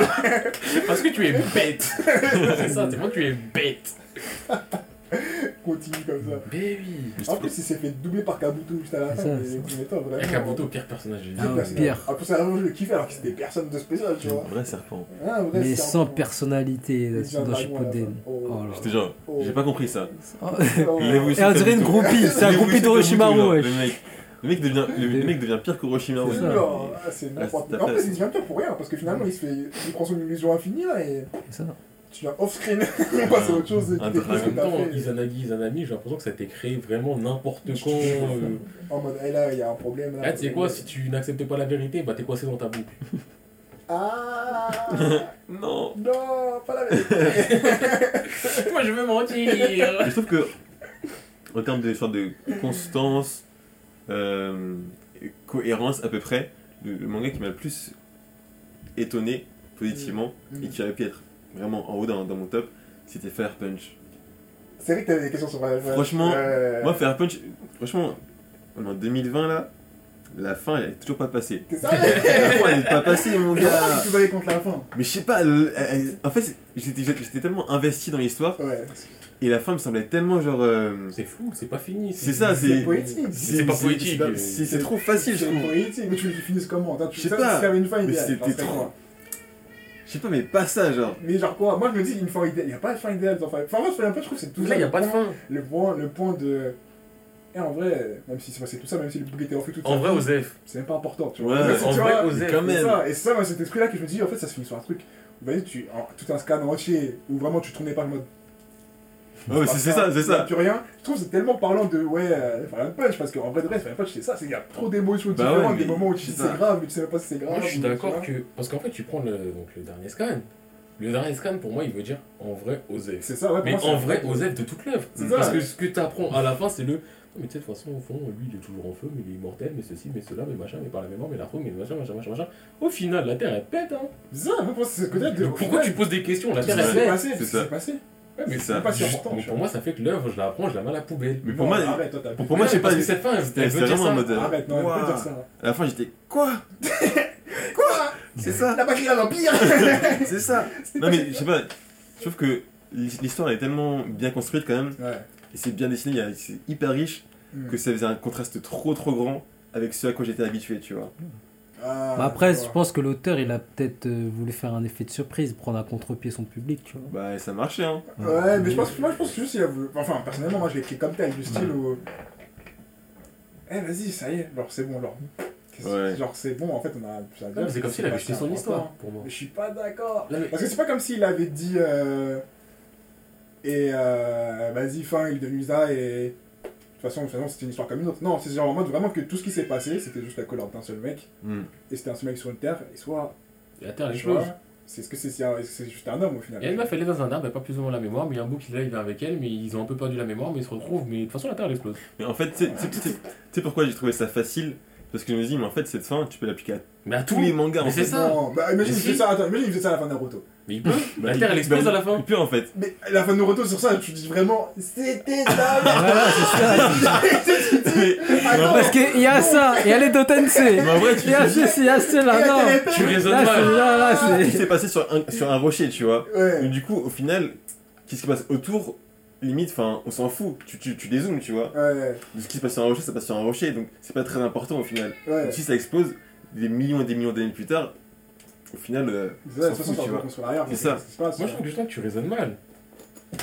Parce que tu es bête. C'est ça, c'est moi tu es bête. Continue comme ça. Mais oui. En plus, il s'est fait doubler par Kabuto juste à la C'est fin. Et Kabuto, pire personnage Ah Pire ouais, personnage. pire. En plus, c'est vraiment je le kiffe alors que c'était personne de spécial, tu vois. Un vrai serpent. Ah, un vrai Mais serpent. sans personnalité dans Shippuden. Oh. Oh J'étais genre, Oh. j'ai pas compris ça. Oh. Et on dirait une groupie, c'est un groupie d'Orochimaru, wesh. Le mec, devient, le, le mec devient pire qu'Orochimaru. C'est ça. Non, ah, c'est n'importe quoi. En c'est plus, il devient pire pour rien parce que finalement, il se fait. Il prend son illusion infinie là et C'est ça. tu viens off-screen. On passe à autre chose et En même temps. Izanagi, Izanami, j'ai l'impression que ça a été créé vraiment n'importe quand. euh. En mode, hey, là, il y a un problème là. Ah, tu sais quoi, si tu n'acceptes pas la vérité, bah t'es coincé dans ta boucle. Ah Non. Non, pas la vérité. Moi je veux mentir. Je trouve que, en termes de, sorte de constance, euh, cohérence à peu près, le, le manga qui m'a le plus étonné positivement Mm. et qui aurait pu être vraiment en haut dans, dans mon top, c'était Fire Punch. C'est vrai que t'avais des questions sur la Franchement, Ouais. Moi, Fire Punch, franchement, en 2020 là, la fin elle est toujours pas passée. T'es La fin elle est pas passée, mon gars. tu vas contre la fin Mais je sais pas, elle- elle- en fait, j'étais j'étais tellement investi dans l'histoire Ouais. Et la fin me semblait tellement genre. euh, C'est fou, c'est pas fini. C'est ça, C'est c'est. poétique. C'est pas poétique. c'est- C'est c'est trop facile, je C'est trouve. poétique, mais tu veux qu'ils finissent comment? Attends, tu Je sais ça, pas, une fin mais idéale, c'était ça trop- Je sais pas, mais pas ça, genre. Mais genre quoi? Moi je me dis une fin idéale. Il n'y a pas de fin idéale dans Enfin, moi, Fire Punch, je trouve que c'est tout Là, ça. il y a pas de fin. Le point, le point de. Et en vrai, même si c'est passé tout ça, même si le bouc était refait tout En vrai, Osef. c'est même pas important, tu Ouais, vois. Mais si en vrai, quand c'est même. ça. Et c'est ça, moi, cet esprit-là que je me dis, en fait, ça se finit sur un truc. Voyez, tu, en- tout un scan entier où vraiment tu tournais pas le mode. Ouais, c'est ça, c'est ça. plus rien. Je trouve que c'est tellement parlant de ouais, euh, Fire Punch parce qu'en vrai de vrai, Fire Punch c'est ça, c'est il y a trop d'émotions Bah différentes, ouais, des moments où tu dis c'est grave, mais tu sais même pas si c'est grave. Moi, je suis d'accord que. Parce qu'en fait, tu prends le, donc, le dernier scan. Le dernier scan, pour moi, il veut dire en vrai Osef. C'est ça, ouais. Mais en vrai, Osef de toute l'œuvre. C'est ça. Parce que ce que tu apprends à la fin, c'est le. Non, mais tu sais, de toute façon, au fond, lui, il est toujours en feu, mais il est immortel, mais ceci, mais cela, mais machin, mais par la mémoire, mais la trou, mais machin, machin, machin, machin. Au final, la Terre, elle pète, hein. C'est ça, moi, pour moi, c'est ce côté de. Donc, pourquoi tu poses des questions? La Terre, elle pète. passé, c'est passé. Ouais, mais C'est pas si important. pour moi, ça fait que l'œuvre, je la prends, je la mets à la poubelle. Mais pour Non, moi, arrête, toi, t'as pour- pour moi, je sais parce pas. que cette fin, C'était vraiment en ça. mode. euh, Arrête, non, elle peut Ouah. dire ça. À la fin, j'étais quoi? Quoi? C'est ça La batterie à l'Empire C'est ça Non, mais je sais pas, je trouve que l'histoire est tellement bien construite quand même, Ouais. et c'est bien dessiné, c'est hyper riche, Hmm. que ça faisait un contraste trop trop grand avec ce à quoi j'étais habitué, tu vois. Ah, Bah après, je pense que l'auteur, il a peut-être euh, voulu faire un effet de surprise, prendre à contre-pied son public, tu vois. Bah, ça marchait, hein. Ouais, mais je pense, moi je pense que juste il a voulu. Enfin, personnellement, moi je l'ai écrit comme tel, du style où. Eh, vas-y, ça y est, genre c'est bon, genre. Ouais. Genre c'est bon, en fait, on a plus à dire. c'est comme s'il avait jeté son histoire, temps. pour moi. Mais je suis pas d'accord. Mais- Parce que c'est pas comme s'il avait dit. euh, Et euh, vas-y, fin, il est devenu ça et. De toute façon, de toute façon, c'était une histoire comme une autre. Non, c'est genre en mode vraiment que tout ce qui s'est passé, c'était juste la colère d'un seul mec. Hmm. Et c'était un seul mec sur une terre. Et soit. La Terre, elle explose. c'est ce que c'est c'est un- c'est juste un homme au final. Il y a une meuf, elle est dans un arbre, elle n'a pas plus ou moins la mémoire, mais il y a un bouc qui est là, il vient avec elle, mais ils ont un peu perdu la mémoire, mais ils se retrouvent, mais de toute façon la Terre elle explose. Mais en fait, tu sais pourquoi j'ai trouvé ça facile Parce que je me dis, mais en fait, cette fin, tu peux l'appliquer à Mais à tous tout les mangas, Mais en c'est fait. ça. Non, bah imagine Mais il faisait si. ça, attends, imagine il faisait ça à la fin de Naruto. Mais il peut Bah, La Terre elle explose bah, à la fin Il peut, en fait. Mais la fin de Naruto sur ça, tu dis vraiment c'était Voilà, c'est ça. vrai, Parce qu'il y a ça, il y a les Dotensei. mais en vrai, tu Il y a ceci, il y a cela, non. Tu raisonnes mal là, là, il c'est. s'est passé sur un, sur un rocher, tu vois. Du coup, au final, qu'est-ce qui se passe autour Limite, enfin, on s'en fout. Tu, tu, tu dézoomes, tu vois. Ouais, De ce qui se passe sur un rocher, ça passe sur un rocher, donc c'est pas très important au final. ouais. Donc, si ça explose, des millions et des millions d'années plus tard, au final, euh, C'est ça, fout, tu vois. C'est ça. ce. Moi je trouve justement que tu raisonnes mal.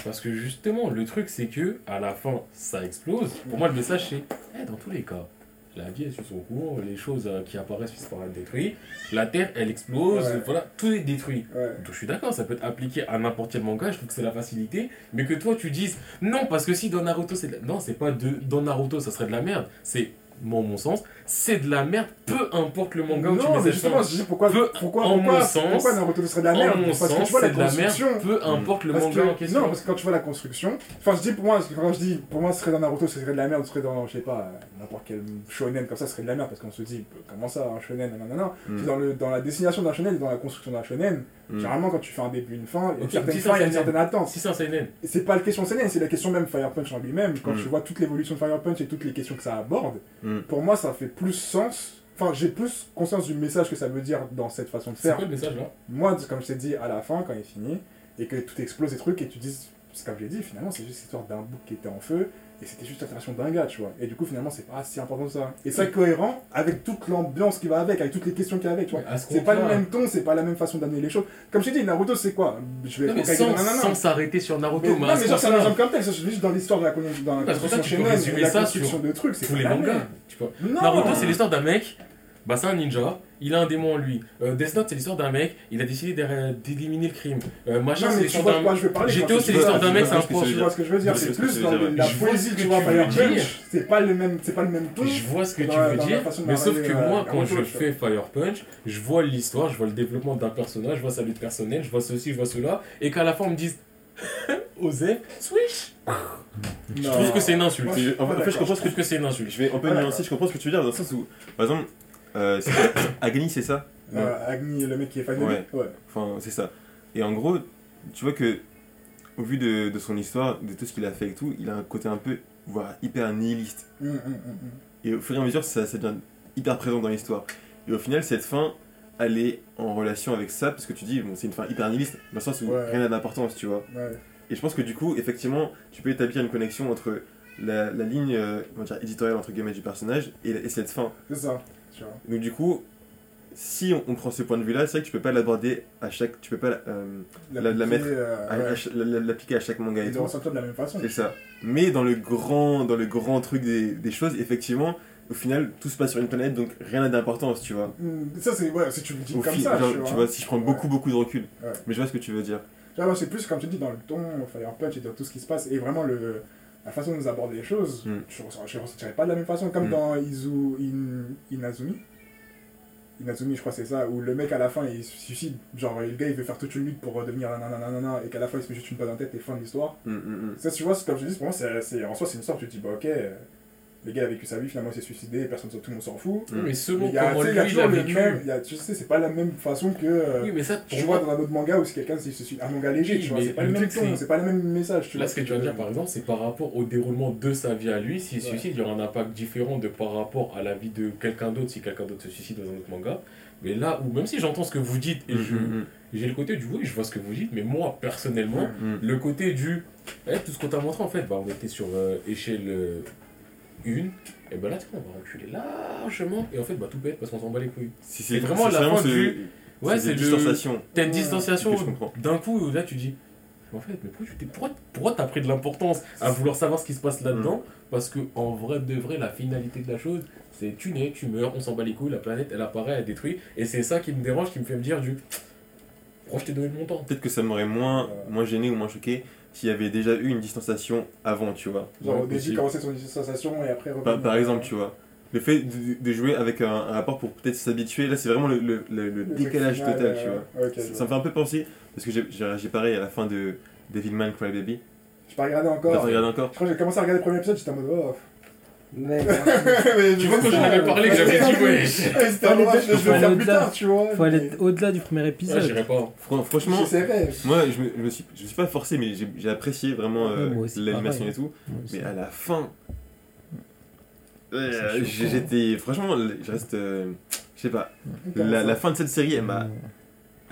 Parce que justement, le truc c'est que à la fin ça explose. Pour moi, le message c'est eh, dans tous les cas, la vie est sur son cours, les choses euh, qui apparaissent finissent par être détruites, la terre elle explose, Ouais. voilà, tout est détruit. Ouais. Donc je suis d'accord, ça peut être appliqué à n'importe quel manga, je trouve que c'est la facilité, mais que toi tu dises non, parce que si dans Naruto c'est de la- Non, c'est pas de dans Naruto ça serait de la merde, c'est moi, mon sens, c'est de la merde, peu importe le manga où tu non, mets mais cette justement, fin. je dis pourquoi, Peu- pourquoi, en pourquoi, mon sens- pourquoi Naruto serait de la merde? En mon Parce que sens, tu vois la c'est de la merde, construction. peu importe le Parce manga que- en question. Non, parce que quand tu vois la construction, enfin je dis pour moi, parce que quand je dis pour moi ce serait dans Naruto, ce serait de la merde, ce serait dans, je sais pas, n'importe quel shonen comme ça, ce serait de la merde parce qu'on se dit, comment ça, un shonen, nanana. Mm. Puis Dans, le, dans la destination d'un shonen et dans la construction d'un shonen, Mm. généralement quand tu fais un début, une fin, il y a une certaine fin, il y a une c'est certaine attente. Si c'est un seinen, c'est pas la question seinen, c'est la question même Fire Punch en lui-même. Quand Mm. tu vois toute l'évolution de Fire Punch et toutes les questions que ça aborde, Mm. pour moi ça fait plus sens. Enfin, j'ai plus conscience du message que ça veut dire dans cette façon de c'est faire. quoi le message là? Moi, comme je t'ai dit, à la fin, quand il finit, et que tout explose et trucs, et tu dis, c'est comme j'ai dit, finalement, c'est juste l'histoire d'un bouc qui était en feu, et c'était juste la création d'un gars, tu vois. Et du coup, finalement, c'est pas si important que ça. Et c'est cohérent avec toute l'ambiance qui va avec, avec toutes les questions qu'il y a avec, tu vois. C'est pas le même ton, c'est pas la même façon d'amener les choses. Comme je t'ai dit, Naruto, c'est quoi? Je vais Non, mais sans, s'arrêter sur Naruto, Mais, mais, non, mais genre, c'est un exemple comme tel, je juste dans l'histoire de la, construction résumer la construction de trucs, c'est les mangas. Naruto, c'est l'histoire d'un mec, bah c'est un ninja, il a un démon en lui. Euh, Death Note, c'est l'histoire d'un mec, il a décidé d'é- d'éliminer le crime. Euh, machin, c'est l'histoire d'un je. GTO, quand c'est l'histoire d'un mec, c'est un tu Tu vois ce que je veux dire, Je c'est vois ce plus que tu dans veux dire, le- la Je poésie, tu vois, Fire. Punch, c'est pas le même, c'est pas le même ton. Je vois ce que tu veux dire, mais sauf que euh, moi, quand Naruto, je fais Fire Punch, je vois l'histoire, je vois le développement d'un personnage, je vois sa lutte personnelle, je vois ceci, je vois cela, et qu'à la fin on me dise Osef, switch Je trouve que c'est une insulte. Je- en fait, je Je comprends ce que c'est une insulte. Je vais un peu nuancer, je comprends ce que tu veux dire dans le sens où, par exemple, euh, c'est- Agni, c'est ça Euh, Agni, le mec qui est fan de Ouais. lui. Ouais. Enfin, c'est ça. Et en gros, tu vois que, au vu de, de son histoire, de tout ce qu'il a fait et tout, il a un côté un peu, voire hyper nihiliste. Hum, hum, hum. Et au fur et à mesure, ça, ça devient hyper présent dans l'histoire. Et au final, cette fin, elle est en relation avec ça, parce que tu dis, bon, c'est une fin hyper nihiliste, dans le sens où Ouais. rien n'a d'importance, tu vois. Et je pense que du coup, effectivement, tu peux établir une connexion entre la, la ligne euh, dire, éditoriale entre guillemets du personnage et, et cette fin. C'est ça. Tu vois. Donc du coup, si on, on prend ce point de vue-là, c'est vrai que tu peux pas l'aborder à chaque, tu peux pas euh, La- la L'appliquer, mettre euh, à- ouais. la- l'appliquer à chaque manga Et et de tout. ressentir de la même façon. C'est ça. Mais dans le grand, dans le grand truc des, des choses, effectivement, au final, tout se passe sur une planète, donc rien n'a d'importance, tu vois. Hum, Ça, c'est. Ouais, si tu le dis Au comme fi- ça. genre, tu vois. tu vois, si je prends Ouais. beaucoup, beaucoup de recul. Ouais. Mais je vois ce que tu veux dire. C'est plus, comme tu dis, dans le ton, Fire Punch et dans tout ce qui se passe, et vraiment le, la façon dont nous aborder les choses, Mm. je ne ressentirais pas de la même façon, comme Mm. dans Izu, In, Inazumi. Inazumi, je crois que c'est ça, où le mec à la fin il se suicide. Genre, le gars il veut faire toute une lutte pour devenir nanana, et qu'à la fin il se met juste une balle en tête et fin de l'histoire. Hum. Ça, tu vois, c'est comme je dis, pour moi, c'est, en soi, c'est une histoire où tu te dis, bah ok, le gars a vécu sa vie, finalement il s'est suicidé, personne, tout le monde s'en fout. Mais Mais selon il y a, comment lui il a toujours le vécu. même, y a, tu sais, c'est pas la même façon que. euh, Oui, mais ça, tu vois dans un autre manga où c'est quelqu'un qui se suicide, un manga léger, Oui, tu vois, mais c'est pas le même truc, ton, c'est- pas le même message. Tu Là, vois ce que tu vas dire, par exemple, c'est par rapport au déroulement de sa vie à lui. S'il se Ouais. suicide, il y aura un impact différent de par rapport à la vie de quelqu'un d'autre si quelqu'un d'autre se suicide dans un autre manga. Mais là où, même si j'entends ce que vous dites et Hum, je- hum, hum. j'ai le côté du oui, je vois ce que vous dites, mais moi, personnellement, le côté du. eh, tout ce qu'on t'a montré, en fait, bah, on était sur euh, échelle 1, et ben là, tu vois, on va reculer largement, et en fait, bah, tout pète parce qu'on s'en bat les couilles. Si C'est vraiment la fin du- Ouais, c'est le. T'as une distanciation que je comprends. d'un coup, là, tu dis. En fait, mais pourquoi tu pourquoi, t'as pris de l'importance à vouloir savoir ce qui se passe là-dedans? Parce que en vrai de vrai, la finalité de la chose, c'est tu nais, tu meurs, on s'en bat les couilles, la planète elle apparaît, elle détruit. Et c'est ça qui me dérange, qui me fait me dire du. Pourquoi je t'ai donné de mon temps Peut-être que ça m'aurait moins, moins gêné ou moins choqué s'il y avait déjà eu une distanciation avant, tu vois. Genre, au début, commencer son sensation et après revenir. par exemple, tu vois. Le fait de, de jouer avec un, un rapport pour peut-être s'habituer, là c'est vraiment le, le- décalage final, total, euh, tu vois. je ça, vois. ça me fait un peu penser, parce que j'ai- pareil à la fin de Devilman Crybaby. J'ai pas regardé encore. pas regardé encore? Je crois que j'ai commencé à regarder le premier épisode, j'étais en mode oh. Mec, Tu vois, quand j'en avais parlé, que j'avais dit, ouais. C'était en mode, je vais faire plus tard, tu vois. faut aller mais- au-delà du premier Ouais, épisode. j'irai pas. Fran- Franchement, moi je me, je me suis, je me suis pas forcé, mais j'ai apprécié vraiment euh, l'animation pareil. et tout. Mais à la fin, euh, choquant. j'étais. Franchement, je reste. euh, je sais pas. La, fin de cette série, elle m'a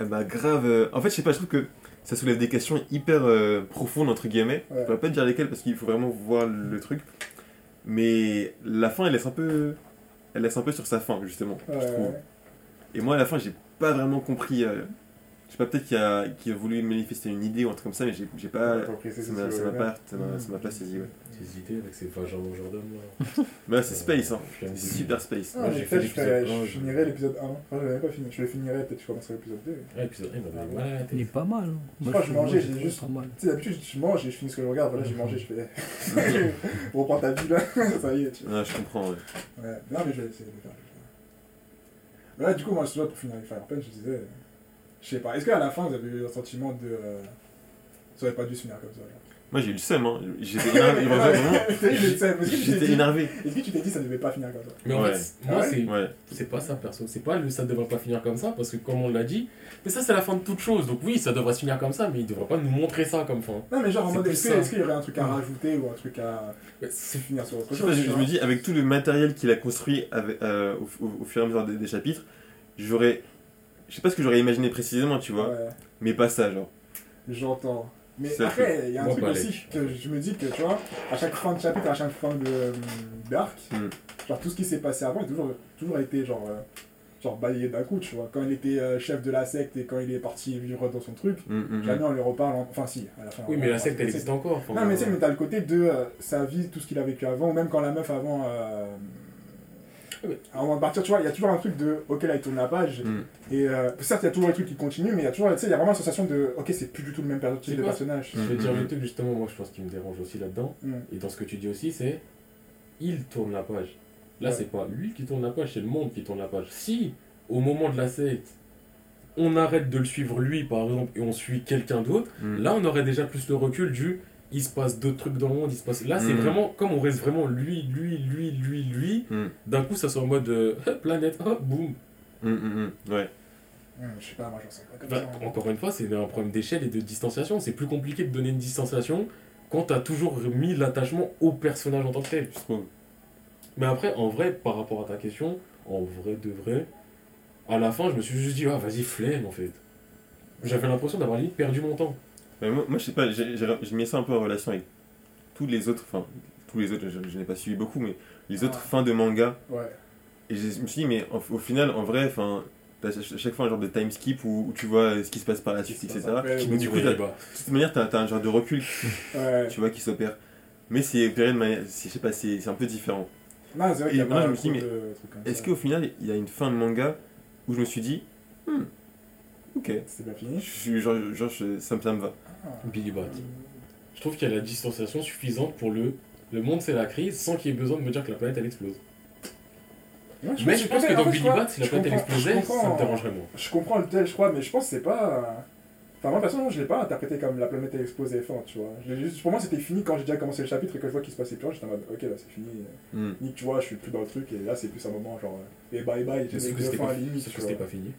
elle m'a grave. euh, En fait, je sais pas, je trouve que ça soulève des questions hyper euh, profondes, entre guillemets. Ouais. Je pourrais pas te dire lesquelles parce qu'il faut vraiment voir le truc. Mais la fin, elle laisse un peu. Elle laisse un peu sur sa fin, justement. Ouais, je trouve. Et moi, à la fin, j'ai pas vraiment compris. euh, sais pas, peut-être qu'il a, qu'il a voulu manifester une idée ou un truc comme ça, mais j'ai j'ai pas. Ça m'a pas, ça m'a pas saisi, ouais. Ces idées avec ces vagins mangeurs d'hommes là. Mais là, c'est space, hein. C'est super space. Ah, j'ai fait je, ferais- l'épisode un, je je- finirais l'épisode 1. Enfin, je l'avais pas fini. Je le finirais, peut-être que je commencerai l'épisode 2. Ouais, l'épisode 1, il est pas mal. hein. Je crois que je mangeais, j'ai juste-. Tu sais, d'habitude, je mange et je finis ce que je regarde. Voilà, j'ai mangé, je fais. Reprends ta vie là. ça y est. Tu... Ah, je comprends, ouais. Ouais. Non, mais je vais essayer de le faire. là, du coup, moi, je pour finir avec Fire Punch, je disais. Je sais pas. Est-ce qu'à la fin, vous avez eu un sentiment de. euh, Ça aurait pas dû se finir comme ça. genre? Moi, j'ai eu le seum, hein. J'étais énervé, J'étais dit- énervé. est-ce que tu t'es dit ça devait pas finir comme ça Mais en Ouais. fait, moi, Ah c'est Ouais. c'est pas ça perso. C'est pas le ça devrait pas finir comme ça parce que, comme on l'a dit, mais ça, c'est la fin de toute chose. Donc, oui, ça devrait se finir comme ça, mais il devrait pas nous montrer ça comme fin. Non, mais genre en mode, est-ce est-ce qu'il y aurait un truc à rajouter ou un truc à c'est- finir sur autre chose pas, je- me dis, avec tout le matériel qu'il a construit avec, euh, au, au- au fur et à mesure des, des chapitres, j'aurais. Je sais pas ce que j'aurais imaginé précisément, tu vois, Ouais, mais pas ça, genre. j'entends. Mais Ça après, il y a un truc balèque. aussi que je me dis que, tu vois, à chaque fin de chapitre, à chaque fin de, euh, d'arc, Hmm. genre tout ce qui s'est passé avant, il a toujours, toujours été genre, euh, genre balayé d'un coup, tu vois. Quand il était euh, chef de la secte et quand il est parti vivre dans son truc, hum, hum. jamais on lui reparle. en- Enfin, si, à la fin. Oui, mais la secte, elle existe encore. Non, mais tu sais, mais t'as le côté de euh, sa vie, tout ce qu'il a vécu avant, ou même quand la meuf avant. Avant de partir, tu vois, il y a toujours un truc de ok, là il tourne la page, Hum. et euh, certes il y a toujours les trucs qui continuent, mais il y a toujours, tu sais, il y a vraiment la sensation de ok, c'est plus du tout le même type de personnage. Je vais dire le truc, justement, moi, je pense qu'il me dérange aussi là-dedans. Mm. Et dans ce que tu dis aussi, c'est il tourne la page. Là, Ouais. c'est pas lui qui tourne la page, c'est le monde qui tourne la page. Si, au moment de la secte, on arrête de le suivre lui, par exemple, et on suit quelqu'un d'autre, là, on aurait déjà plus le recul du il se passe d'autres trucs dans le monde, il se passe. Là, c'est Mhm. vraiment comme on reste vraiment lui, lui, lui, lui, lui. Hum. D'un coup, ça sort en mode euh, planète, hop, boum. Hum. Ouais. Je sais pas, moi j'en sais pas comme Bah, ça. encore une fois, c'est un problème d'échelle et de distanciation. C'est plus compliqué de donner une distanciation quand t'as toujours mis l'attachement au personnage en tant que tel. Je trouve. Mais après, en vrai, par rapport à ta question, en vrai de vrai, à la fin, je me suis juste dit, ah vas-y, flemme en fait. J'avais l'impression d'avoir limite perdu mon temps. Mais moi, moi, je sais pas, j'ai mis ça un peu en relation avec tous les autres, enfin, tous les autres, je, je n'ai pas suivi beaucoup, mais les autres Ah. fins de manga. Ouais. Et je me suis dit, mais en- au final, en vrai, enfin, t'as à chaque fois un genre de time skip où, où tu vois ce qui se passe par la suite, Qui etc. ou- du coup, de toute manière, t'as as un genre de recul, Ouais. tu vois, qui s'opère. Mais c'est opéré de manière, c'est- je sais pas, c'est c'est un peu différent. Non, c'est vrai qu'il y a Et pas moi, je me suis dit, comme Est-ce qu'au final, il y a une fin de manga où je me suis dit, hmm, ok, C'était bien je fini suis genre, genre je- ça, ça me va. Billy Bat. Je trouve qu'il y a la distanciation suffisante pour le. Le monde, c'est la crise, sans qu'il y ait besoin de me dire que la planète elle explose. Ouais, Mais je pense que dans Billy Bat, si la planète elle explosait, ça me dérangerait moins. Je comprends le tel, je crois, mais je pense que c'est pas. Enfin, moi, personnellement, je l'ai pas interprété comme la planète a explosé fin, tu vois. Juste- Pour moi, c'était fini quand j'ai déjà commencé le chapitre et que je vois qu'il se passait plus rien. J'étais en mode, ok, là, c'est fini. Hmm. Nick, tu vois, je suis plus dans le truc et là, c'est plus un moment genre. euh, Et bye bye, j'ai fin à limite. sauf que c'était pas fini.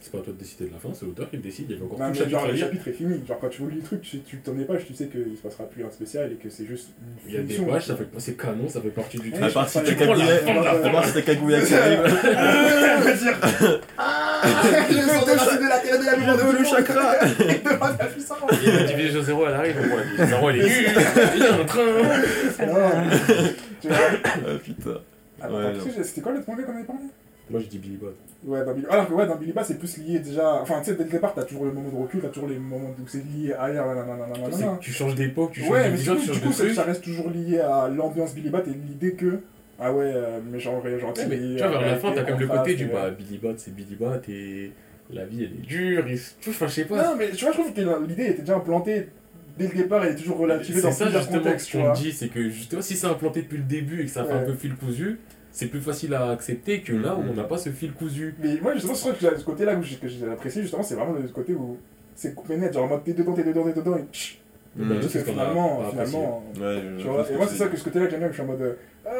C'est pas à toi de décider de la fin, c'est l'auteur qui le décide. Il y avait encore Non, tout le mais chapitre genre, à le chapitre est fini. Genre, quand tu lis le truc, tu, tu tournes les pages, tu sais qu'il se passera plus un spécial et que c'est juste une Il y a des pages, ça fait c'est canon, ça fait partie du truc. À part si pas, il de la- à part si t'as Kaguya qui arrive. Je veux dire. Ah Je me sens débarrassé de la terre de la le chakra Et de la puissance Et la division 0 elle arrive, division 0 elle est nulle, il y a un train. Vois Ah putain. Ah, C'était quoi l'autre manga qu'on avait parlé? Moi je dis Billy Bot. Ouais, dans Billy... Alors que ouais, dans Billy Bat, c'est plus lié déjà... Enfin, tu sais, dès le départ, t'as toujours le moment de recul, t'as toujours les moments où c'est lié à ailleurs, C'est Tu changes d'époque, tu changes Ouais, mais du coup, c'est ça reste toujours lié à l'ambiance Billy Bat et l'idée que... Ah ouais, euh, méchant, gentil... Ouais, mais tu vois, vers la fin, t'as comme le côté du bah Billy Bot c'est Billy Bot et la vie elle est dure, enfin je sais pas. Non, mais tu vois, je trouve que l'idée était déjà implantée dès le départ, elle est toujours relativée C'est dans ça plusieurs justement contextes, ce tu qu'on dit, c'est que justement si c'est implanté depuis le début et que ça fait un Ouais. peu fil cousu, c'est plus facile à accepter que là où on n'a pas ce fil cousu. Mais moi, justement, je trouve que ce côté-là où j'ai- que j'ai apprécié, justement, c'est vraiment le côté où c'est coupé net, genre en mode t'es dedans, t'es dedans, t'es dedans, et tch. Bah, Parce que a finalement, finalement, Ouais, tu vois. Et moi, c'est ça que ce côté-là que j'aime bien, que je suis en mode. euh, ah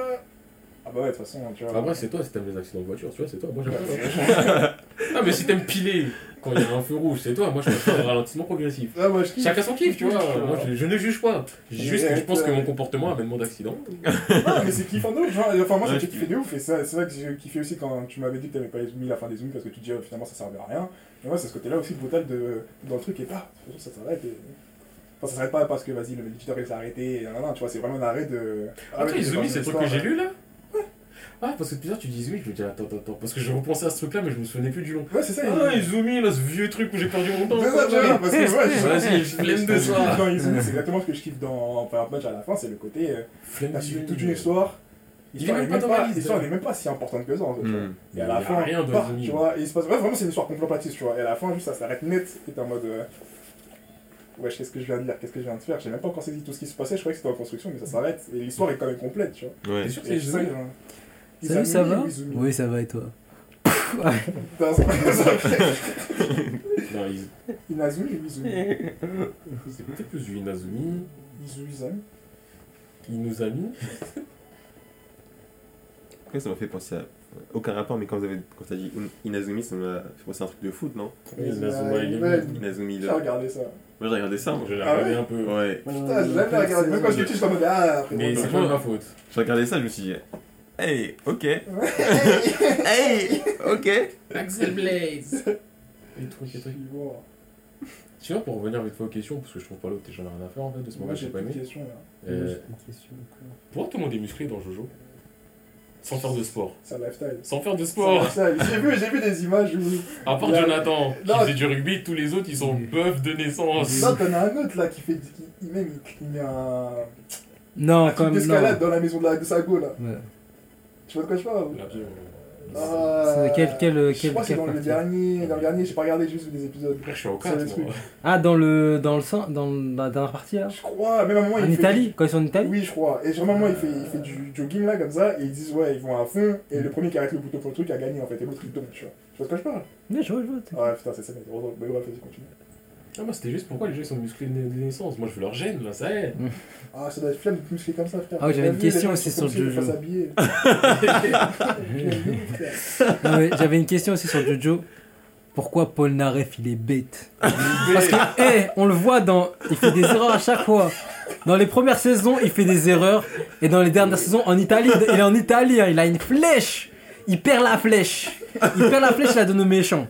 ah bah ouais, de toute façon, tu vois. Après c'est toi si t'aimes les accidents de voiture, tu vois, c'est toi, moi j'aime pas. Ah mais si t'aimes piler quand il y a un feu rouge, c'est toi, moi je préfère un ralentissement progressif. Ah, moi, je. Chacun son kiff, tu vois. Moi, je, je ne juge pas. Juste que je pense que mon comportement amène moins d'accidents. Non, mais c'est kiffant de ouf, genre. Enfin, moi, j'ai kiffé de ouf, et c'est vrai que j'ai kiffé aussi quand tu m'avais dit que t'avais pas mis la fin des zooms parce que tu dis oh, finalement ça servait à rien. Moi, c'est ce côté-là aussi brutal de, dans le truc, et façon, ça s'arrête. Et... Enfin, ça s'arrête pas parce que vas-y, le méditeur il s'est arrêté, et nan, tu vois, c'est vraiment un arrêt de. Ah Après, ouais, Izumi, c'est le truc que j'ai lu là? Ah, parce que ça, tu dis Izumi, je me dis attends, attends, attends. Parce que je repensais à ce truc là, mais je me souvenais plus du nom. Ouais, c'est ça. Ah, Izumi, là, ce vieux truc où j'ai perdu mon temps. C'est ça, vois, parce que ouais, je- Vas-y, flemme de ça. dans Izumi, c'est exactement ce que je kiffe dans Fire Punch à la fin, c'est le côté. euh, Flemme suivi toute une histoire. L'histoire même n'est pas même n'est même pas si importante que ça en fait. Hmm. Et à Il y la a fin, rien bah, Izumi. tu vois, et il se passe ouais, vraiment c'est une histoire contemplative, tu vois. Et à la fin, juste ça s'arrête net, et t'es en mode. euh, Wesh, qu'est-ce que je viens de dire Qu'est-ce que je viens de faire? J'ai même pas encore saisi tout ce qui se passait, je croyais que c'était en construction, mais ça s'arrête. Et l'histoire est quand même complète, tu vois. Ouais. T'es sûr que c'est Salut, ça va Oui, ça va et toi Dans- Non, Iz- Inazumi ou Izumi c'est peut-être plus du Inazumi. Izumi Inuzami. Après, ça m'a fait penser à. Aucun rapport, mais quand vous avez quand t'as dit In- Inazumi, ça m'a fait penser à un truc de foot, non? Inazuma Eleven. Inazumi J'ai regardé ça. Moi j'ai regardé ça, moi. Je l'ai Ah regardé ouais un peu. Ouais. Putain, j'ai jamais regardé. Même quand je l'ai tué, j'étais en mode Ah, Mais c'est pas de ma faute. J'ai regardé ça, je me suis dit, hey, ok. hey, ok. Axel Blaze. Et trucs, et trucs. Sinon, pour revenir vite fait aux questions, parce que je trouve pas l'autre, j'en ai rien à faire en fait de ce moment, Moi, j'ai pas aimé. questions là. Euh, pourquoi tout le monde est musclé dans Jojo Sans faire de sport. C'est un lifestyle. Sans faire de sport. J'ai vu, j'ai vu des images où. À part a- Jonathan, qui Non. faisait du rugby, tous les autres ils sont bœufs de naissance. Non, t'en as un autre là qui fait. Qui, il, même, il, met un. Non, un quand même, non. d'escalade dans la maison de, la, de sa go là. Ouais. Tu vois de quoi je parle vie, Ah, C'est quel, quel, Je quel, crois que c'est dans le dernier. Dans le dernier, j'ai pas regardé, j'ai juste vu des épisodes. Je suis au C'est 4 le moi. truc. Ah, dans le, dans le sang, dans la dernière partie là Je crois, même à un moment En il fait- Italie Quand ils sont en Italie Oui, je crois. Et genre, à un moment il fait, il fait du jogging là comme ça, et ils disent ouais, ils vont à fond, et le premier qui arrête le bouton pour le truc a gagné en fait, et l'autre il tombe, tu vois. Tu vois de quoi je parle Ouais, je vois, je vois. Ah putain, c'est ça, mais heureusement. Mais bref, vas-y, continue. Ah, moi c'était juste pourquoi les gens ils sont musclés de naissance. Moi je veux leur gêne là, ça y est. Ah, ça doit être flemme de te muscler comme ça, frère. Ah oui, j'avais une question aussi sur Jojo. mais J'avais une question aussi sur Jojo. Pourquoi Paul Naref il est bête? Parce que, hé, on le voit dans. Il fait des erreurs à chaque fois. Dans les premières saisons, il fait des erreurs. Et dans les dernières saisons, en Italie, il est en Italie, hein, il a une flèche. Il perd la flèche. Il perd la flèche, il la donne aux méchants.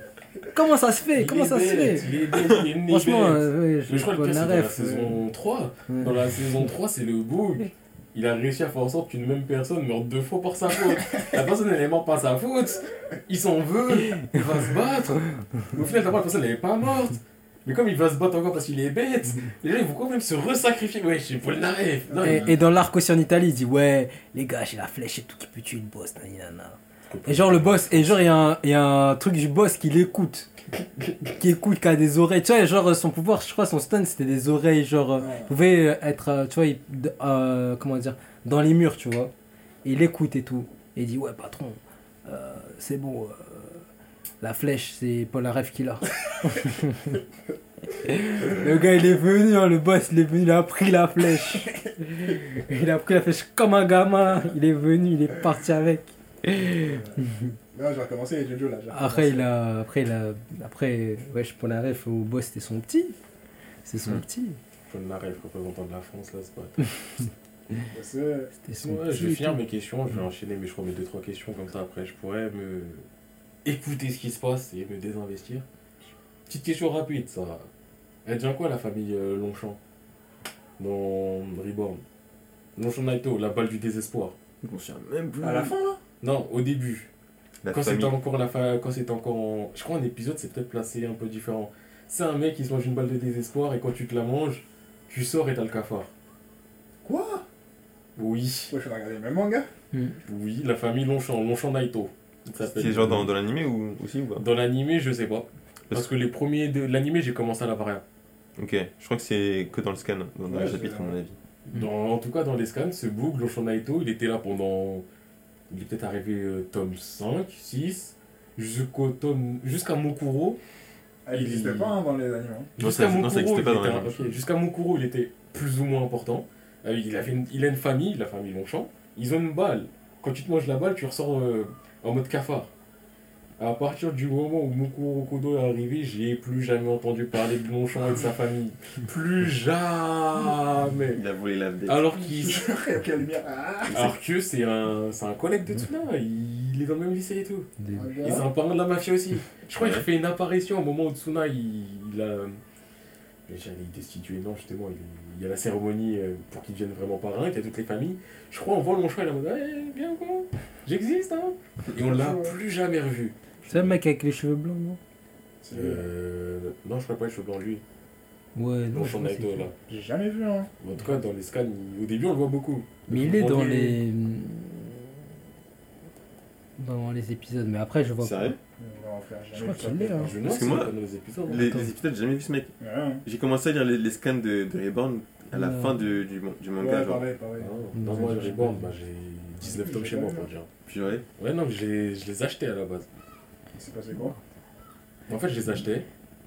Comment ça se fait? Il Comment est ça se fait? Il est bête, il est né Franchement, bête. euh, ouais, Mais je crois que le pire, c'est dans la euh, saison 3. ouais. Dans la saison 3, c'est le bug. Il a réussi à faire en sorte qu'une même personne meure deux fois par sa faute. La personne, elle est morte par sa faute. Il s'en veut. Il va se battre. Mais au final, la personne, elle est pas morte. Mais comme il va se battre encore parce qu'il est bête, les gens, ils vont quand même se resacrifier. Ouais, c'est Et, il- et dans l'arc aussi en Italie, il dit ouais, les gars, j'ai la flèche et tout qui peut tuer le boss. nanana. Et genre le boss, et genre il y, a un- il y a un truc du boss qui l'écoute. qui écoute, qui a des oreilles. Tu vois, genre son pouvoir, je crois, son stun c'était des oreilles, genre. euh, Ouais. pouvait être, euh, tu vois, il- euh, comment dire, dans les murs, tu vois. Et il écoute et tout. Et il dit ouais, patron, euh, c'est bon, euh, la flèche, c'est Paul Aref qui l'a. le gars, il est venu, hein, le boss, il est venu, il a pris la flèche. Il a pris la flèche comme un gamin. Il est venu, il est parti avec. Non, j'ai recommencé les Jojo là. j'ai Après, il a, après, il a, après, wesh, pour la ref, au boss, c'était son petit. C'est son Hmm. petit. Paul Naref, représentant de la France, là, c'est pas. C'était son Ouais, petit. je vais finir mes questions, je vais enchaîner, mais je crois mes deux trois questions comme ça après, je pourrais me écouter ce qui se passe et me désinvestir. Petite question rapide, ça. Elle devient quoi la famille euh, Longchamp? Dans Reborn? Longchamp Naito, la balle du désespoir. Je m'en souviens même plus. À la fin là? Non, au début. La quand c'était encore la fa... quand c'était encore en... Je crois un épisode c'est peut-être placé un peu différent. C'est un mec qui se mange une balle de désespoir et quand tu te la manges, tu sors et t'as le cafard. Quoi? Oui, Ouais, je vais regarder le même manga. oui, la famille Longchamp, Longchamp Naito. C'est genre dans, dans l'animé ou aussi ou pas? Dans l'animé, je sais pas. Parce que les premiers de l'animé, j'ai commencé à la. Ok, je crois que c'est que dans le scan, dans, Ouais, le chapitre à mon avis. Dans, en tout cas, dans les scans, ce book, Longchamp Naito, il était là pendant. Il est peut-être arrivé euh, tome 5, 6, jusqu'au tome. Jusqu'à Mukuro. Elle Il- n'existait pas hein, dans les. Non, Jusqu'à existait il pas dans était plus ou moins important. Euh, il, avait une- il a une famille, la famille Longchamp. Ils ont une balle. Quand tu te manges la balle, tu ressors euh, en mode cafard. À partir du moment où Mukuro Kodo est arrivé, j'ai plus jamais entendu parler de Longchamp et de sa famille. Plus jamais. Il a volé la vedette. Alors qu'il la. Ah alors que c'est un, c'est un collègue de Tsuna, il est dans le même lycée et tout. Des- Et c'est un parent de la mafia aussi. Je crois qu'il fait une apparition au moment où Tsuna il, il a. Est destitué, non, justement, il, il y a la cérémonie euh, pour qu'il devienne vraiment parrain, qu'il y a toutes les familles. Je crois on voit le Longchamp, il est en mode, Eh, bien quoi J'existe, hein Et on l'a plus jamais revu. C'est le mec avec les cheveux blancs, non? Euh... Non, je crois pas les cheveux blancs, lui. Ouais, non. Non, je son c'est- là. J'ai jamais vu, hein. En tout cas, dans les scans, il- au début, on le voit beaucoup. Mais il est dans les. Dans les épisodes, mais après je vois Sérieux? Non, frère, j'ai Je jamais crois vu qu'il ça. l'est, hein. Je Parce que moi, pas dans les épisodes. hein. Les, Attends. les épisodes, j'ai jamais vu ce mec. Ouais, hein. J'ai commencé à lire les, les scans de, de Reborn à la Ouais. fin du, du manga, Ouais, genre. pareil, pareil. Ah, Non, moi, j'ai- Reborn, bah, j'ai 19 tomes chez moi, pour dire. Puis ouais. Ouais, non, mais je les, je les achetais à la base. Il s'est passé quoi En fait, je les achetais.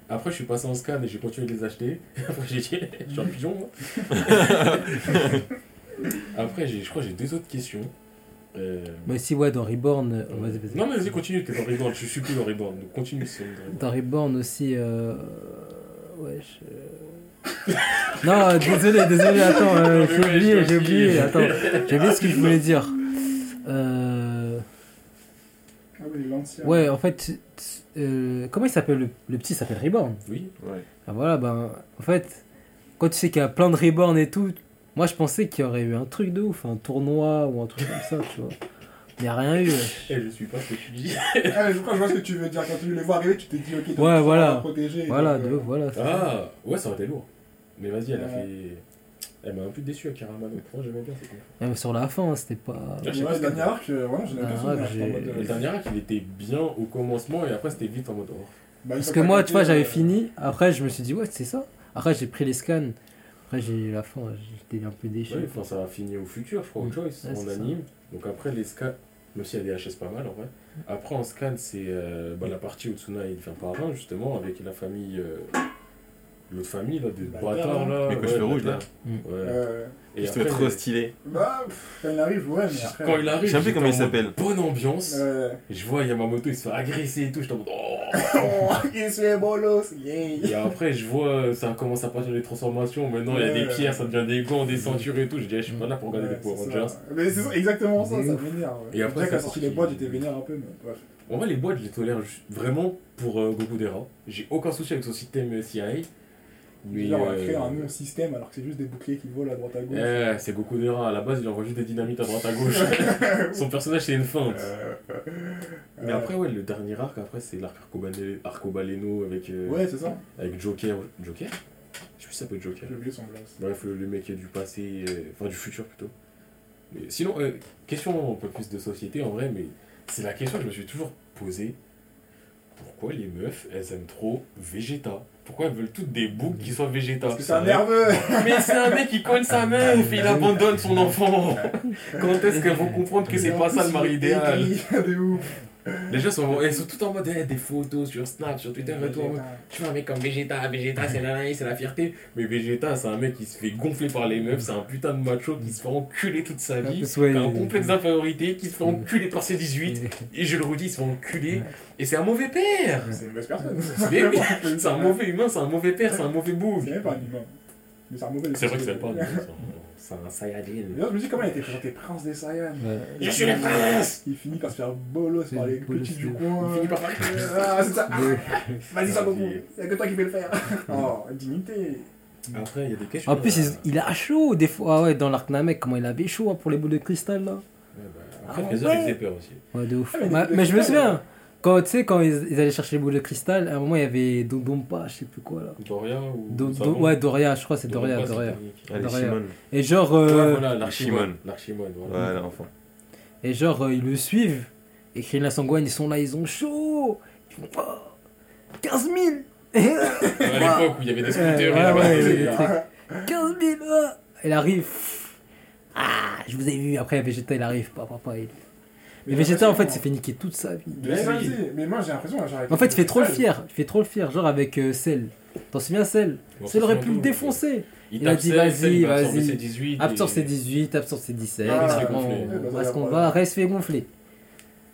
Après, je suis passé en scan et j'ai continué de les acheter. Après, j'ai dit, je suis un pigeon, moi. Après, j'ai- je crois que j'ai deux autres questions. Euh, Mais si, ouais, dans Reborn. euh, vas-y, vas-y. Non, mais vas-y, continue, t'es dans Reborn. Je suis plus dans Reborn. Donc, continue, c'est dans Dans Reborn aussi. Euh... Wesh. euh. non, désolé, désolé, attends, euh, Non, mais j'ai oublié, j'ai oublié, attends, j'ai oublié ce que je voulais dire. Euh... Ah oui, l'ancien. Ouais, en fait, euh, comment il s'appelle le, le petit Il s'appelle Reborn. Oui. Ouais. Ah voilà, ben, en fait, quand tu sais qu'il y a plein de Reborn et tout, moi je pensais qu'il y aurait eu un truc de ouf, un tournoi ou un truc comme ça, tu vois. Il n'y a rien eu. wesh. Et je suis pas ce que tu dis. Ah, mais je crois que je vois ce que tu veux dire. Quand tu les vois arriver, tu t'es dit, ok, donc, Ouais, tu voilà. protéger. Voilà, donc, de euh, ouf, voilà. Ah, ouais, ça aurait été lourd. Mais vas-y, elle a Ouais. fait. Elle m'a un peu déçu à Karamano. Pourtant, j'aimais bien cette meuf. Même sur la fin, c'était pas. Ah, Ouais, le ce dernier arc, euh, Ah, bien arc, en mode, euh, Le dernier arc, il était bien au commencement et après, c'était vite en mode. Oh. bah, une Parce que moi, tu vois, j'avais euh, fini. Après, je me suis dit, ouais, c'est ça. Après, j'ai pris les scans. Après, j'ai eu la fin, j'étais un peu déçu. Ouais, enfin, ça a fini au futur, je crois, au Mm. Choice, Ouais, en c'est ça. anime. Donc après, les scans, même s'il y a des HS pas mal en vrai. Après, en scan, c'est euh, bah, la partie où Tsuna il devient parrain, justement, avec la famille. euh, L'autre famille, là, des Bâtard, bâtards, là. Les cochons rouges, là. Mm. Ouais. euh, Et Je trop les- stylé. Bah, pff, quand il arrive, ouais, mais après. Quand il arrive, Je sais un peu j'étais comment en il s'appelle. Bonne ambiance. Euh, Et je vois Yamamoto, il se fait agresser et tout. J'étais en mode. Oh oh, il se fait bolos, yeah. Et après, je vois, ça commence à partir des transformations. Maintenant, il y a des Ouais. pierres, ça devient des gants, des ceintures et tout. J'ai dit, eh, je suis pas là pour regarder Ouais, des Power. Rangers. Mais c'est ça, exactement ça, C'est ça m'énerve. Et après, quand sorti les boîtes, j'étais vénère un peu, mais bref. En vrai, les boîtes, je les tolère vraiment pour euh, Goku Dera. J'ai aucun souci avec son système euh, CIA. Déjà, on euh, créer un non-système alors que c'est juste des boucliers qui volent à droite à gauche. eh, c'est Goku Dera. À la base, il envoie juste des dynamites à droite à gauche. son personnage, c'est une feinte. Euh, Mais euh, après, ouais, le dernier arc, après, c'est l'arc Arcobale- Arcobaleno avec, euh, Ouais, c'est ça. avec Joker. Joker? Je sais plus si ça peut être Joker. J'ai oublié son blast. Bref, le, le mec du passé, euh, enfin du futur plutôt. Mais sinon, euh, question un peu plus de société en vrai, mais c'est la question que je me suis toujours posée. Pourquoi les meufs, elles aiment trop Vegeta? Pourquoi elles veulent toutes des boucles qui soient Vegeta Parce que c'est un nerveux. Mais c'est un mec qui cogne sa meuf et il abandonne son enfant. Quand est-ce qu'elles vont comprendre que c'est pas ça le mari idéal? De ouf. Les gens sont, elles sont tout en mode eh, des photos sur Snap, sur Twitter et tout. en mode, Tu vois un mec comme Vegeta, Vegeta c'est la c'est la fierté. Mais Vegeta c'est un mec qui se fait gonfler par les meufs, c'est un putain de macho qui se fait enculer toute sa vie. Ouais, Qui a un complexe d'infériorité, qui se fait enculer par ses 18. Et je le redis, il se fait enculer. Et c'est un mauvais père C'est une mauvaise personne. Mais oui, C'est un mauvais humain, c'est un mauvais père, c'est un mauvais bouffe. C'est même pas un humain. Mais c'est un mauvais. C'est vrai que c'est pas un humain, c'est un- c'est un Saiyajin. D'ailleurs, je me dis comment il a été présenté Prince des Saiyans. Je suis le prince Il finit par se faire bolos par les petits du coin. Il finit par faire. Ah, c'est ça. Ah, Vas-y, ça beaucoup. oui. Y'a que toi qui peux le faire. Oh, dignité. Après, il y a des questions. En plus, euh, il, il a chaud des fois. Ah ouais, dans l'arc Namek, comment il avait chaud hein, pour les boules de cristal là. ouais, bah, Après, Ah Freezer, ouais. il faisait peur aussi. Ouais, de ouf. Ah, mais je me souviens, quand tu sais, quand ils, ils allaient chercher les boules de cristal, à un moment il y avait Dodonpa, je sais plus quoi là. Doria ou. Do- ouais, Doria, je crois que c'est Doria, Doria, Doria. Et genre, Ouais, euh, voilà, l'Archimon. Archimon. L'Archimon, voilà. Voilà, l'enfant. et genre euh, ils le suivent. Et Krillin Sangwan, ils sont là, ils ont chaud. Ils font oh, 15 000 À l'époque où il y avait des scooters, Ouais, ouais, ouais, des- ouais. trucs. 15 000 ah. Elle arrive. Ah, je vous ai vu. Après, Vegeta, il arrive. Papa, papa, il... Mais Vegeta, en fait, s'est fait niquer toute sa vie. Mais, vas-y, mais moi j'ai l'impression. En fait, il fait trop le fier. Il fait trop le fier. Genre avec euh, Cell. T'en souviens, Cell? Bon, Cell aurait pu le défoncer. Il, Il a dit, vas-y, vas-y. ses 18. Absor et- c'est 18, Absor c'est 17. Ah, on- c'est gonflé. on- Ouais, bah, Est-ce qu'on va Reste fait gonfler.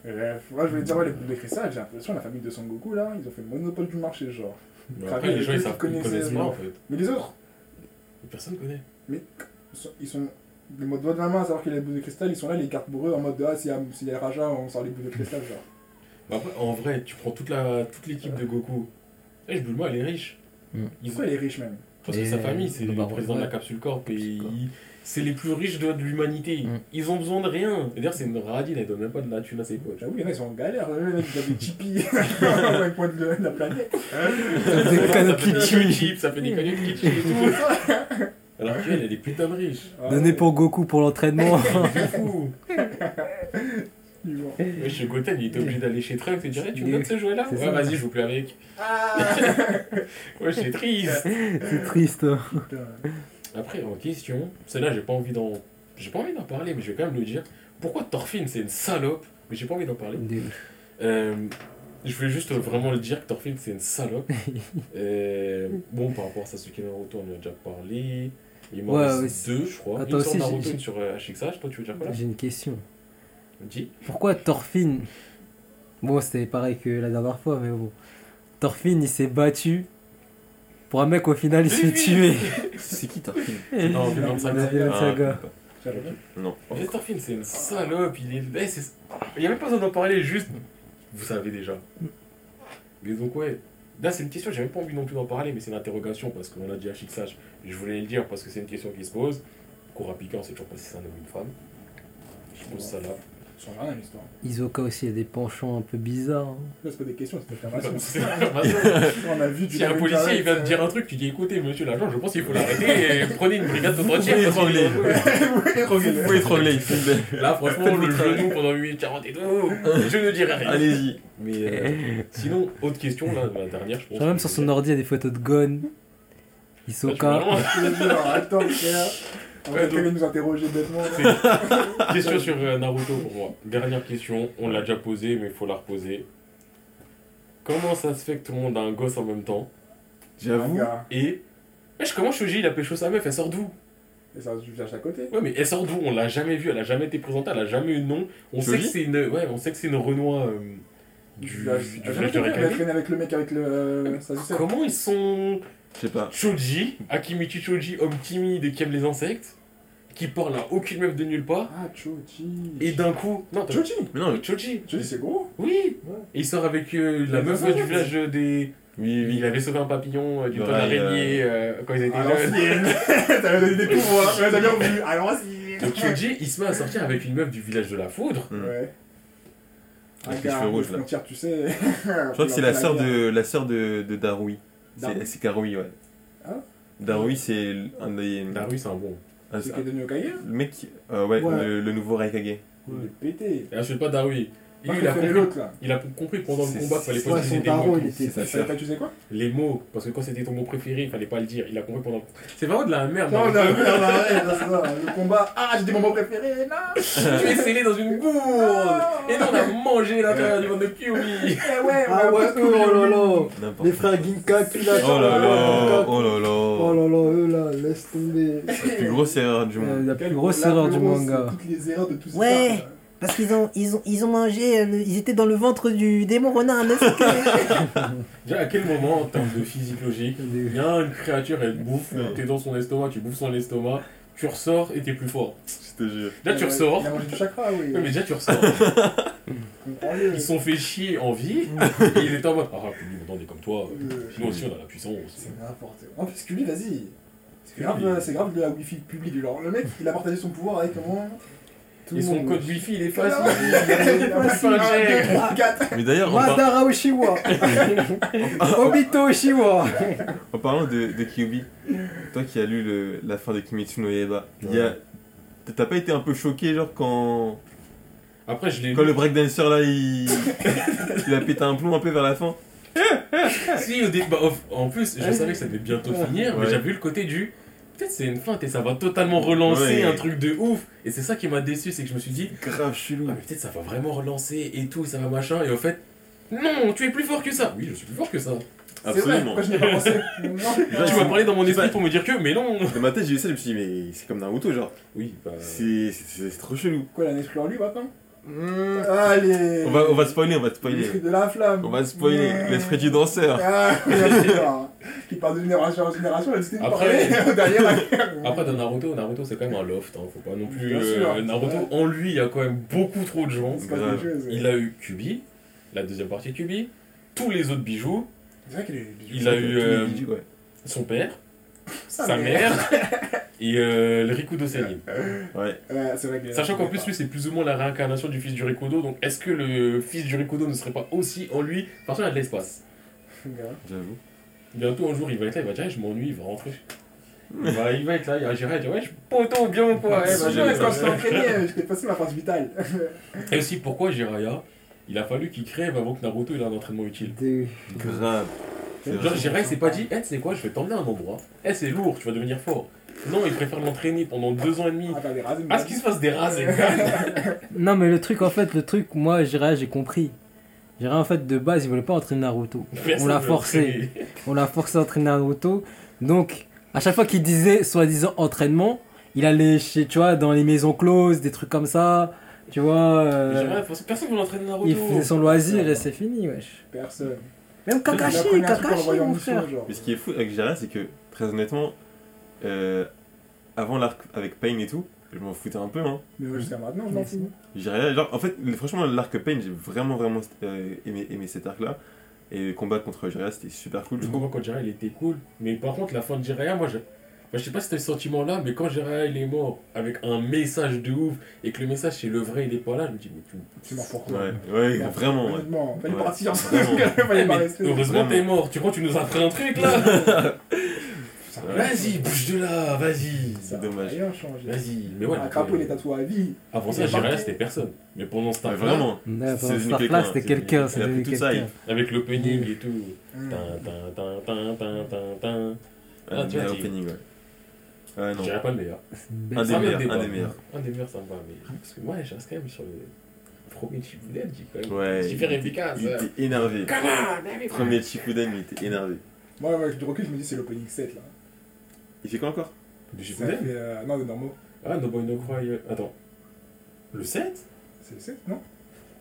Bref, moi je voulais dire, ouais, les boules de cristal, j'ai l'impression, la famille de Son Goku là, ils ont fait le monopole du marché, genre. Mais Après, les gens, ils connaissent pas en fait. Mais les autres, Personne connaît. sont- ils sont. Le mode doigt de ma main à savoir qu'il y a les boules de cristal, ils sont là, les cartes pour eux en mode ah, s'il y a, s'il y a Raja, on sort les boules de cristal, genre. Mais Après, en vrai, tu prends toute la toute l'équipe de Goku. Eh, je Bulma, elle est riche. Mm. Ils. Pourquoi il est riche même? Parce que Et sa famille, c'est le président de la. Capsule Corp et Capsule Corp. il- c'est les plus riches de, de l'humanité. Mm. Ils ont besoin de rien. D'ailleurs, c'est une radine, elle donne même pas de la thune à ses potes. J'avoue, il y en a, ils sont en galère. Les mecs, ils ont des à un point de de la planète. Des Ça canettes fait des Litchi. canettes chips, ça fait des canettes Litchi et tout. Alors qu'elle, elle est putain de riche. Ah, Donné pour Goku pour l'entraînement. C'est fou. Ouais, chez Goten, il était obligé d'aller chez Trunks et dire Tu me donnes ce jouet-là Ouais, ça. vas-y, je joue plus avec. Ah Ouais, c'est triste. C'est triste. hein. Après, en question, celle-là, j'ai pas envie d'en. J'ai pas envie d'en parler, mais je vais quand même le dire. Pourquoi Thorfinn, c'est une salope? Mais j'ai pas envie d'en parler. Euh, je voulais juste vraiment le dire que Thorfinn, c'est une salope. Euh, bon, par rapport à Sasuke Naruto, on en a déjà parlé. Il m'en Ouais, reste ouais, deux, je crois. Attends, Une sur aussi, Naruto, j'ai- une sur euh, HXH. Toi, tu veux dire quoi là? J'ai une question. Dis. Pourquoi Thorfinn? Bon, c'était pareil que la dernière fois, mais bon. Thorfinn, il s'est battu. Pour un mec, au final, il se fait tuer. C'est qui Tarkin Non, Vinland La Saga. Ah, Saga. Non. En fait, Thorfinn, c'est une salope. Il est. eh, c'est- Il y a même pas besoin d'en parler, juste. Vous savez déjà. Mais donc, ouais. Là, c'est une question, j'ai même pas envie non plus d'en parler, mais c'est une interrogation parce qu'on a dit HXH. Je voulais le dire parce que c'est une question qui se pose. Kurapika, on sait toujours pas si c'est un homme ou une femme. Je pose ça là. Ils sont rien, l'histoire. Isoka aussi, il a des penchants un peu bizarres. hein. Là, c'est pas des questions, c'est des affirmations. c'est l'information. On a vu du Si un policier il vient te dire un truc, tu dis écoutez, monsieur l'agent, je pense qu'il faut l'arrêter et prenez une brigade de entière. Vous pouvez étrangler. Vous pouvez étrangler, s'il vous plaît. Là, franchement, le genou pendant 8 minutes 40 et tout, je ne dirai rien. Allez-y. Mais euh, sinon, autre question, là, la dernière, je pense. Genre même sur son ordi, il y a des photos de Gon. Isoka. je suis vraiment- Attends, frère. On va même nous interroger bêtement. Question sur euh, Naruto pour moi. Dernière question, on l'a déjà posée, mais il faut la reposer. Comment ça se fait que tout le monde a un gosse en même temps? J'avoue. Et. Wesh, comment Shoji il a pécho sa meuf Elle sort d'où? Et ça, je cherche à côté. Ouais, mais elle sort d'où? On l'a jamais vue, elle a jamais été présentée, elle a jamais eu de nom. On sait Shoji? que c'est une. Ouais, on sait que c'est une Renoir euh, du, du village Elle Rekami. avec le mec avec le. euh. Comment ils sont. Je sais pas. Choji, Akimichi Choji, homme timide et qui aime les insectes, qui parle à aucune meuf de nulle part, Ah, Choji. et d'un coup. Non, Choji Mais non, Choji Choji, c'est gros. Oui Ouais. Et il sort avec euh, la meuf du village des. oui, Il avait sauvé un papillon euh, d'une tonne d'araignée euh, quand ils étaient jeunes. T'avais donné des pouvoirs. Ouais, t'as bien vu. Donc Choji, il se met à sortir avec une meuf du village de la foudre. Hmm. Ouais. Avec les cheveux rouges, là. frontière, tu sais. Je crois que c'est la sœur de, la sœur de, de Darui. Darui. C'est c'est Karui, ouais. Ah. Darui, c'est un des. La rue, c'est un bon. C'est qui est devenu Okage le mec, euh, ouais, Ouais. Le, le nouveau Raikage. Il est pété. Et ensuite, pas Darui. Il, a compris, l'autre là. il a compris pendant le combat qu'il fallait pas utiliser des mots. il sœur. pas, tu sais quoi Les mots, parce que quand c'était ton mot préféré, il fallait pas le dire. Il a compris pendant. C'est vraiment de la merde. Non, hein. non, merde, arrête, c'est ça. Le combat. Ah, j'ai dit mon mot préféré. Non Tu es scellé dans une gourde Et nous on a mangé l'intérieur du ventre de Kyumi Eh ouais, Ah ouais, oh là là. N'importe Les frères Ginka qui là. Oh là là, oh là Oh là. là là, eux là, laisse tomber. La plus grosse erreur du monde. La plus grosse la erreur du manga. Toutes les erreurs de tout ça. Ouais. Parce qu'ils ont, ils ont, ils ont mangé, euh, le- ils étaient dans le ventre du démon renard à quel moment, en termes de physique logique, il y a une créature, elle bouffe, t'es dans son estomac, tu bouffes son estomac, tu ressors et t'es plus fort. Je te jure. Là, tu ressors. Il a mangé du chakra, oui. Ouais, mais déjà, tu ressors. Ils se sont fait chier en vie, et ils étaient en mode Ah, maintenant on est comme toi, Euh, nous aussi on a la puissance. C'est n'importe quoi. En plus, que lui, vas-y. C'est grave, c'est grave de la wifi publique. Genre, le mec, il a partagé son pouvoir avec comment Tout Et le son code wifi, il est facile. Mais d'ailleurs, Madara Oshiwa. Obito Oshiwa. en parlant de, de Kyubi, toi qui as lu le- la fin de Kimetsu no Yaiba, il y a- t'as pas été un peu choqué genre quand, Après, je l'ai quand lu. le breakdancer là il, il a pété un plomb un peu vers la fin? Si, au dé- bah, en- plus, je savais que ça devait bientôt finir, mais j'avais eu le côté du. Peut-être c'est une feinte et ça va totalement relancer Ouais. un truc de ouf. Et c'est ça qui m'a déçu, c'est que je me suis dit, Grave chelou. ah, mais peut-être ça va vraiment relancer et tout, ça va machin. Et au fait, non, tu es plus fort que ça. Oui, je suis plus fort que ça. Vrai, Absolument. pourquoi je pas pensé Non. Tu m'as parlé dans mon esprit pas. pour me dire que, mais non. Dans ma tête j'ai vu ça, je me suis dit mais c'est comme Naruto genre. Oui, bah. C'est trop chelou. Quoi, il a un esprit en lui maintenant Allez On va, on va spoiler, on va spoiler. L'esprit de la flamme. On va spoiler l'esprit du danseur. Ah, bien sûr. Qui parle de génération en génération, elle s'était Après-. Derrière, Après, dans Naruto, Naruto c'est quand même un loft, hein, faut pas non plus. Bien euh. Naruto, en lui, il y a quand même beaucoup trop de gens. grave. chose. Il a eu Kubi, la deuxième partie de Kubi, tous les autres bijoux, C'est vrai qu'il est. Il a eu, euh, bijoux, ouais. son père, sa mère et euh, le Rikudo Senin. Ouais. Ouais, c'est vrai que. Sachant qu'en plus, lui, c'est plus ou moins la réincarnation du fils du Rikudo. Donc, est-ce que le fils du Rikudo ne serait pas aussi en lui? Parce qu'il a de l'espace. J'avoue. Bientôt, un jour, il va être là, il va dire, je m'ennuie, il va rentrer. Il va, il va être là, il va gérer, il va dire, ouais, je poteau, bien ou quoi Ouais, Eh, bah, je quand je t'entraînais, j'étais passé ma phase vitale. Et aussi, pourquoi Jiraya Il a fallu qu'il crève avant que Naruto ait un entraînement utile? Grave. C'est Genre. Jiraya s'est pas dit, eh, tu sais quoi, je vais t'emmener à un endroit. Eh, c'est lourd, tu vas devenir fort. Non, il préfère l'entraîner pendant deux ans et demi. Ah, À ce qu'il se fasse des rases, Non, mais le truc, en fait, le truc, moi, Jiraiya, j'ai compris. Jiraiya, en fait, de base, il voulait pas entraîner Naruto. On l'a forcé. On l'a forcé à entraîner Naruto. Donc, à chaque fois qu'il disait, soi-disant, entraînement, il allait chez, tu vois, dans les maisons closes, des trucs comme ça. Tu vois. euh, personne ne l'entraîner Naruto. il faisait son loisir et c'est fini, wesh. Personne. Même Kakashi, Kakashi, mon frère. Mais ce qui est fou avec Jiraiya, c'est que, très honnêtement, euh, avant l'arc avec Pain et tout, je m'en foutais un peu. Hein. Mais moi, jusqu'à maintenant, je m'en fous. Jiraiya, genre, en fait, franchement, l'arc Pain, j'ai vraiment, vraiment euh, aimé, aimé cet arc-là. Et le combat contre Jiraiya, c'était super cool. Le Je combat contre Jiraiya, il était cool. Mais par contre, la fin de Jiraiya, moi, je... Enfin, je sais pas si t'as ce sentiment-là, mais quand il est mort avec un message de ouf et que le message c'est le vrai, il est pas là, je me dis, mais tu. C'est mort pour toi. Ouais, ouais, vraiment. Ouais. Honnêtement, fallait Ouais. partir. Vraiment. Fallait pas mais rester. heureusement, t'es mort. Tu crois que tu nous as appris un truc là. Vas-y, bouge de là, vas-y. C'est dommage. Vas-y. Mais ouais, crapaud, euh, il est tatoué à vie. avant ça, marqué. c'était personne. Mais pendant ce temps-là, vraiment. Pendant ce quelqu'un, c'était quelqu'un, quelqu'un. avec l'opening et tout. Hum. Tin, tin, tin, tin, tin, tin, tin. Ah, tu vois, tu- ouais. Ouais, Je non. dirais pas le meilleur. Un des meilleurs, débat. un des meilleurs. Un des meilleurs, ça me va. Mais... Parce que moi, je reste quand même sur le premier même. Ouais. Super il était- efficace. Il était énervé. Come on, baby. Premier Shippuden, il était énervé. Moi, avec du recul, je me dis c'est l'opening 7 là. Il fait quoi encore? Du fait, euh, Non, de normaux. Ah, No Boy No Cry. euh, Attends. Le 7 C'est le 7, non?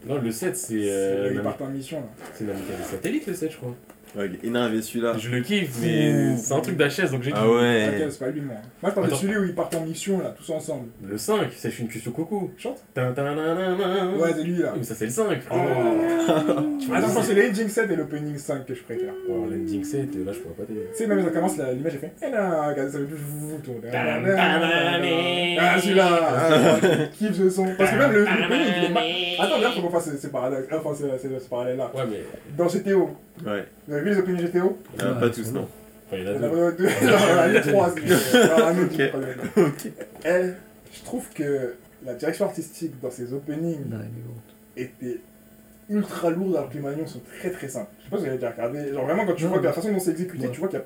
Non, le 7, c'est. C'est- Euh, Ils Nam- partent en mission là. c'est Namikaze Satellite, le 7, je crois. Ouais, il est énervé celui-là. Je le kiffe, mais c'est un truc d'HS, donc j'ai dit. Ah Ok, ouais. c'est pas lui, moi. Moi, je parle de Attends. celui où ils partent en mission là, tous ensemble. Le 5, c'est. Chante Tin, tin, nan, nan, nan. Ouais, c'est lui là. Mais ça, c'est le 5, frérot. Oh. Attends, non, c'est l'ending 7 et l'opening 5 que je préfère. Alors, l'ending 7, là, je pourrais pas t'aider. Tu sais, même quand ça commence, la- l'image elle fait. Eh là, regardez, ça fait plus. tourner. Tam, tam, Ah, celui-là ah, Je kiffe ce son. Parce que même le l'opening, il est ma- Attends, d'ailleurs, faut qu'on fasse ces- ces parallèles. Enfin, c'est- c'est ce parallèle-là. Ouais, mais. Dans GTO, Ouais. vous avez vu les openings GTO Ah, Ouais, pas tous, non. Enfin, il y en Il a y en deux. a deux. Non, il y en a trois. c'est- alors, un autre, Ok. Elle, je trouve que la direction artistique dans ces openings Non, bon. était ultra lourde alors que les manions sont très très simples. Je sais pas si vous avez déjà regardé. Genre vraiment quand tu Non. vois que la façon dont c'est exécuté, Ouais. tu vois qu'il y a.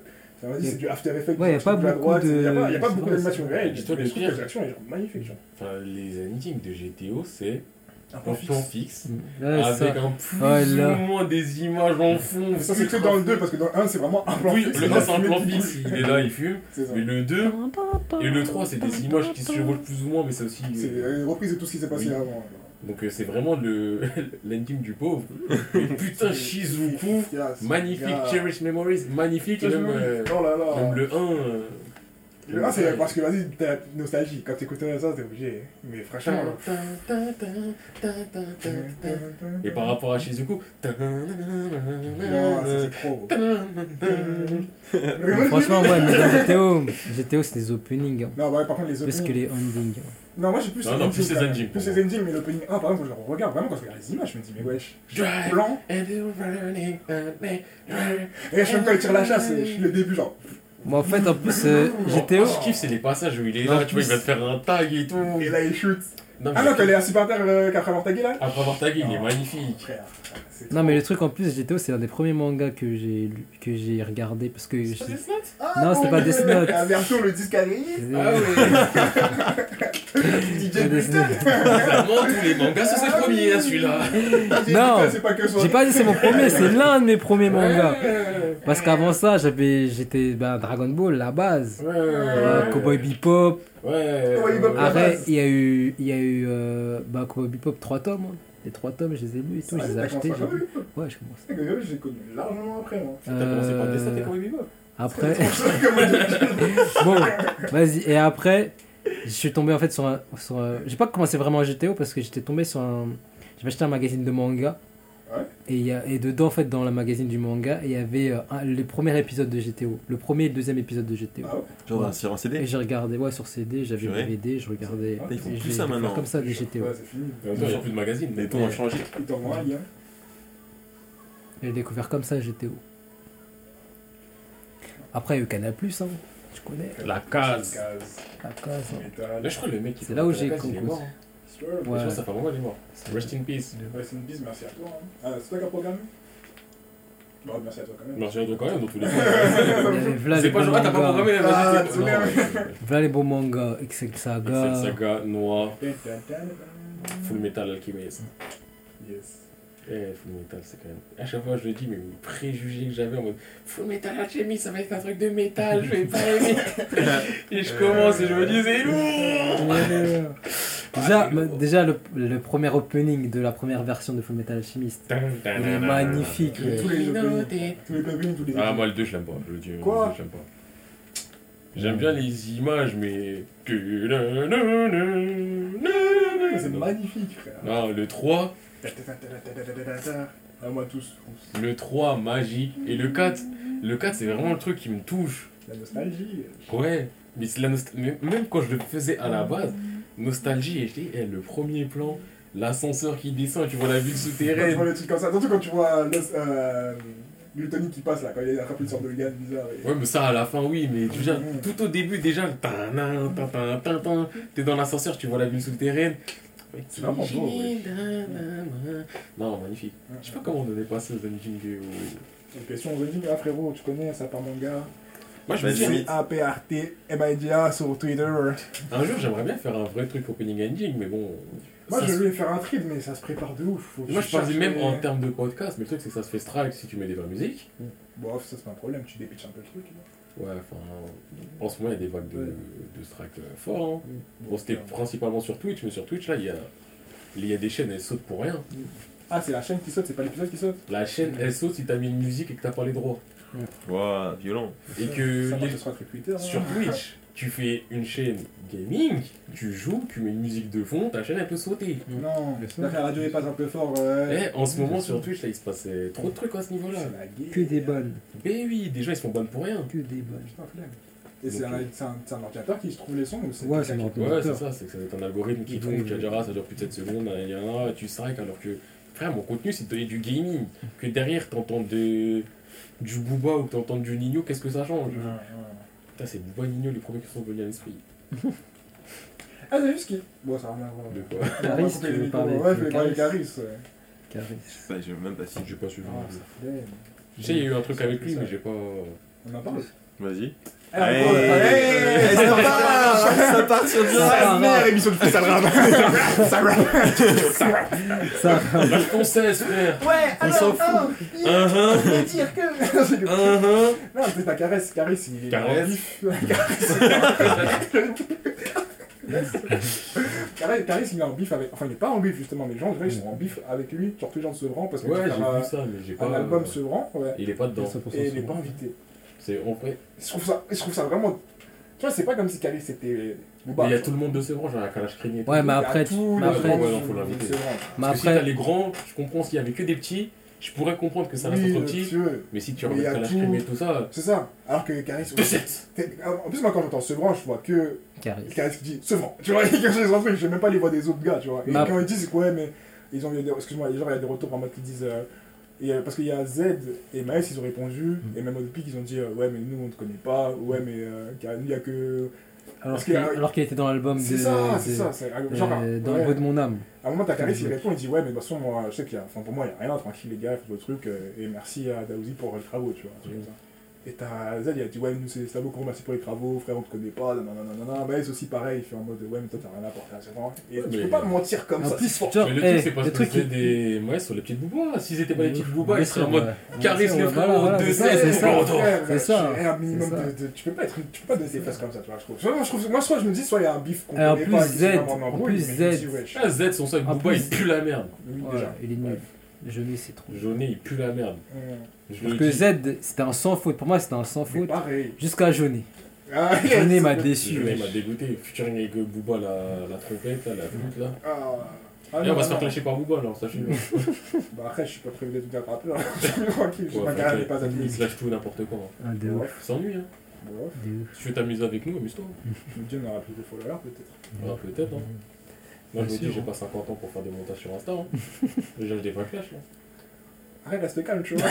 c'est du After Effects. Ouais, y a tu pas à beaucoup droite, de- Il y a pas, y a pas c'est beaucoup vrai, d'animation c'est- réelle. Dis-toi, Mais je trouve que pire. l'action est genre magnifique. Genre. Enfin, les endings de GTO, c'est Un plan fixe. fixe. Ouais, avec ça. un plus ou moins des images en fond. Ça c'est que dans le 2 parce que dans le 1 c'est vraiment un plan Oui, fixe. le 1 c'est un plan fixe, il est là, il fume. Mais le 2 et le 3 c'est des images qui se chevauchent plus ou moins, mais c'est aussi. C'est euh, une reprise de tout ce qui s'est passé Oui. avant. Donc euh, c'est vraiment le l'ending du pauvre. Mais putain, Shizuku, magnifique. Cherish Memories, magnifique, et même, euh, Oh là là. même le 1. Euh, 1 c'est parce que vas-y, t'as nostalgie. Quand t'écoutais ça, t'es obligé. Mais franchement. Et par rapport à Shizuku. Non, c'est trop. Franchement, ouais, mais dans GTO, GTO c'est des openings. hein. Non, ouais, par contre, les Plus que openings. les endings. Non, moi j'ai plus Non, non, plus les endings, Plus les endings, mais l'opening 1, par exemple, je regarde vraiment quand je regarde les images, je me dis, mais wesh. Running. Et je même quand il tire la chasse, je- le début, genre. Moi, en fait, en plus, euh, GTO. Moi, je kiffe, c'est les passages où il est Non, là, tu vois, il va te faire un tag et tout. Et là, il shoot. Non, Ah non, il est assis par terre euh, qu'après avoir tagué là Après avoir tagué, il est magnifique. Frère, c'est Non, mais le truc en plus, GTO, c'est l'un des premiers mangas que j'ai lu- que j'ai regardé parce que. je- Ah, Non, c'était bon, pas Death Note. Ah, bientôt le disque arrive. Ah ouais. DJ Button. Clairement, tous les mangas, c'est ses premiers, hein, celui-là. Non, c'est pas que. J'ai pas dit c'est mon premier, c'est l'un de mes premiers mangas. Parce qu'avant ça, j'avais, j'étais ben, Dragon Ball, la base. Ouais. Euh, Cowboy Bebop. Ouais. Base. il y a eu, il y a eu euh, bah, Cowboy Bebop 3 tomes. hein. Les 3 tomes, je les ai lus et tout, je les ai achetés. j'ai- Ouais, je commence. J'ai connu largement après, moi. T'as commencé par Destin et Cowboy Bebop. Après, bon, vas-y. Et après, je suis tombé en fait sur un. Sur un- J'ai pas commencé vraiment à GTO parce que j'étais tombé sur un. J'avais acheté un magazine de manga. Ouais. Et, il y a, et dedans, en fait, dans le magazine du manga, il y avait euh, un- les premiers épisodes de GTO. Le premier et le deuxième épisode de GTO. Ah ouais Genre Ouais. sur un Et CD j'ai regardé, ouais, sur CD, j'avais Purée. DVD, je regardais. Ah, ils font et plus j'ai ça découvert maintenant. comme ça des GTO. Ouais, c'est fini. Il n'y a plus de magazine, les temps ont changé. Il t'envoie un lien. J'ai découvert comme ça GTO. Après, il y a eu Canal Plus, hein. Tu connais. La case. Case. La case. hein. Là, je crois que le mec qui C'est là où j'ai la compris. Je Ouais. pense que ça fait moment qu'il est mort. Rest in peace. C'est une bise, merci à toi. hein. Ah, c'est toi qui as programmé? Bon, merci à toi quand même. Merci à toi quand même, dans tous les cas. C'est pas genre, ah, t'as pas programmé, Ah, tu l'aimes. ouais. Vla les beaux mangas, Excel Excel Saga. Saga, Noir, Yes. Full Metal Alchemist. Eh, Full Metal, c'est quand même. À chaque fois, je le dis, mais mes préjugés que j'avais en mode Full Metal Alchemist, ça va être un truc de métal, je vais pas aimer. et je commence et je me dis, c'est lourd. Déjà, me- déjà le, le premier opening de la première version de Full Metal Alchemist. Il est magnifique. Tous les- tous les openings. Tous les openings, tous les Ah, moi, le 2, je l'aime pas. Je le dis, Quoi le 2, j'aime pas. J'aime bien les images, mais. C'est magnifique, frère. Non, le 3, Ah, moi, tous. le 3, magie. Et le 4, le 4, c'est vraiment le truc qui me touche. La nostalgie. Ouais, mais c'est la nost- même quand je le faisais à la base, nostalgie, et je dis, eh, le premier plan, l'ascenseur qui descend, tu vois la ville Quand tu souterraine. vois le truc comme ça, surtout quand tu vois euh, Glutonic qui passe là, quand il a une sorte de gars bizarre. et- Ouais, mais ça à la fin, oui, mais déjà, Mhm. tout au début, déjà, t'es dans l'ascenseur, tu vois la ville souterraine. C'est vraiment beau, ouais. Non, magnifique. Je sais pas comment on devait passer aux animés ou. Une question aux énigmes, ah frérot, tu connais ça par manga? Moi, je me Vite. A-P-R-T, M-I-D-A sur Twitter. un jour, j'aimerais bien faire un vrai truc opening ending, mais bon. Moi je voulais faire un trade, mais ça se prépare de ouf. Faut Moi, je parlais même en termes de podcast, mais le truc, c'est que ça se fait strike si tu mets des vraies musiques. Bon, ça c'est pas un problème, tu dépitches un peu le truc. là. Ouais, enfin, en ce moment, il y a des vagues de, Ouais. de strike euh, forts. hein. Bon, c'était principalement sur Twitch, mais sur Twitch, là, il y a, il y a des chaînes, elles sautent pour rien. Ah, c'est la chaîne qui saute, c'est pas l'épisode qui saute La chaîne, elle saute si t'as mis une musique et que t'as pas les droits. Waouh, violent. Et que Ça les- sur Twitter. hein. sur Twitch, tu fais une chaîne gaming, tu joues, tu mets une musique de fond, ta chaîne, elle peut sauter. Non, là, la radio est pas un peu fort. Ouais. Eh, en ce moment, sur Twitch, là, il se passait trop de trucs à ce la guerre. Que des bonnes. Mais oui, des gens, ils se font ban pour rien. Que des bonnes. Putain, flemme. Et c'est un, c'est un, c'est un ordinateur qui se trouve les sons ou c'est Ouais, c'est un. Ouais, c'est ça, c'est que c'est un algorithme qui Oui, trouve, oui, qui va oui. dire, ah, ça dure plus de 7 secondes, il y en a, tu strike, alors que, frère, mon contenu, c'est de donner du gaming. Que derrière, t'entends de- du Booba ou que t'entends du Nino, qu'est-ce que ça change? Ouais, ouais. Putain, c'est Booba Nino les premiers qui sont venus à l'esprit. Ah, c'est juste qui Bon, ça à voir. De quoi Caris, tu veux parler Ouais, je de vais parler de Caris Caris. ouais. Caris. Ça, j'ai même pas si. J'ai pas suivi. Ah. Je sais, il y a eu un truc avec lui, mais j'ai pas. On en parle Vas-y. On parle. Hey, ça part Ça part sur direct la meilleure émission de freestyle rap. Ça rap. Ça, Lâche ton 16, frère Ouais, On s'en fout. alors, Uh-huh. je veux dire que... Uh-huh. Non, c'est ta caresse, caresse, il est Caresse. en bif. Caresse, caresse, il est en bif avec... Enfin, il est pas en bif, justement, mais les gens, ils sont en bif avec lui, surtout les gens de Sevran, parce que Ouais, j'ai vu ça, mais j'ai un, pas. un album Sevran, ouais, Il est pas dedans. et il est pas invité. C'est en vrai. Je trouve ça, je trouve ça vraiment... Tu vois, c'est pas comme si Caresse c'était... Booba. Il y a tout le monde de Sevran, genre la Kalash Craignée. Ouais, mais Il y a après, mais les après- Ouais, non, de- faut l'inviter. Mais que si t'as après, les grands, je comprends s'il y avait que des petits, je pourrais comprendre que ça reste Oui, entre petits. Mais si tu remets Kalash et tout ça. C'est ça. Alors que Caris... De 7 T'es- En plus, moi, quand j'entends Sevran, je vois que Caris. Caris qui dit Sevran. Tu vois, il y a quelque chose en truc, je sais même pas les voix des autres gars, tu vois. Et Ma- quand ils disent, ouais, mais ils ont eu des. Excuse-moi, il y a des retours en mode qui disent. Et, euh, parce qu'il y a Z et Maës, ils ont répondu, Mm. et même au ils ont dit, euh, ouais, mais nous, on te connaît pas, ouais, mais euh, il y a que. Alors qu'il qu'il était dans l'album de. C'est ça, c'est ça. c'est- euh, Genre, dans ouais. le bout de mon âme. À un moment, t'as Caris, il répond, il dit, ouais, mais de toute façon, moi, je sais qu'il y a. Enfin, pour moi, il y a rien, tranquille, les gars, faites votre truc, et merci à Daouzi pour les travaux, tu vois. un truc comme ça. Et t'as Z, il a dit, ouais, nous, c'est c'est beaucoup, merci pour les travaux, frère, on te connaît pas, non, non, non, non, Maës aussi, pareil, il fait en mode, ouais, mais toi, t'as rien à apporter à ce moment. Et tu Mais- peux pas mentir comme ça. plus, c'est fort. genre, Mais le eh, truc, c'est parce que il- des. Ouais, sur les petites boubas. S'ils étaient pas les petites boubas, ils seraient en mode. voilà, voilà, deux c'est ça, c'est c'est ça. Frère, C'est un minimum C'est de, Tu peux pas être. Tu peux pas donner tes fesses comme ça, tu vois, je trouve. Moi, je trouve. Moi, soit je me dis, soit il y a un bif qu'on connaît pas, Z, en plus, mais Z. wesh, Ah, Z, son Booba, plus- il pue la merde. déjà. il est nul. Jeunet, c'est trop. Jaunet, il pue la merde. Je Parce que dis. Z, c'était un sans faute. Pour moi, c'était un sans faute. pareil. Jusqu'à Jeunet. Ah, Jeunet m'a déçu. Jaunet m'a dégoûté. Featuring avec Booba, la, la trompette, là, la flûte, là. Ah. Ah, non, on va se faire clasher par Booba là, sachez-le. Bah après, je suis pas prévu d'être un rappeur. Je suis tranquille, je ma carrière n'est pas Il admise. se lâche tout n'importe quoi. hein. Ah, de ouf. S'ennuie, hein. Bon, De ouf. Si tu veux t'amuser avec nous, amuse-toi. Dieu n'aura plus de followers peut-être. Ah, peut-être, hein. Moi, je me dis, j'ai pas 50 ans pour faire des montages sur Insta. Hein. Déjà, j'ai des vrais clashs. Là. Arrête, reste calme, tu vois.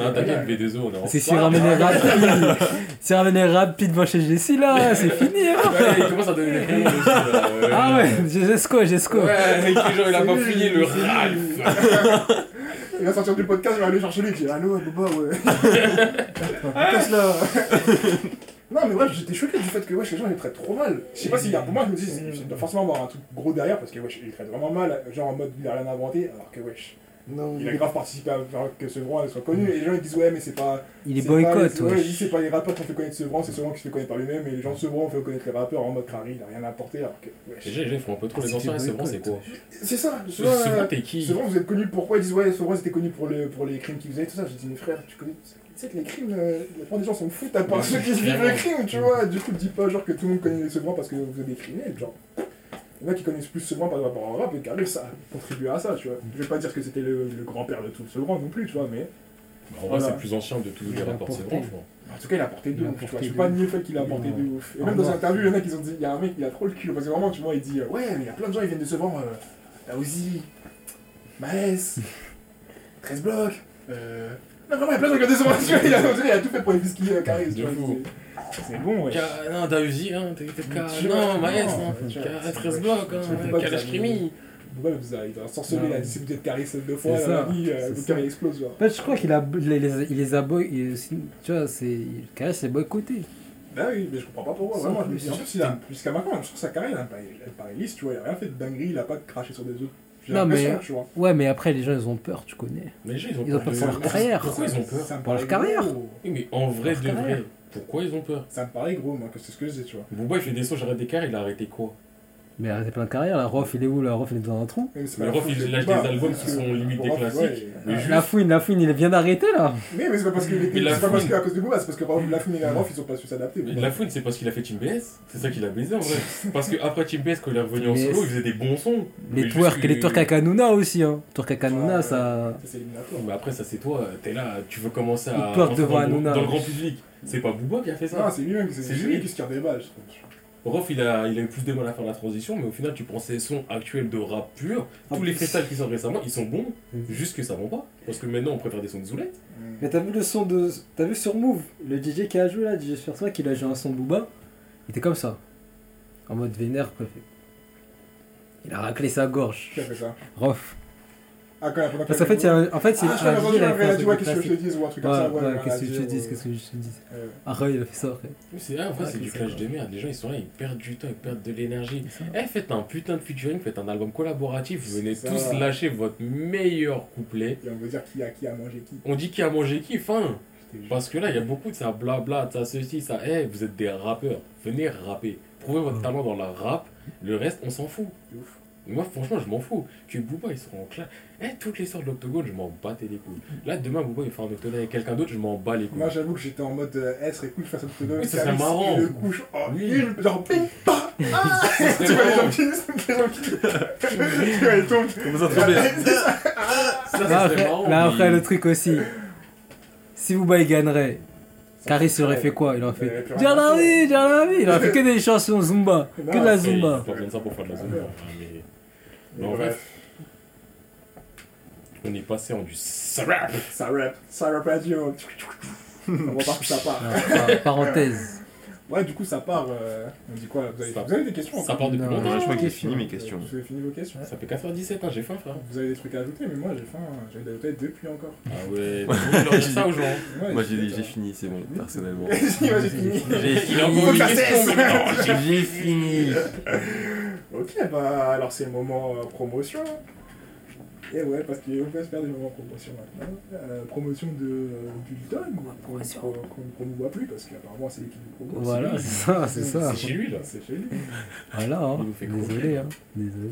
Ah, t'inquiète, V2O, on est en C'est si ramener rapide. Si ramener rapide chez Jessie là, c'est fini. Hein. Ouais, il commence à donner des prénoms aussi. Là. Ouais, Ah ouais, Jesco, Jesco. Ouais, mec, genre, il a pas fini le Ralph. Il va sortir du podcast, je vais aller chercher lui. Je dis Allô, Boba, ouais. Podcast là. Non, mais bref, j'étais choqué du fait que wesh, les gens les traitent trop mal. Je sais pas s'il y a. Pour moi, je me dis, il doit forcément avoir un truc gros derrière parce que wesh, ils traitent vraiment mal. Genre en mode, il a rien inventé, alors que wesh. Non, Il a grave participé à faire que Sevran soit connu. Et les gens ils disent, ouais, mais c'est pas. Il est c'est boycott, pas, ouais. ouais. il dit, c'est pas les rappeurs qui ont fait connaître Sevran, c'est Sevran qui se fait connaître par lui-même. Et les gens de Sevran ont fait connaître les rappeurs en mode Crary, il a rien apporté, alors que wesh. Déjà, les gens, ils font un peu trop les C'est anciens. vrai, boycott. c'est quoi C'est ça, euh, vrai, t'es qui Sevran, vous êtes connu pourquoi Ils disent ouais, Sevran c'était connu pour, le, pour les crimes qu'il faisait, tout ça. J'ai dit, mes frères, tu connais. Tu sais que les crimes, euh, la plupart des gens s'en foutent à part Ouais, ceux qui vivent les crimes, tu vois. Du coup, dis pas genre que tout le monde connaît Sevran parce que vous êtes des criminels, genre. Il y en a qui connaissent plus Sevran par rapport au rap et Carré, ça a contribué à ça, tu vois. Je vais pas dire que c'était le, le grand-père de tout Sevran non plus, tu vois, mais En vrai, Voilà. c'est le plus ancien de tous Il les a rapports, c'est crois. en tout cas, il a apporté de Il a ouf, tu vois. Je peux de pas nier le fait qu'il a apporté Ouais. de ouf. Et Ah, même dans moi. une interview, il y en a qui ont dit, il y a un mec, il a trop le cul, parce que vraiment, tu vois, il dit, euh, ouais, mais il y a plein de gens, ils viennent de Sevran, euh, t'as aussi, Maes, 13 blocs, euh. Non, vraiment, il y a plein de gens qui viennent de tu vois, il a, il a tout fait pour les biscuits euh, Carré, tu vois. C'est- bon, ouais. Ka- Non, t'as Uzi, hein, vois, Non, Maes, non, Ka- 13 blocs, hein. Kalash Krimi. Ouais, vous avez- il a sorcelé Non. la distribution de Carré deux fois, C'est la nuit, euh, c'est le. Carré explose. En fait, je crois qu'il a, il les, il les a boy, il- tu vois, c'est, Carré c'est boycotté. Bah oui, mais je comprends pas pourquoi, vraiment. Je me plus. dis, en plus, il a, jusqu'à maintenant, je trouve que sa carrière, elle paraît- lisse, tu vois, il a rien fait de dinguerie, il a pas craché sur des autres. Non, mais- tu vois. Ouais, mais après les gens ils ont peur, tu connais. Mais les gens, ils ont Ils ont peur pour leur carrière. Pourquoi ils ont peur Pour leur carrière. Oui, mais en vrai de vrai, pourquoi ils ont peur Ça me paraît gros, moi, que c'est ce que je dis, tu vois. Booba, il fait des sons, j'arrête des cars, il a arrêté quoi Mais arrêtez plein de carrière, la Rof il est où La Rof il est dans un trou. Mais la Rof, il lâche des albums qui sont limite des classiques. ouais. Mais juste- La fouine, la fouine, il vient d'arrêter là. Mais, mais c'est pas parce que les Mais la c'est pas parce fouine- que à cause de Booba, c'est parce que Rof- la fouine et la Rof, ils ont pas su s'adapter. La Fouine, c'est parce qu'il a fait Team BS. C'est ça qu'il a baisé en vrai. Parce que après Team BS, quand il est revenu en solo, il faisait des bons sons. Les twerk, les twerk à Kanuna aussi. Hein. Twerk à Kanuna, ça. Ça, c'est éliminatoire. Mais après, ça c'est toi, t'es là, tu veux commencer à. Twerk devant dans le grand public. C'est pas Booba qui a fait Non, ça. c'est lui-même, c'est lui. qui se tire des balles, je trouve. Rof, il a, il a eu plus de mal à faire la transition, mais au final, tu prends ses sons actuels de rap pur. Tous les freestyles qui sortent récemment, ils sont bons, Mhm. juste que ça vend pas. Parce que maintenant, on préfère des sons de Zoulette. Mais t'as vu le son de. T'as vu sur Move Le DJ qui a joué là, DJ Spersois, qui a joué un son de Booba Il était comme ça. En mode vénère, quoi. Il a raclé sa gorge. Qui a fait ça? Rof. Ah, quand Parce qu'en fait, il y a un- en fait, c'est Ah, je fait qu'est-ce que je te classique. dise, ou un truc Ouais, comme ça, qu'est-ce que je te dis, qu'est-ce que je te dis. Après, il a fait ça après. Mais c'est ah, en Ah, c'est du c'est clash de merde. Les gens, ils sont là, ils perdent du temps, ils perdent de l'énergie. Eh, faites un putain de featuring, faites un album collaboratif, C'est venez ça. tous lâcher votre meilleur couplet. Et on veut dire qui a, qui a mangé qui. On dit qui a mangé qui, fin. Parce que là, il y a beaucoup de ça blabla, de ça ceci, ça. Eh, vous êtes des rappeurs, venez rapper. Prouvez votre talent dans la rap, le reste, on s'en fout. Ouf. Moi, franchement, je m'en fous. Que Booba, ils seront en clash. Eh, toutes les sortes de l'octogone, je m'en battais les couilles. Là, demain, Booba, il fait un octogone avec quelqu'un d'autre, je m'en bats les couilles. Moi j'avoue que j'étais en mode euh, eh, serait cool faire ça tout Oui, ça serait marrant. Le couche, oh, Oui. une, genre ping, pa, ah C'est Tu vois les marrant. gens qui. Les gens qui. Tu vois, ils tombent. Comment ça tomber Ça, ça Là, serait après, marrant, là, mais- après, le truc aussi. Si Booba il gagnerait, Caris aurait fait quoi? Il aurait Il fait Jalavi, Jalavi Il aurait fait que des chansons Zumba, que de la il Zumba. pas besoin de ça pour faire de la Zumba. Mais- bref, on est passé en du rap. ça rap, ça rap radio. On va voir que ça part. Ah, par- Parenthèse. Ouais, du coup, ça part. euh, On dit quoi vous avez, Ça- vous avez des questions Ça encore part depuis Non, longtemps. Je crois que j'ai question. fini mes questions. Vous avez fini vos questions Ça fait 97 ans, j'ai faim, frère. Vous avez des trucs à ajouter, mais moi j'ai faim. J'avais des ajouter depuis encore. Ah ouais, donc vous leur dire ça aux gens. Ouais, Moi j'ai j'ai fini, c'est bon, personnellement. Moi j'ai fini. J'ai Il a fini. encore une Ça question, cesse. mais non, J'ai fini. Ok, bah alors c'est le moment euh, promotion. Et ouais, parce qu'on peut se faire des moments promotion maintenant. Euh, promotion de euh, Bulldog, promotion. qu'on qu'on ne promouvoit plus parce qu'apparemment c'est lui qui nous promeut. Voilà, c'est ça, c'est ça. C'est chez lui, là. C'est chez lui. Voilà, hein. Il nous fait désolé, hein. désolé.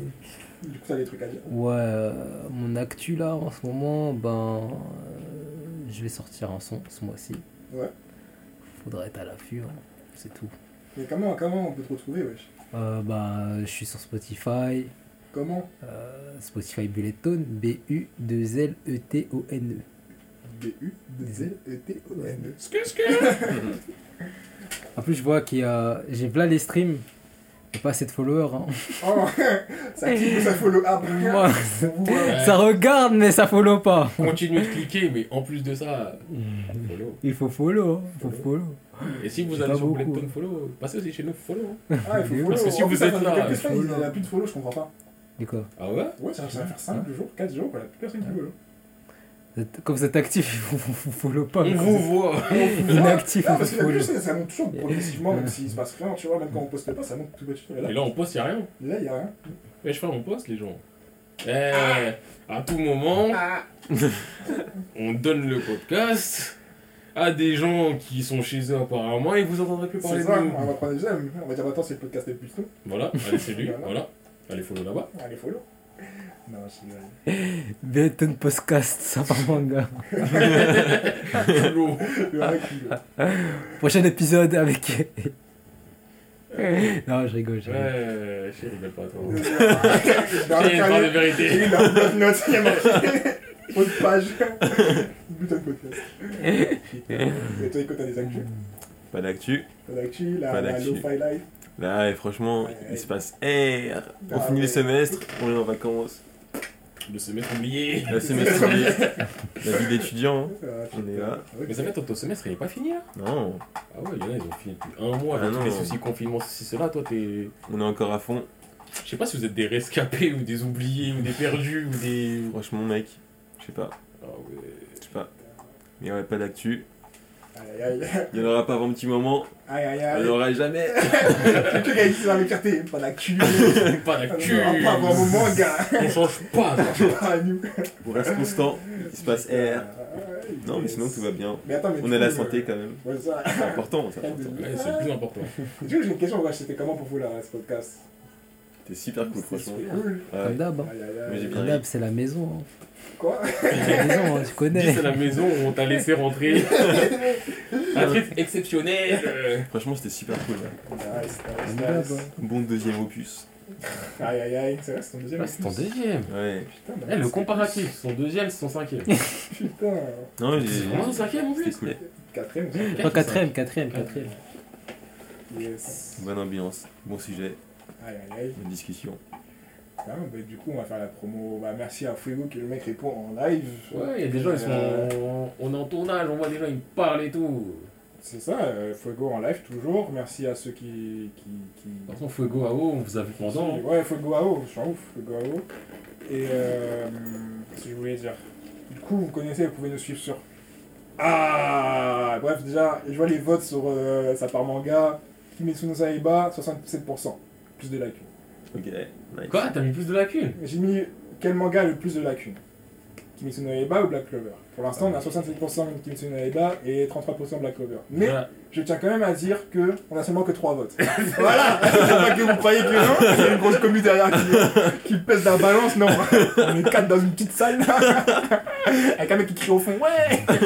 Du coup, t'as des trucs à dire. Ouais, euh, mon actu là en ce moment, ben. euh, je vais sortir un son ce mois-ci. Ouais. Faudra être à l'affût, hein. c'est tout. Mais comment, comment on peut te retrouver, wesh? Euh, bah, je suis sur Spotify, Comment? Euh, Spotify Bulleton, B-U-2-L-E-T-O-N-E. B-U-2-L-E-T-O-N. En plus, je vois qu'il y a. J'ai plein les streams. Pas assez de followers. hein. Oh, ça clique ça follow up Moi, ça regarde, mais ça follow pas. Continuez de cliquer, mais en plus de ça, follow. Il faut follow. hein. Il faut follow. Et si vous C'est allez pas sur beaucoup, Blackton hein. follow, passez aussi chez nous follow. Ah, il faut follow. Parce que si En vous ça êtes fait là, quelques semaines, follow. il n'y a plus de follow, je comprends pas. Et quoi Ah ouais Ouais, ça, ça va faire 5 jours, 4 jours, voilà, plus personne qui follow. Vous êtes- Quand vous êtes actif, il faut, faut- faut follow pas. On vous voit. Inactif, Non, parce que la follow. plus, ça, ça monte toujours progressivement, même s'il se passe rien, tu vois, même quand on poste pas, ça monte tout petit. Et Et là, là on poste, y'a rien. là, il y a rien. Mais je fais on poste les gens. Eh, à tout moment, on donne le podcast à des gens qui sont chez eux apparemment et vous entendrez plus parler de nous. on va prendre des j'aime. On va dire maintenant c'est le podcast le plus tôt. Voilà, allez c'est lui, Voilà. voilà. Allez follow là-bas. Allez, follow. Non, je rigole. Bulleton podcast, ça part manga. Prochain épisode avec. non, je rigole. Je rigole. Ouais, je rigole pas toi. Dans une de carnet, vérité. il a une note, il y a marqué. Autre page. Putain de podcast. Et toi, écoute, t'as des actus Pas d'actu. T'as d'actu, la, Pas la d'actu. Lo-Fi Life. Là, et franchement, il se passe R. On Ah finit ouais. le semestre, on est en vacances. Le semestre oublié. Le semestre, la vie d'étudiant. hein. Ah, On est là. Mais ça fait ton, ton semestre il est pas fini là? Non, Ah ouais, il y en a ils ont fini depuis un mois Ah avec tous les soucis confinement, ceci, cela. Toi t'es. on est encore à fond. Je sais pas si vous êtes des rescapés ou des oubliés ou des perdus ou des. Franchement, mec, je sais pas, Ah ouais. je sais pas. Mais ouais, pas d'actu. Aïe, aïe, aïe. Il y en aura pas avant un petit moment. Aïe, aïe, Il aïe. n'y en aura jamais. Le truc avec la fierté, pas d'actu. Pas d'actu On va pas avoir un moment, gars. On change pas nous. On reste constant. Il se passe R. Non, mais sinon tout va bien. Mais attends, mais On a la santé euh, quand même. Ouais. C'est important, c'est important. Ouais, c'est le plus important. Du coup, j'ai une question, c'était comment pour vous là, ce podcast? C'était super cool, franchement. super cool. Ouais. Comme d'hab. hein. Comme d'hab, c'est la maison. hein. Quoi C'est la maison, hein, tu connais. c'est la maison où on t'a laissé rentrer. Un truc exceptionnel. euh. Franchement, c'était super cool. ouais. Nice, nice, Comme d'hab. nice. hein. Bon deuxième opus. Aïe, aïe, aïe. C'est vrai, c'est ton deuxième Ah, c'est ton deuxième. Ouais. Putain, bah, Eh, le c'est- comparatif, son deuxième, c'est son cinquième. Putain. Non, j'ai. C'est vraiment son cinquième en plus. cool. Quatrième, Non, quatrième, quatrième, quatrième. Yes. Bonne ambiance, bon sujet, Aïe, aïe, aïe. bonne discussion. Ah, bah, du coup, on va faire la promo. Bah, merci à Fuego qui le mec répond en live. Ouais, il y a des gens, ils sont. Euh, On est en tournage, on voit des gens, ils parlent et tout. C'est ça, euh, Fuego en live toujours. Merci à ceux qui. qui, qui... De toute façon, Fuego à eau, on vous a vu pendant. Ouais, Fuego à eau, je suis en ouf, Fuego à eau. Et euh, qu'est-ce que je voulais dire Du coup, vous connaissez, vous pouvez nous suivre sur. Ah Bref, déjà, je vois les votes sur euh, ça part manga. Kimetsu no Saiba, 67%. Plus de lacunes. Ok, nice. Quoi? T'as mis plus de lacunes? J'ai mis quel manga a le plus de lacunes? Kimetsu no Yaiba ou Black Clover? Pour l'instant, on a 67% Kimetsu no Yaiba et 33% Black Clover. Mais Voilà. je tiens quand même à dire que on a seulement que 3 votes. voilà C'est pas que vous croyez que non Il y a une grosse commu derrière qui, qui pèse la balance, non On est 4 dans une petite salle Avec un mec qui crie au fond, ouais Mais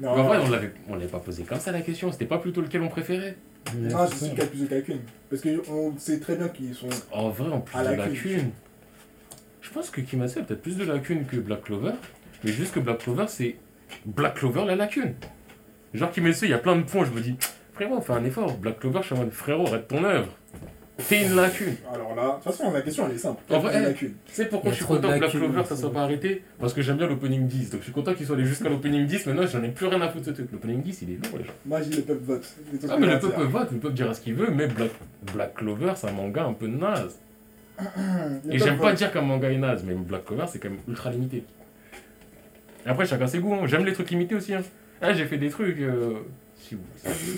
Non, en vrai, on l'avait, on l'avait pas posé comme ça la question. C'était pas plutôt lequel on préférait non c'est celui qui a plus de lacunes. Parce qu'on sait très bien qu'ils sont. En vrai, en plus de lacune. lacunes. Je pense que Kimetsu a peut-être plus de lacunes que Black Clover. Mais juste que Black Clover, c'est Black Clover la lacune. Genre Kimetsu, il y a plein de points. Je me dis, frérot, fais un effort. Black Clover, je suis en mode, frérot, arrête ton œuvre. T'es une lacune. Alors là, de toute façon, la question elle est simple. En vrai, eh, Tu sais pourquoi je suis content que Black Clover ça soit pas arrêté Parce que j'aime bien l'opening 10. Donc je suis content qu'ils soient allés jusqu'à l'opening 10. Maintenant, j'en ai plus rien à foutre de ce truc. L'opening 10, il est lourd, les gens. Moi, le peuple vote. Ah, mais le peuple vote, le peuple dira ce qu'il veut, mais Black, Black Clover, c'est un manga un peu naze. Et j'aime pas dire qu'un manga est naze, mais Black Clover, c'est quand même ultra limité. Et après, chacun ses goûts. hein. J'aime les trucs limités aussi. Hein. Ah, j'ai fait des trucs. euh, Si vous.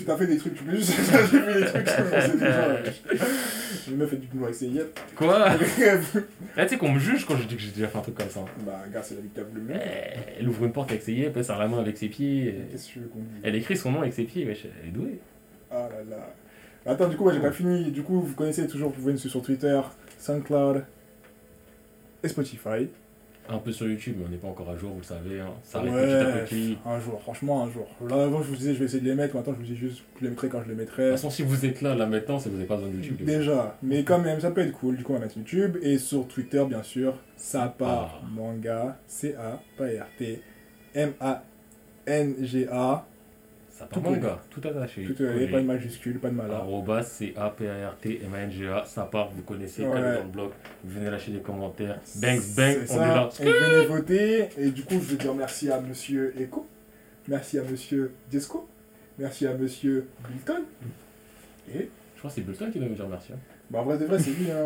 T'as fait des trucs, juste. J'ai fait des trucs, déjà. J'ai même fait du boulot avec ses yeux. Quoi Bref. Ah, tu sais qu'on me juge quand je dis que j'ai déjà fait un truc comme ça. hein. Bah, gars, c'est la vie que t'as voulu. Eh, Elle ouvre une porte avec ses yeux, elle serre la main avec ses pieds. Qu'est-ce que qu'on dise? Elle écrit son nom avec ses pieds, wesh, elle est douée. Ah là là. Attends, du coup, moi j'ai pas fini. Du coup, vous connaissez toujours, vous pouvez nous suivre sur Twitter, SoundCloud et Spotify. Un peu sur YouTube, mais on n'est pas encore à jour, vous le savez. hein. Ça arrive Ouais, petit à petit. Un jour, franchement, un jour. Là, avant, je vous disais, je vais essayer de les mettre. Maintenant, je vous dis juste, je les mettrai quand je les De mettrai. toute façon, si vous êtes là, là maintenant, c'est que vous n'avez pas besoin de YouTube. Déjà, mais quand même, ça peut être cool. Du coup, on va mettre YouTube. Et sur Twitter, bien sûr, ça part Ah. manga, C-A-P-R-T, M-A-N-G-A. Ça Tout part manga, tout attaché. Tout est collé. pas de majuscule, pas de malade. Arrobas, c'est A-P-A-R-T-M-A-N-G-A, ça part, vous connaissez, Ouais. dans le blog, vous venez lâcher des commentaires, bang bang, C'est on ça. est là. Et venez voter. Et du coup, je veux dire merci à monsieur Echo. Merci à monsieur Jesco. Merci à monsieur Bilton. Et, Je crois que c'est Bulton qui doit me dire merci. hein. bah, en vrai de vrai, c'est lui, hein.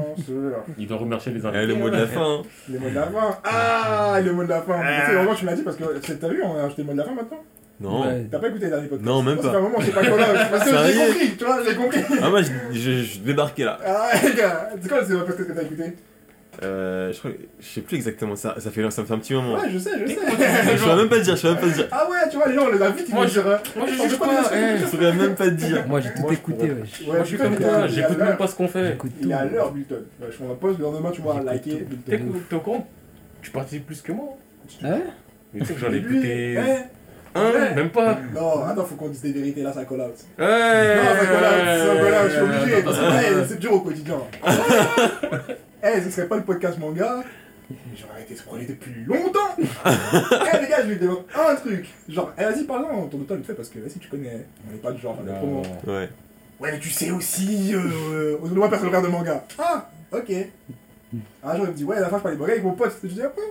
Il doit remercier les Eh, invités. le mot de la fin. hein. Les mots de la fin. Ah, le mot de la fin. Tu sais, vraiment, tu me l'as dit parce que t'as vu, on a ajouté le mot de la fin maintenant. Non. Ouais. T'as pas écouté les derniers podcasts Non, même pas. fait un moment, je sais pas quoi là. Parce que j'ai compris, tu vois, j'ai compris. Ah, moi, je, je, je débarquais là. Ah, les gars, c'est quoi le dernier podcast que t'as écouté? Euh, je crois, je sais plus exactement ça. Ça fait, ça fait un petit moment. Ouais, je sais, je sais. Je saurais même pas te dire, je saurais même pas te dire. Ah ouais, tu vois, les gens, on les invite, ils Moi, vont je- dire. euh, Moi je juge pas eh. Je saurais même pas te dire. Moi j'ai tout écouté, wesh. Ouais, Moi je suis comme toi, j'écoute même pas ce qu'on fait. Il est à l'heure, Bilton. Ouais, Je m'en pose, le lendemain, tu vas liker. T'es au courant? Tu participes plus que moi. Ouais Mais tu sais que j'en ai écouté un, ouais. même pas. Non, attends, faut qu'on dise des vérités là, ça call out. Ouais. Non, ça call out, ça call out, je suis obligé. C'est dur au quotidien. Eh, ce serait pas le podcast manga. J'aurais arrêté ce projet depuis longtemps. Eh les gars, je vais te dire un truc. Genre, eh, vas-y, parle-en, ton automne, vite fait, parce que vas-y, tu connais. On n'est pas du genre. à faire des promos. Non. Ouais. Ouais, mais tu sais aussi, euh, au moi personne regarde de manga. Ah, ok. Un jour, il me dit, ouais, à la fin, je parlais de manga avec mon pote. Je dis, ah bon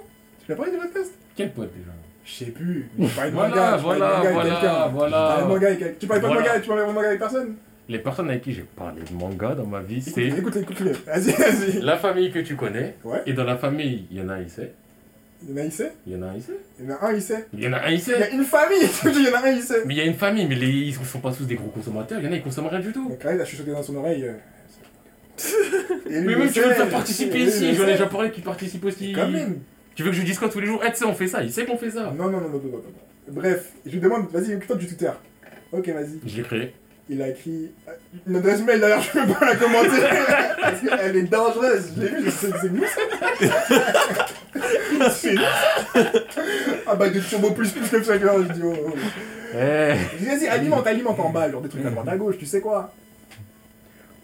Tu l'as parlé du podcast? Quel pote déjà? Je sais plus. Je parlais de Voilà, manga, je parlais de voilà, manga avec voilà, quelqu'un. Je parlais de voilà. manga avec quelqu'un. Tu parlais pas de Voilà. manga, tu parlais de manga avec personne Les personnes avec qui j'ai parlé de manga dans ma vie, Écoute, c'est écoute, écoute, écoute. Vas-y, vas-y. la famille que tu connais. Ouais. Et dans la famille, il y en a un, il sait. Il y en a, il sait. Il y en a un, il sait. Il y en a un, il sait. Il y en a un, il Il y a sait. une famille, tu me dis, il y en a un, il sait. Mais il y a une famille, mais les... ils sont pas tous des gros consommateurs. Il y en a, ils consomment rien du tout. Donc là, il a chuchoté dans son oreille. euh, Mais même le tu veux me sait, faire participer le ici, sait. j'en ai déjà parlé qui participe aussi. Quand même. Tu veux que je dise quoi tous les jours? Eh, tu sais, on fait ça, il sait qu'on fait ça. Non, non, non, non, non, non, non. Bref, je lui demande, vas-y, occupe-toi du Twitter. Ok, vas-y. Je l'ai créé. Il a écrit euh, une adresse mail d'ailleurs, je peux pas la commenter. Parce qu'elle est dangereuse. Je l'ai vu, je sais c'est nous ça. C'est nous ça. Ah bah de turbo plus plus comme ça, je dis oh. oh. Eh, Je dis, Vas-y, alimente, alimente en bas, genre des trucs à droite à gauche, tu sais quoi.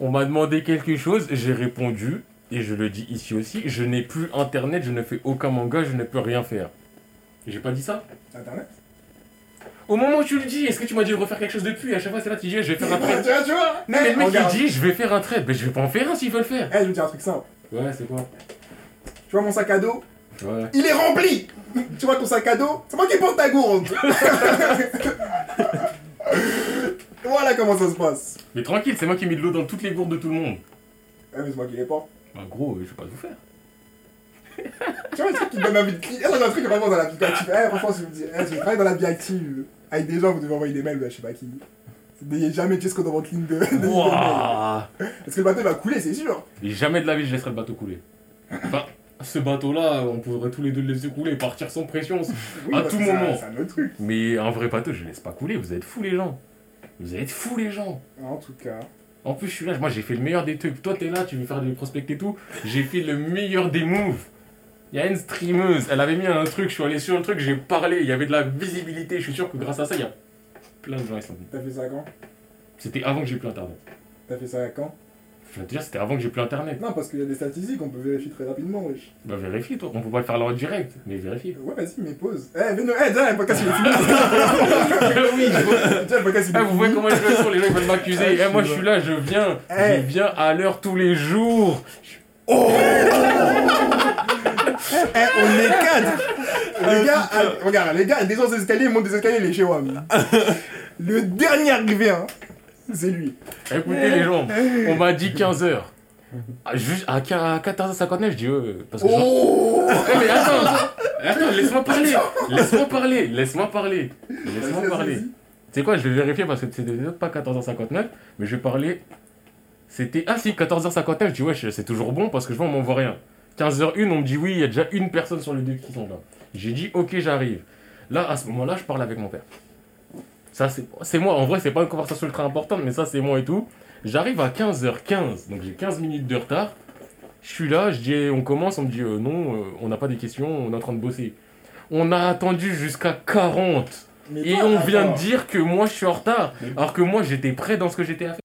on m'a demandé quelque chose, j'ai répondu. Et je le dis ici aussi, je n'ai plus internet, je ne fais aucun manga, je ne peux rien faire. J'ai pas dit ça Internet Au moment où tu le dis, est-ce que tu m'as dit de refaire quelque chose depuis À chaque fois, c'est là, tu dis, je vais faire un Tu trade. vois, tu vois Non, mais le mec, il dit, je vais faire un trade. Mais je vais pas en faire un s'il veut le faire. Eh, je vais te dire un truc simple. Ouais, c'est quoi? Tu vois mon sac à dos? Ouais. Il est rempli Tu vois ton sac à dos? C'est moi qui porte ta gourde Voilà comment ça se passe. Mais tranquille, c'est moi qui ai mis de l'eau dans toutes les gourdes de tout le monde. Eh, mais c'est moi qui les porte. Bah, gros, je vais pas tout faire. Tu vois le truc qui donne envie de cliquer. Eh, un truc vraiment dans la vie active. Eh, franchement, si vous me dites, eh, si vous travaillez dans la vie active, avec des gens, vous devez envoyer des mails, bah, je sais pas qui. N'ayez jamais Jesco dans votre ligne de. de mail. Wouah Parce que le bateau va couler, c'est sûr. Et jamais de la vie je laisserai le bateau couler. Enfin, ce bateau-là, on pourrait tous les deux le laisser couler et partir sans pression. Oui, À parce tout c'est moment. C'est un autre truc. Mais un vrai bateau, je laisse pas couler. Vous êtes fous les gens. Vous êtes fous les gens. En tout cas. En plus, je suis là, moi j'ai fait le meilleur des trucs. Toi, t'es là, tu veux faire des prospects et tout. J'ai fait le meilleur des moves. Il y a une streameuse, elle avait mis un truc, je suis allé sur le truc, j'ai parlé, il y avait de la visibilité. Je suis sûr que grâce à ça, il y a plein de gens qui sont venus. T'as fait ça quand? C'était avant que j'ai plus internet. T'as fait ça quand? Je dire, c'était avant que j'ai plus internet. Non, parce qu'il y a des statistiques, on peut vérifier très rapidement, wesh. Bah vérifie toi, on peut pas le faire là en direct, mais vérifie. Ouais, vas-y, mais pause. Eh, venez, eh, déjà, le podcast il est fini. oui, je vois. Déjà, le podcast il est Ah, vous voyez fini. comment je fais sur les gens ils veulent m'accuser. Eh, moi je suis là, je viens. Eh. Je viens à l'heure tous les jours. Eh, on est quatre Les gars, ah, regarde, les gars, des gens des escaliers, ils montent des escaliers, les chez WAM. Le dernier arrivé, hein, c'est lui. Écoutez les gens, on m'a dit 15h. Juste à 14h59, je dis parce que Oh Eh, mais attends, attends, laisse-moi parler, laisse-moi parler, laisse-moi parler, laisse-moi parler. sais quoi, je vais vérifier parce que c'était pas 14h59, mais je vais parler. C'était. Ah si, 14h59, je dis ouais, c'est toujours bon parce que je vois, on m'envoie rien. 15h01, on me dit oui, il y a déjà une personne sur les deux qui sont là. J'ai dit ok, j'arrive. Là, à ce moment-là, je parle avec mon père. Ça, c'est c'est moi. En vrai, c'est pas une conversation ultra importante, mais ça, c'est moi et tout. J'arrive à 15h15, donc j'ai 15 minutes de retard. Je suis là, je dis, on commence, on me dit, euh, non, euh, on n'a pas des questions, on est en train de bosser. On a attendu jusqu'à 40. Mais Et toi, on vient de dire que moi je suis en retard. Alors que moi j'étais prêt dans ce que j'étais à faire.